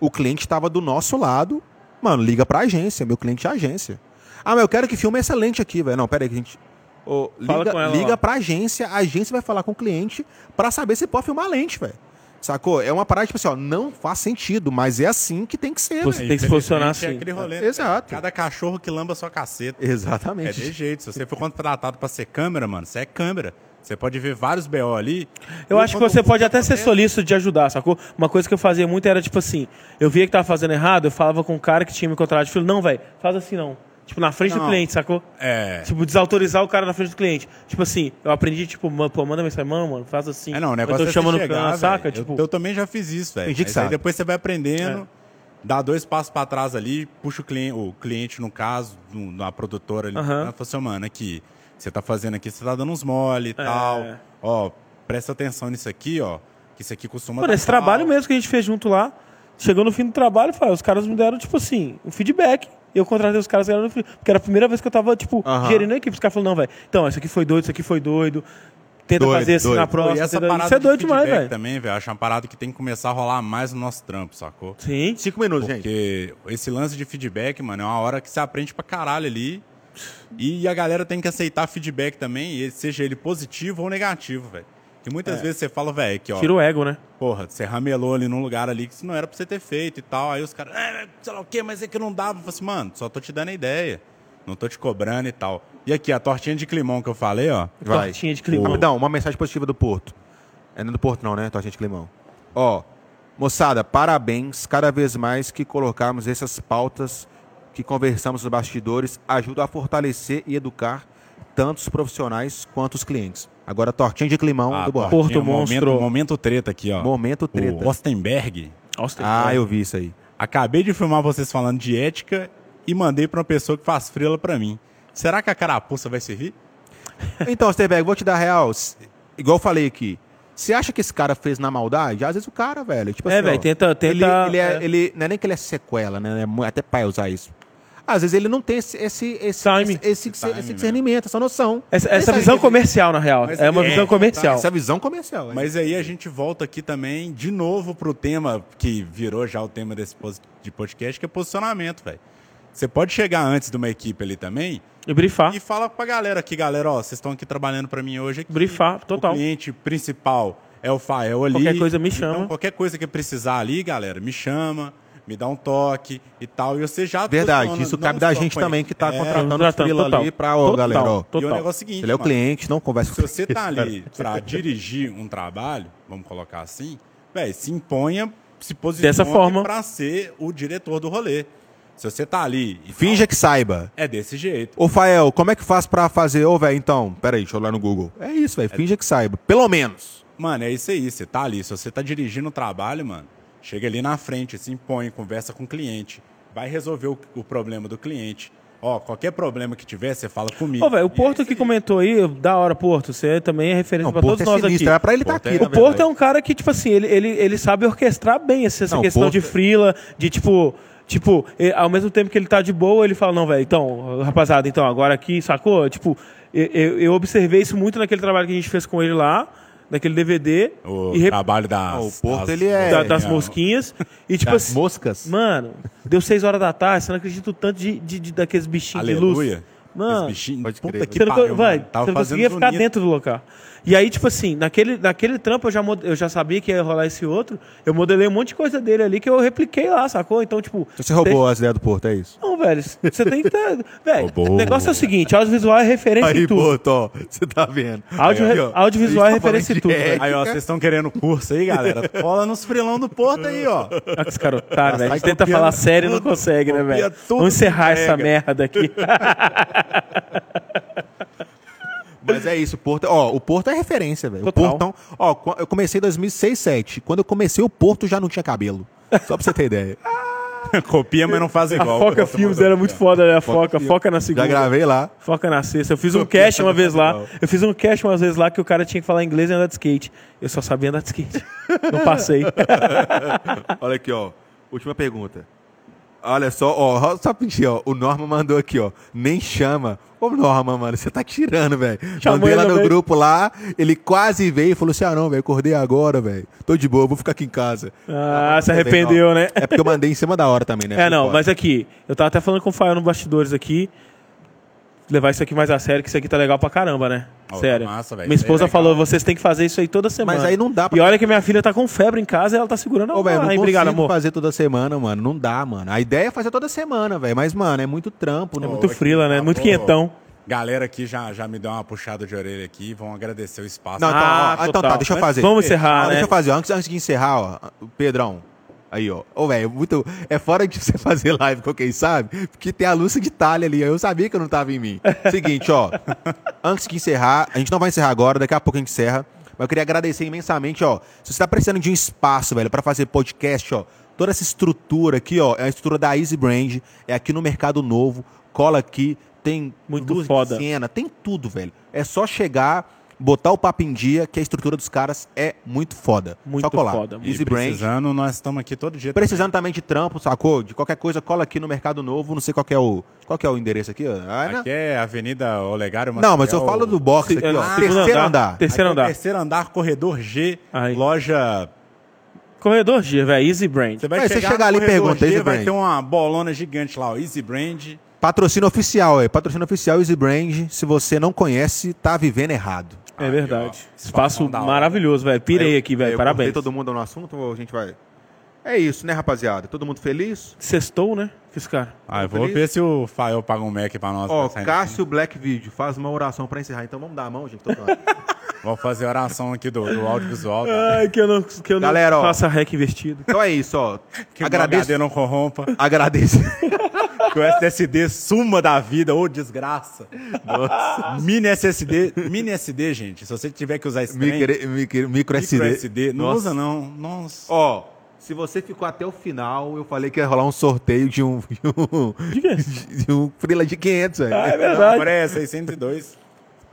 o cliente tava do nosso lado, mano, liga pra agência, meu cliente é a agência. Ah, mas eu quero que filme essa lente aqui, velho. Não, pera aí, que a gente. Fala liga com ela liga pra agência, a agência vai falar com o cliente pra saber se pode filmar a lente, velho. Sacou? É uma parada, tipo assim, ó, não faz sentido, mas é assim que tem que ser, Você velho. tem que se posicionar Infelizmente, assim. É aquele rolê, É, né, exato. velho? Cada cachorro que lamba sua caceta. Exatamente. É de jeito. Se você for contratado pra ser câmera, mano, você é câmera. Você pode ver vários BO ali. Eu acho que você pode puta até ser solícito de ajudar, sacou? Uma coisa que eu fazia muito era, tipo assim, eu via que tava fazendo errado, eu falava com o cara que tinha me contratado, eu falei, não, velho, faz assim não. Tipo, na frente do Não. cliente, sacou? É. Tipo, desautorizar o cara na frente do cliente. Tipo assim, eu aprendi, tipo, pô, manda mensagem, mano, mano, faz assim. É, não, o negócio então é chama você no chegar, velho. saca? Eu- Tipo, eu, também já fiz isso, velho. Gente que Mas aí sabe. depois você vai aprendendo, É. dá dois passos pra trás ali, puxa o cliente, o cliente no caso, na produtora ali, Aham. né, fala assim, "Ô, mano, aqui, você tá fazendo aqui, você tá dando uns mole e É. tal. Ó, presta atenção nisso aqui, ó, que isso aqui costuma Mano, esse trabalho pau." mesmo que a gente fez junto lá, chegou no fim do trabalho, os caras me deram, tipo assim, um feedback. Eu contratei os caras, eram no fi- porque era a primeira vez que eu tava, tipo, gerindo a equipe. Os caras falaram, não, velho, então, isso aqui foi doido, isso aqui foi doido. Tenta Doido, fazer assim doido. na próxima. e essa tenta- parada Isso é de doido demais, feedback velho. também, velho, acho uma parada que tem que começar a rolar mais no nosso trampo, sacou? Sim. Cinco minutos, gente. Porque esse lance de feedback, mano, é uma hora que você aprende pra caralho ali. E a galera tem que aceitar feedback também, seja ele positivo ou negativo, velho. Que muitas vezes você fala, velho, que ó, Tira o ego, né? porra, você ramelou ali num lugar ali que isso não era pra você ter feito e tal. Aí os caras, é, sei lá o quê, mas é que não dava. Eu falei assim, mano, só tô te dando a ideia. Não tô te cobrando e tal. E aqui, a tortinha de climão que eu falei, ó. Vai. Tortinha de climão. Rapidão, uma mensagem positiva do Porto. É não é do Porto não, né? Tortinha de Climão. Ó, moçada, parabéns. Cada vez mais que colocarmos essas pautas que conversamos nos bastidores, ajuda a fortalecer e educar tanto os profissionais quanto os clientes. Agora, Tortinha de Climão Ah, do Borges. Porto tortinha, Monstro. Momento, momento treta aqui, ó. Momento treta. O Ostenberg. Nossa, Ah, eu vi isso aí. Acabei de filmar vocês falando de ética e mandei pra uma pessoa que faz frila pra mim. Será que a carapuça vai servir? Então, Sterberg, vou te dar real. Igual eu falei aqui. Você acha que esse cara fez na maldade? Às vezes o cara, velho. Tipo É, assim, velho, tenta- tenta- Ele, ele, é, é. ele- não é nem que ele é sequela, né? É até pai usar isso. Às vezes ele não tem esse, esse, esse, Time. esse, esse, Time esse mesmo. discernimento, essa noção. Essa, essa visão comercial, na real. Mas é uma é, visão comercial. Essa visão comercial. é. Mas aí a gente volta aqui também, de novo, pro tema que virou já o tema desse de podcast, que é posicionamento, velho. Você pode chegar antes de uma equipe ali também E brifar. e fala pra galera aqui, galera, ó, vocês estão aqui trabalhando pra mim hoje aqui. Brifar, total. O cliente principal é o Fael ali. Qualquer coisa me Então, chama. qualquer coisa que precisar ali, galera, me chama. Me dá um toque e tal. E você já Verdade, isso cabe da gente também que tá É, contratando frila total. ali pra, ó, Total. galera, ó. E o Total. negócio é o seguinte, Ele é o mano, cliente, não conversa Se com você tá ali pra dirigir um trabalho, vamos colocar assim, velho, se imponha, se posicione Dessa forma. pra ser o diretor do rolê. Se você tá ali e Finja que saiba. é desse jeito. Ô, Fael, como é que faz pra fazer? Ô, velho, então, peraí, deixa eu olhar no Google. É isso, velho, finja que saiba. Pelo menos. Mano, é isso aí. Você tá ali. Se você tá dirigindo o trabalho, mano, chega ali na frente, se impõe, conversa com o cliente. Vai resolver o, o problema do cliente. Ó, qualquer problema que tiver, você fala comigo. Ô, velho, o é Porto que aí. comentou aí, da hora, Porto, você também é referência Não, pra Porto todos é nós sinistro, aqui. era pra ele estar Porto aqui, é- na O Porto é um cara que, tipo assim, ele, ele, ele sabe orquestrar bem essa, essa Não, o questão Porto- de frila, de tipo. Tipo, e- ao mesmo tempo que ele tá de boa, ele fala, não, velho, então, rapaziada, então, agora aqui, sacou? Tipo, eu, eu observei isso muito naquele trabalho que a gente fez com ele lá, naquele DVD. O e rep- trabalho das... Não, o Porto, das- ele é- da- das É, mosquinhas. E tipo Das assim, moscas. mano, deu seis horas da tarde, você não acredita o tanto de, de, de- daqueles bichinhos de luz. Aleluia. Mano, Esse bichinho, pode puta crer. que você não, pariu, vai, mano. Tava você não conseguia ficar bonito. dentro do local. E aí, tipo assim, naquele, naquele trampo eu já, eu já sabia que ia rolar esse outro. Eu modelei um monte de coisa dele ali que eu repliquei lá, sacou? Então, tipo. Você roubou as ideias do Porto, é isso? Não, velho, você tem que ter. Velho, Roubou. o negócio é o seguinte: audiovisual é referência em tudo. Porto, ó, você tá vendo. Audio- Aí, ó, audiovisual é tá referência em tudo, velho. Aí, ó, vocês estão querendo curso aí, galera? Cola nos frilão do Porto aí, ó. Olha que esse cara otário, velho. A gente tenta falar sério e não consegue, né, velho? Vamos encerrar essa merda aqui. Mas é isso, o Porto. Ó, o Porto é referência, velho. O Total. Portão. Ó, eu comecei em 2006, 2007. Quando eu comecei, o Porto já não tinha cabelo. Só pra você ter ideia. Copia, mas não faz A igual. Foca Filmes era muito foda, né? A Foca. Foca na segunda. Já gravei lá. Foca na sexta. Eu fiz um Copia cast uma essa vez lá. igual. Eu fiz um cast uma vez lá que o cara tinha que falar inglês e andar de skate. Eu só sabia andar de skate. Não passei. Olha aqui, ó. Última pergunta. Olha só, ó, só pedir, ó. O Norma mandou aqui, ó. Nem chama. Ô, Norma, mano, você tá tirando, velho. Mandei lá no também. grupo lá, ele quase veio e falou assim: ah, não, velho, acordei agora, velho. Tô de boa, vou ficar aqui em casa. Ah, se Também, arrependeu, né? É porque eu mandei em cima da hora também, né? É, não, mas aqui, eu tava até falando com o Fael no bastidores aqui. Levar isso aqui mais a sério, que isso aqui tá legal pra caramba, né? Ó, Sério. tá massa, minha aí é esposa legal. falou, vocês têm que fazer isso aí toda semana. Mas aí não dá pra- E olha que minha filha tá com febre em casa e ela tá segurando. Velho, ah, não consigo obrigado, amor. fazer toda semana, mano. Não dá, mano. A ideia é fazer toda semana, velho. Mas, mano, é muito trampo. É não- muito frila, né? Ah, Muito quinhentão. Galera aqui já, já me deu uma puxada de orelha aqui. Vão agradecer o espaço. Não, então, Ah, ó, então tá, deixa eu fazer. vamos encerrar, Ó, né? Deixa eu fazer, antes, antes de encerrar, ó, Pedrão. Aí, ó. Ô, velho, muito. É fora de você fazer live com quem sabe, porque tem a Lúcia de talha ali. Eu sabia que eu não tava em mim. Seguinte, ó. Antes de encerrar, a gente não vai encerrar agora, daqui a pouco a gente encerra. Mas eu queria agradecer imensamente, ó. Se você tá precisando de um espaço, velho, pra fazer podcast, ó. Toda essa estrutura aqui, ó, é a estrutura da Easy Brand. É aqui no Mercado Novo. Cola aqui, tem Muito luz foda. cena, tem tudo, velho. É só chegar, botar o papo em dia, que a estrutura dos caras é muito foda. Muito só colar. foda. E Easy Brand. precisando, nós estamos aqui todo dia. Precisando também de trampo, sacou? De qualquer coisa, cola aqui no Mercado Novo. Não sei qual que é o, qual que é o endereço aqui. ó. Ah, também. né? Aqui é Avenida Olegário Não, mas eu falo do box aqui, É, ó. segundo Terceiro andar. Terceiro Aqui é andar. Terceiro andar, corredor G, Aí. loja. Corredor G, velho. Easy Brand. Você vai Aí você chegar, chega no ali e pergunta, G, Easy vai Brand. ter uma bolona gigante lá, ó, Easy Brand. Patrocínio oficial, é. Patrocínio oficial Easy Brand. Se você não conhece, tá vivendo errado. É verdade. Espaço maravilhoso, velho. Pirei aqui, Aí velho. eu Parabéns. todo mundo no assunto ou a gente vai... É isso, né, rapaziada? Todo mundo feliz? Sextou, né? Que cara. Ah, eu vou ver se o Fael paga um Mac pra nós. Ó, Cássio Black Video, faz uma oração pra encerrar. Então vamos dar a mão, gente. Vou fazer oração aqui do, do audiovisual. Tá? Ai, que eu não, que eu não Galera, ó. faça rec investido. Então é isso, ó. Que o Agradeço. HD não corrompa. Agradeço. Que o SSD suma da vida, ô desgraça. Mini SSD, mini SD, gente. Se você tiver que usar esse trem, micro, micro, micro SD. micro SD, não Nossa. usa não. Nossa. Ó, se você ficou até o final, eu falei que ia rolar um sorteio de um. De um, De quê? de um Frila de 500, velho. Ah, é Não, verdade. agora é 602.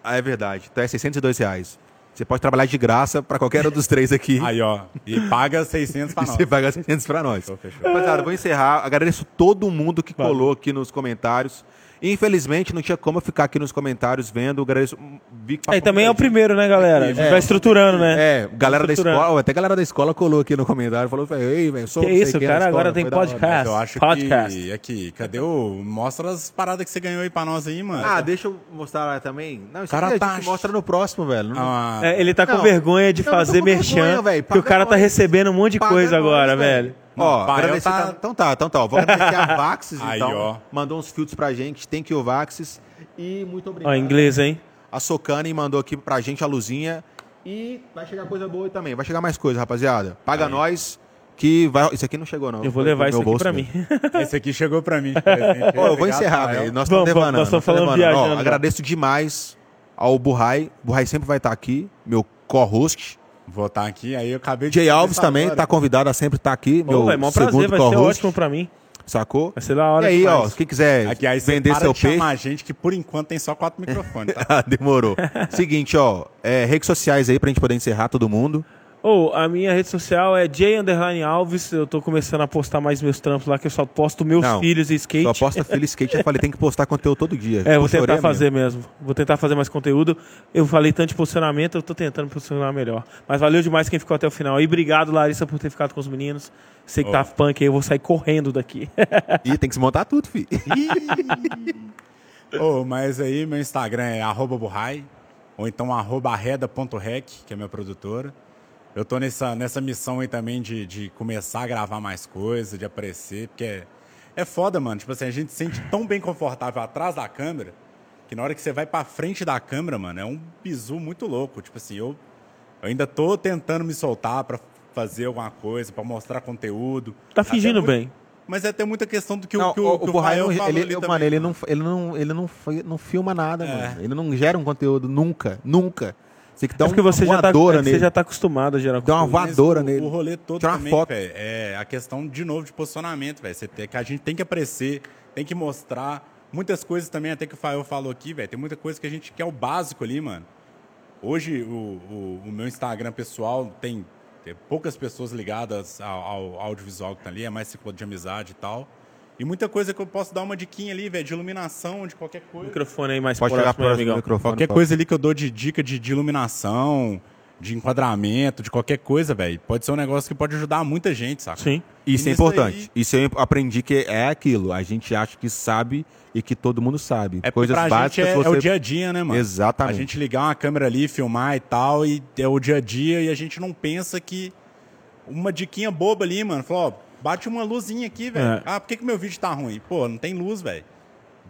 Ah, é verdade. Então é 602 reais. Você pode trabalhar de graça pra qualquer um dos três aqui. Aí, ó. E paga 600 pra e nós. você paga 600 pra nós. Fechou, fechou. Rapaziada, vou encerrar. Agradeço todo mundo que colou aqui nos comentários. Infelizmente, não tinha como eu ficar aqui nos comentários vendo. Agradeço. Vi que Aí também é o primeiro, né, galera? A gente É. vai estruturando, né? É, galera da escola, até galera da escola colou aqui no comentário, falou, ei, velho, sou Que isso, o cara agora tem foi da hora." podcast. Eu acho Podcast. que. Aqui, cadê o. Mostra as paradas que você ganhou aí pra nós aí, mano. Ah, deixa eu mostrar lá também. Não, isso Cara aqui a tá- gente mostra no próximo, velho. Ah, É, ele tá com Não, vergonha de fazer merchan, vergonha, velho. porque o cara tá recebendo um monte de coisa nós, agora, velho. Ó, agradecer. tá- tá- Então tá, então tá. ó, Vou agradecer a Vaxis, Aí, então. ó. Mandou uns filtros pra gente. Thank you, Vaxis. E muito obrigado. Ó, inglês, hein? A Socane mandou aqui pra gente a luzinha. E vai chegar coisa boa aí também. Vai chegar mais coisa, rapaziada. Paga nós. Que vai. Isso aqui não chegou, não. Eu vou levar isso aqui pra mim. Esse aqui chegou pra mim. Ó, eu vou encerrar, velho. Nós estamos devanando. nós estamos falando. Ó, viajando já. agradeço demais ao Burrai. Burrai sempre vai estar aqui, meu co-host. Vou estar aqui, aí eu acabei de... Jay Alves também agora. tá convidado a sempre estar aqui, meu Pô, vai, maior segundo prazer, vai ser ótimo pra mim. Sacou? Vai ser da hora E aí, ó, quem quiser Aqui, aí vender para seu de peixe. chamar a gente, que por enquanto tem só quatro microfones, tá? Ah, Demorou. Seguinte, ó, é, redes sociais aí pra gente poder encerrar todo mundo. Ou a minha rede social é J Underline Alves. Eu tô começando a postar mais meus trampos lá, que eu só posto meus Não, filhos e skate. Só posta filho skate, eu falei, tem que postar conteúdo todo dia. É, vou tentar fazer mesmo. Vou tentar fazer mais conteúdo. Eu falei tanto de posicionamento, eu tô tentando posicionar melhor. Mas valeu demais quem ficou até o final. E obrigado, Larissa, por ter ficado com os meninos. Sei que Ô. tá punk aí, eu vou sair correndo daqui. Ih, tem que se montar tudo, filho. Ô, mas aí meu Instagram é arroba burrai, ou então arroba arreda.rec, que é minha produtora. Eu tô nessa, nessa missão aí também de, de começar a gravar mais coisas, de aparecer, porque é, é foda, mano. Tipo assim, a gente se sente tão bem confortável atrás da câmera, que na hora que você vai pra frente da câmera, mano, é um bizu muito louco. Tipo assim, eu, eu ainda tô tentando me soltar pra fazer alguma coisa, pra mostrar conteúdo. Tá fingindo muito- bem. Mas é até muita questão do que o, Não, que o, o, que o o Burrai, Fael não, falou ele, ali mano, também. ele não, ele não, ele não, não filma nada, É. mano. Ele não gera um conteúdo nunca, nunca. Você tem que dar É porque uma você já, tá, voadora é nele. você já tá acostumado a gerar Dá uma voadora nele. O rolê todo Tira uma também, foto. velho, é a questão, de novo, de posicionamento, velho. Você tem- que a gente tem que aparecer, tem que mostrar. Muitas coisas também, até que o Fael falou aqui, velho. Tem muita coisa que a gente quer o básico ali, mano. Hoje, o, o, o meu Instagram pessoal tem, tem poucas pessoas ligadas ao, ao audiovisual que tá ali, é mais ciclo de amizade e tal. E muita coisa que eu posso dar uma diquinha ali, velho, de iluminação, de qualquer coisa. Microfone aí mais Pode chegar próximo, né, próximo microfone. Qualquer pode. coisa ali que eu dou de dica de, de iluminação, de enquadramento, de qualquer coisa, velho, pode ser um negócio que pode ajudar muita gente, saca? Sim. Isso é nisso importante. aí- Isso eu aprendi que é aquilo. A gente acha que sabe e que todo mundo sabe. É Coisas pra básicas gente é, você... é o dia a dia, né, mano? Exatamente. A gente ligar uma câmera ali, filmar e tal, e é o dia a dia, e a gente não pensa que uma diquinha boba ali, mano, falou, ó, bate uma luzinha aqui, velho. É. Ah, por que, que meu vídeo tá ruim? Pô, não tem luz, velho.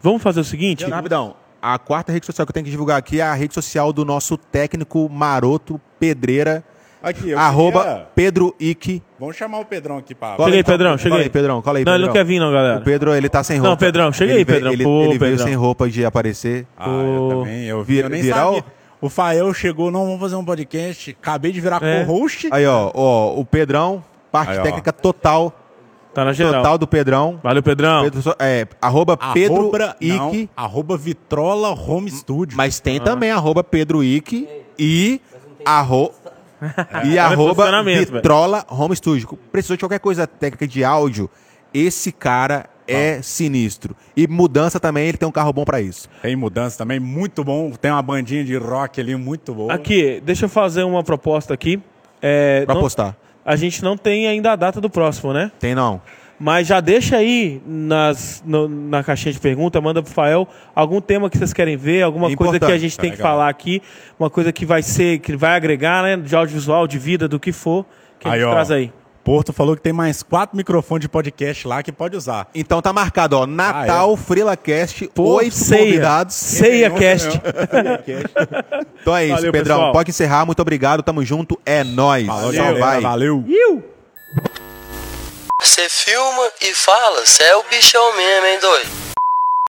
Vamos fazer o seguinte? Rapidão. A quarta rede social que eu tenho que divulgar aqui é a rede social do nosso técnico maroto Pedreira, Aqui, eu arroba queria- Pedro Ick. Vamos chamar o Pedrão aqui pra... Cola Cheguei, então, Pedrão, cola cheguei. aí, Pedrão, cola aí, Não, ele Pedrão. não quer vir, não, galera. O Pedro, ele tá sem roupa. Não, Pedrão, chega ele aí, Pedrão. Ele, Pô, ele veio Pedrão. sem roupa de aparecer. Ah, eu Pô. também. Eu, vi, eu nem virar sabia. o- Fael chegou, não, vamos fazer um podcast. Acabei de virar É. co-host. Aí, ó, ó, o Pedrão, parte Aí, ó. técnica total, Tá na geral. total do Pedrão. Valeu, Pedrão. Pedro, so- é, arroba Pedro Arroba, não, Ick, arroba Vitrola Home Studio. mas tem também arroba Pedro Ick e arro... e é arroba posicionamento, Vitrola Home Studio. Precisou de qualquer coisa técnica de áudio, esse cara é sinistro. E mudança também, ele tem um carro bom pra isso. Tem mudança também, muito bom. Tem uma bandinha de rock ali, muito boa. Aqui, deixa eu fazer uma proposta aqui. É, Pra não- postar. A gente não tem ainda a data do próximo, né? Tem não. Mas já deixa aí nas, no- na caixinha de pergunta, manda pro Fael algum tema que vocês querem ver, alguma É coisa que a gente Tá tem que legal. falar aqui, uma coisa que vai ser, que vai agregar, né? De audiovisual, de vida, do que for, que a Aí, gente ó. traz aí. Porto falou que tem mais quatro microfones de podcast lá que pode usar. Então tá marcado, ó. Natal, FrilaCast, Ah, Pô, oito ceia. convidados. Ceia Cast. Então é isso, Valeu, Pedrão. pessoal. Pode encerrar, muito obrigado, tamo junto, é nóis. Falou, Só galera, vai. valeu. Cê filma e fala, cê é o bichão mesmo, hein, doido?